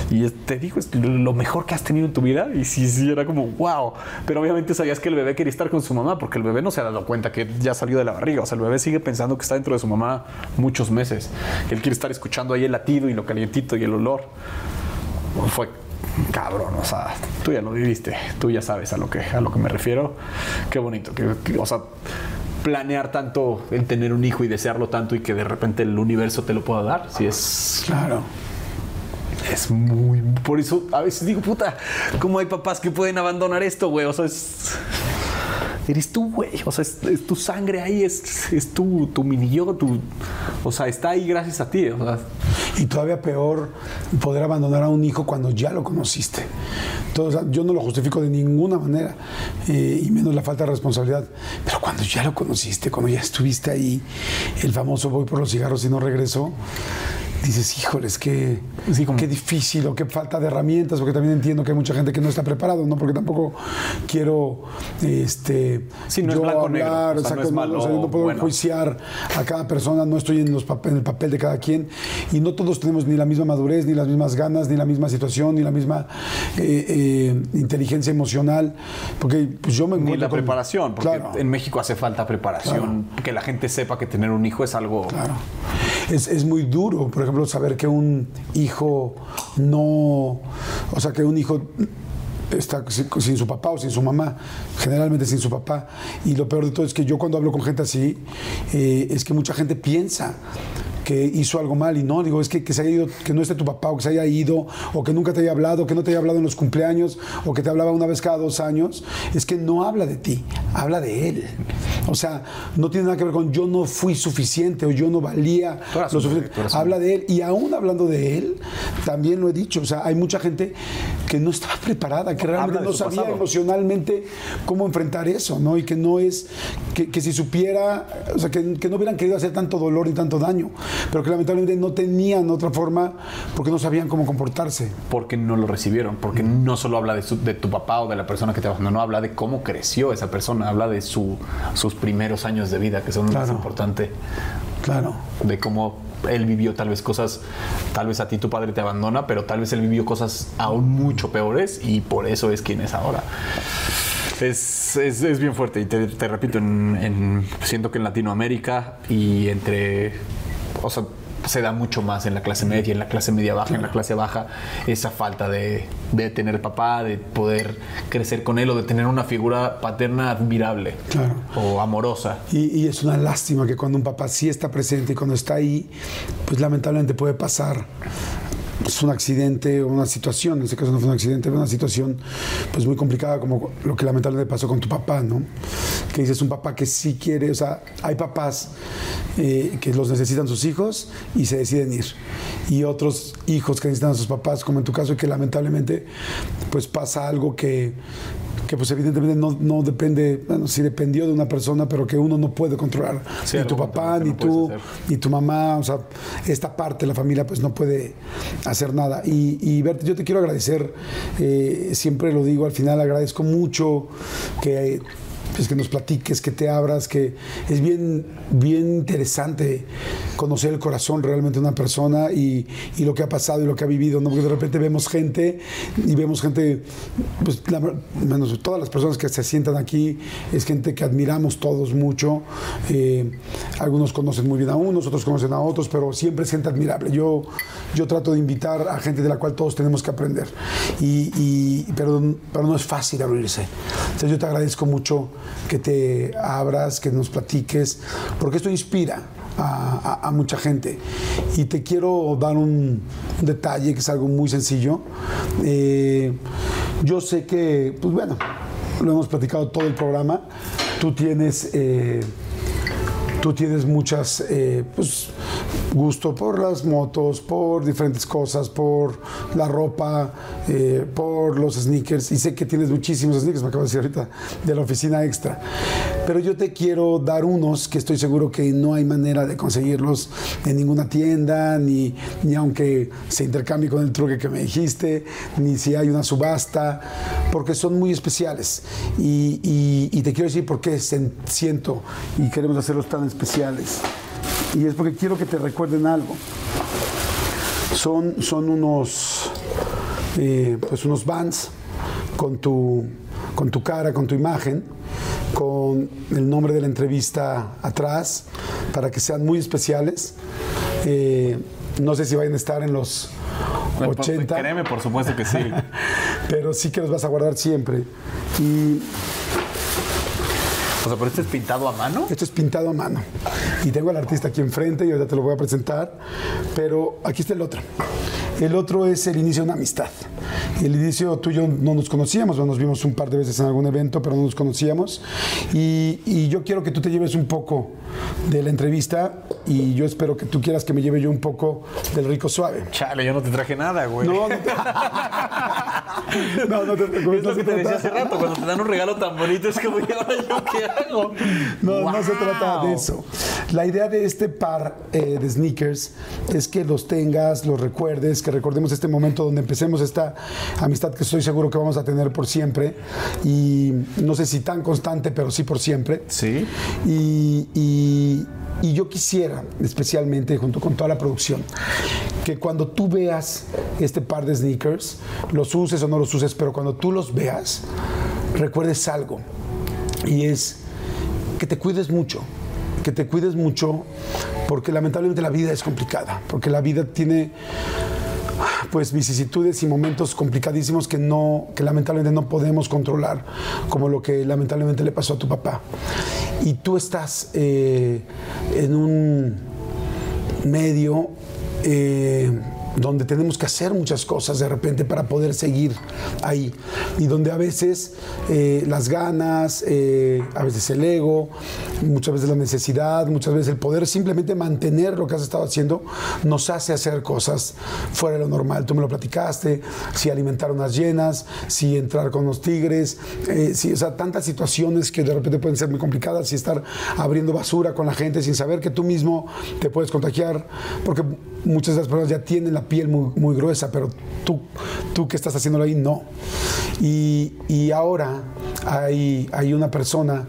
y te digo, es lo mejor que has tenido en tu vida. Y sí, sí, era como, wow. Pero obviamente sabías que el bebé quería estar con su mamá porque el bebé no se ha dado cuenta que ya salió de la barriga. O sea, el bebé sigue pensando que está dentro de su mamá muchos meses. Él quiere estar escuchando ahí el latido y lo calientito y el olor. Fue cabrón, o sea, tú ya lo viviste, tú ya sabes a lo que, a lo que me refiero. Qué bonito, que, que- o sea, planear tanto el tener un hijo y desearlo tanto y que de repente el universo te lo pueda dar, si es Claro. Es muy. Por eso a veces digo, puta, ¿cómo hay papás que pueden abandonar esto, güey? O sea, es. Eres tú, güey. O sea, es, tu sangre ahí, es, es tu, tu mini yo, tu. O sea, está ahí gracias a ti. O Y todavía peor poder abandonar a un hijo cuando ya lo conociste. Entonces, yo no lo justifico de ninguna manera, eh, y menos la falta de responsabilidad. Pero cuando ya lo conociste, cuando ya estuviste ahí, el famoso voy por los cigarros y no regreso, dices, híjoles, qué, Sí, como- qué difícil o qué falta de herramientas, porque también entiendo que hay mucha gente que no está preparado, ¿no? Porque tampoco quiero este, Sí, no es blanco o negro, hablar, o sea, no es exacto, malo o sea, yo no puedo bueno. enjuiciar a cada persona, no estoy en, los papel- en el papel de cada quien y no todos tenemos ni la misma madurez, ni las mismas ganas, ni la misma situación, ni la misma eh, eh, inteligencia emocional, porque pues yo me Ni encuentro la con- preparación, porque Claro. en México hace falta preparación. Que la gente sepa que tener un hijo es algo. Claro. Es, es muy duro, por ejemplo, saber que un hijo no, o sea, que un hijo está sin, su papá o sin su mamá, generalmente sin su papá. Y lo peor de todo es que yo cuando hablo con gente así, eh, es que mucha gente piensa que hizo algo mal y no, digo, es que, que se haya ido, que no esté tu papá o que se haya ido o que nunca te haya hablado, que no te haya hablado en los cumpleaños o que te hablaba una vez cada dos años, es que no habla de ti, habla de él. O sea, no tiene nada que ver con yo no fui suficiente o yo no valía lo suficiente. Habla de él y aún hablando de él, también lo he dicho, o sea, hay mucha gente que no estaba preparada, que realmente no sabía pasado. emocionalmente cómo enfrentar eso, ¿no? Y que no es, que, que si supiera, o sea, que, que no hubieran querido hacer tanto dolor y tanto daño, pero que lamentablemente no tenían otra forma porque no sabían cómo comportarse. porque no lo recibieron, porque no solo habla de, su- de tu papá o de la persona que te abandonó, habla de cómo creció esa persona, habla de su, sus primeros años de vida, que son lo más Claro. importante, Claro. de cómo él vivió tal vez cosas, tal vez a ti tu padre te abandona, pero tal vez él vivió cosas aún mucho peores y por eso es quien es ahora. Es, es, es bien fuerte y te, te repito, en, en- siento que en Latinoamérica y entre, o sea, se da mucho más en la clase media, en la clase media baja, en la clase baja, esa falta de, de tener papá, de poder crecer con él o de tener una figura paterna admirable Claro. o amorosa. Y, y es una lástima que cuando un papá sí está presente y cuando está ahí, pues lamentablemente puede pasar pues, un accidente o una situación, en este caso no fue un accidente, fue una situación pues muy complicada como lo que lamentablemente pasó con tu papá, ¿no? Que dices un papá que sí quiere, o sea, hay papás eh, que los necesitan sus hijos y se deciden ir. Y otros hijos que necesitan a sus papás, como en tu caso, y que lamentablemente pues pasa algo que que pues evidentemente no, no depende, bueno, sí dependió de una persona, pero que uno no puede controlar. Sí, ni tu papá, ni no tú, ni tu mamá, o sea, esta parte de la familia pues no puede hacer nada. Y, y Berta, yo te quiero agradecer, eh, siempre lo digo, al final agradezco mucho que... pues, que nos platiques, que te abras, que es bien, bien interesante conocer el corazón realmente de una persona y, y lo que ha pasado y lo que ha vivido, ¿no? Porque de repente vemos gente y vemos gente, pues la- menos todas las personas que se sientan aquí es gente que admiramos todos mucho. Eh, algunos conocen muy bien a unos, otros conocen a otros, pero siempre es gente admirable. Yo, yo trato de invitar a gente de la cual todos tenemos que aprender. Y, y- pero, pero no es fácil abrirse. Entonces yo te agradezco mucho que te abras, que nos platiques, porque esto inspira. A, mucha gente y te quiero dar un, un detalle que es algo muy sencillo Eh, yo sé que pues bueno lo hemos platicado todo el programa tú tienes eh, tú tienes muchas eh, pues, gusto por las motos, por diferentes cosas, por la ropa, eh, por los sneakers. Y sé que tienes muchísimos sneakers, me acabo de decir ahorita, de la oficina extra. Pero yo te quiero dar unos que estoy seguro que no hay manera de conseguirlos en ninguna tienda, ni, ni aunque se intercambie con el truque que me dijiste, ni si hay una subasta, porque son muy especiales. Y, y- y te quiero decir por qué siento y queremos hacerlos tan especiales. Y es porque quiero que te recuerden algo. Son, son unos, eh, pues unos vans con tu, con tu cara, con tu imagen, con el nombre de la entrevista atrás, para que sean muy especiales. Eh, no sé si vayan a estar en los 80. Créeme, por supuesto que sí. pero sí que los vas a guardar siempre. Y O sea, pero este es pintado a mano. esto es pintado a mano. Y tengo al artista aquí enfrente y ahora te lo voy a presentar. Pero aquí está el otro. El otro es el inicio de una amistad. El inicio tú y yo no nos conocíamos, nos vimos un par de veces en algún evento, pero no nos conocíamos. Y, y yo quiero que tú te lleves un poco de la entrevista y yo espero que tú quieras que me lleve yo un poco del rico suave. Chale, yo no te traje nada, güey. No, no te, no, no te preocupes. Es lo que te decía hace rato, cuando te dan un regalo tan bonito es como, ¿y ahora yo qué hago? No, no se trata de eso. La idea de este par eh, de sneakers es que los tengas, los recuerdes, que recordemos este momento donde empecemos esta amistad que estoy seguro que vamos a tener por siempre. Y no sé si tan constante, pero sí por siempre. Sí. Y, y- y yo quisiera, especialmente junto con toda la producción, que cuando tú veas este par de sneakers, los uses o no los uses, pero cuando tú los veas, recuerdes algo. Y es que te cuides mucho, que te cuides mucho, porque lamentablemente la vida es complicada, porque la vida tiene pues vicisitudes y momentos complicadísimos que no que lamentablemente no podemos controlar como lo que lamentablemente le pasó a tu papá. Y tú estás eh, en un medio eh, donde tenemos que hacer muchas cosas de repente para poder seguir ahí y donde a veces eh, las ganas, eh, a veces el ego, muchas veces la necesidad, muchas veces el poder simplemente mantener lo que has estado haciendo nos hace hacer cosas fuera de lo normal. Tú me lo platicaste, si alimentar unas llenas, si entrar con los tigres, eh, si, o sea, tantas situaciones que de repente pueden ser muy complicadas y estar abriendo basura con la gente sin saber que tú mismo te puedes contagiar, porque muchas de las personas ya tienen la piel muy, muy gruesa, pero tú, tú que estás haciéndolo ahí, no. Y, y ahora hay, hay una persona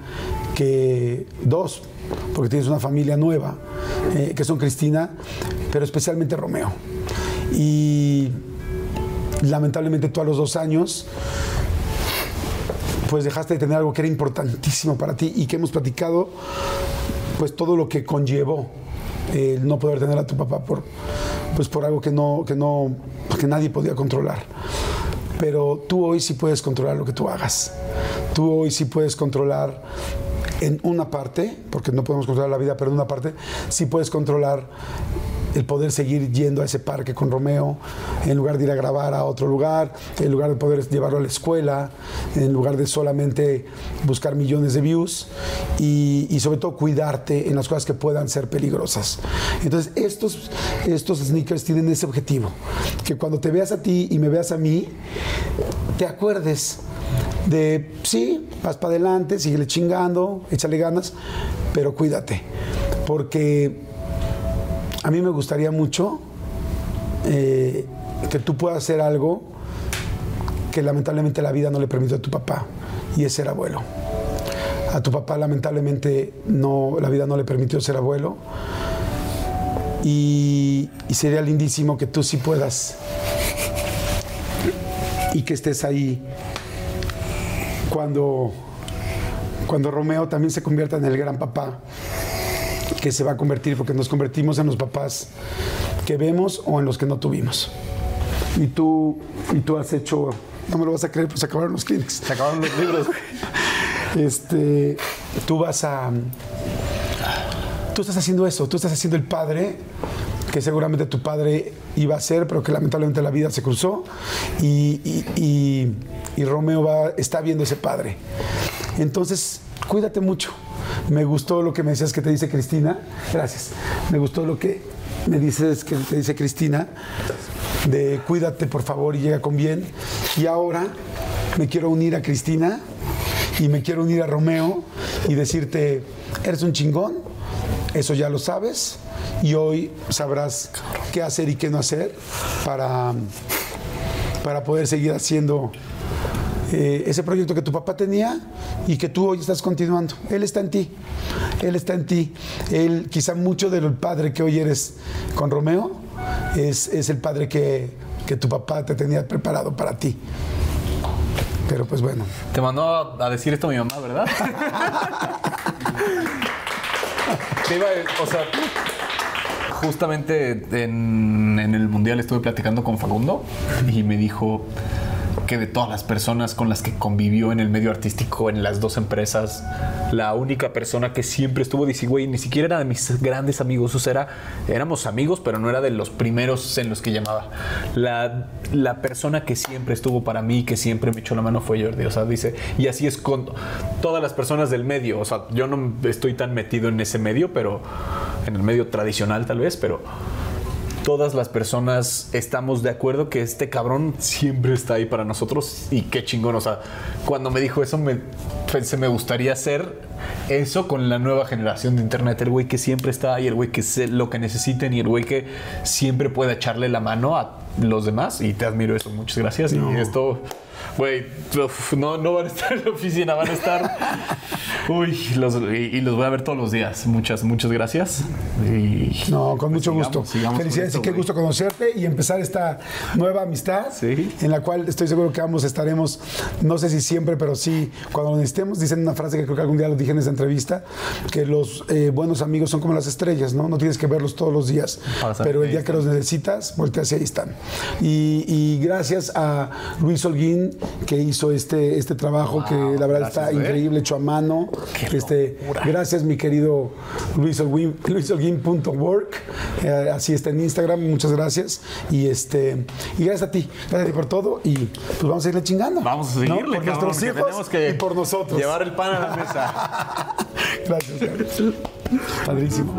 que, dos, porque tienes una familia nueva, eh, que son Cristina, pero especialmente Romeo. Y lamentablemente tú a los dos años pues dejaste de tener algo que era importantísimo para ti y que hemos platicado, pues todo lo que conllevó el no poder tener a tu papá por, pues por algo que no, que no, que nadie podía controlar. Pero tú hoy sí puedes controlar lo que tú hagas. Tú hoy sí puedes controlar en una parte, porque no podemos controlar la vida, pero en una parte sí puedes controlar el poder seguir yendo a ese parque con Romeo, en lugar de ir a grabar a otro lugar, en lugar de poder llevarlo a la escuela, en lugar de solamente buscar millones de views y, sobre todo cuidarte en las cosas que puedan ser peligrosas. Entonces estos, estos sneakers tienen ese objetivo, que cuando te veas a ti y me veas a mí, te acuerdes de, sí, vas para adelante, síguele chingando, échale ganas, pero cuídate, porque a mí me gustaría mucho eh, que tú puedas hacer algo que lamentablemente la vida no le permitió a tu papá, y es ser abuelo. A tu papá lamentablemente no, la vida no le permitió ser abuelo. Y, y sería lindísimo que tú sí puedas y que estés ahí cuando, cuando Romeo también se convierta en el gran papá que se va a convertir, porque nos convertimos en los papás que vemos o en los que no tuvimos. Y tú, y tú has hecho, no me lo vas a creer, pues acabaron los Kleenex. Se acabaron los libros. Este, tú vas a, tú estás haciendo eso, tú estás haciendo el padre que seguramente tu padre iba a ser, pero que lamentablemente la vida se cruzó y, y- y- y Romeo va, está viendo ese padre. Entonces, cuídate mucho. Me gustó lo que me decías que te dice Cristina. Gracias. Me gustó lo que me dices que te dice Cristina de cuídate por favor y llega con bien. Y ahora me quiero unir a Cristina y me quiero unir a Romeo y decirte, eres un chingón, eso ya lo sabes, y hoy sabrás qué hacer y qué no hacer para, para poder seguir haciendo eh, ese proyecto que tu papá tenía y que tú hoy estás continuando. Él está en ti, él está en ti. Él, quizá mucho del padre que hoy eres con Romeo, es, es el padre que, que tu papá te tenía preparado para ti. Pero pues bueno. Te mandó a, decir esto mi mamá, ¿verdad? Te iba a- o sea, justamente en, en el mundial estuve platicando con Facundo y me dijo de todas las personas con las que convivió en el medio artístico, en las dos empresas, la única persona que siempre estuvo, dice, güey, ni siquiera era de mis grandes amigos, o sea, era- éramos amigos, pero no era de los primeros en los que llamaba. La, la persona que siempre estuvo para mí, que siempre me echó la mano fue Jordi, o sea, dice, y así es con todas las personas del medio, o sea, yo no estoy tan metido en ese medio, pero en el medio tradicional tal vez, pero todas las personas estamos de acuerdo que este cabrón siempre está ahí para nosotros y qué chingón. O sea, cuando me dijo eso, me pensé, me gustaría hacer eso con la nueva generación de internet. El güey que siempre está ahí, el güey que sé lo que necesiten y el güey que siempre puede echarle la mano a los demás. Y te admiro eso. Muchas gracias. Y esto. Güey, no, no van a estar en la oficina, van a estar. Uy, los- y, y los voy a ver todos los días. Muchas, muchas gracias. Y, No, con mucho sigamos, gusto. sigamos Felicidades y qué gusto conocerte y empezar esta nueva amistad Sí. en la cual estoy seguro que ambos estaremos, no sé si siempre, pero sí, cuando lo necesitemos. Dicen una frase que creo que algún día lo dije en esta entrevista, que los eh, buenos amigos son como las estrellas, ¿no? No tienes que verlos todos los días, pero el día que los necesitas, volteas y ahí están. Y, y gracias a Luis Holguín que hizo este, este trabajo que la verdad está güey. increíble, hecho a mano. Este, gracias, mi querido Luis. Eh, así está en Instagram, muchas gracias. Y este y gracias a ti, gracias a ti por todo. Y pues vamos a irle chingando. Vamos a ¿no? seguirle, Por cabrón, nuestros hijos que y por nosotros. Llevar el pan a la mesa. Gracias. Padrísimo.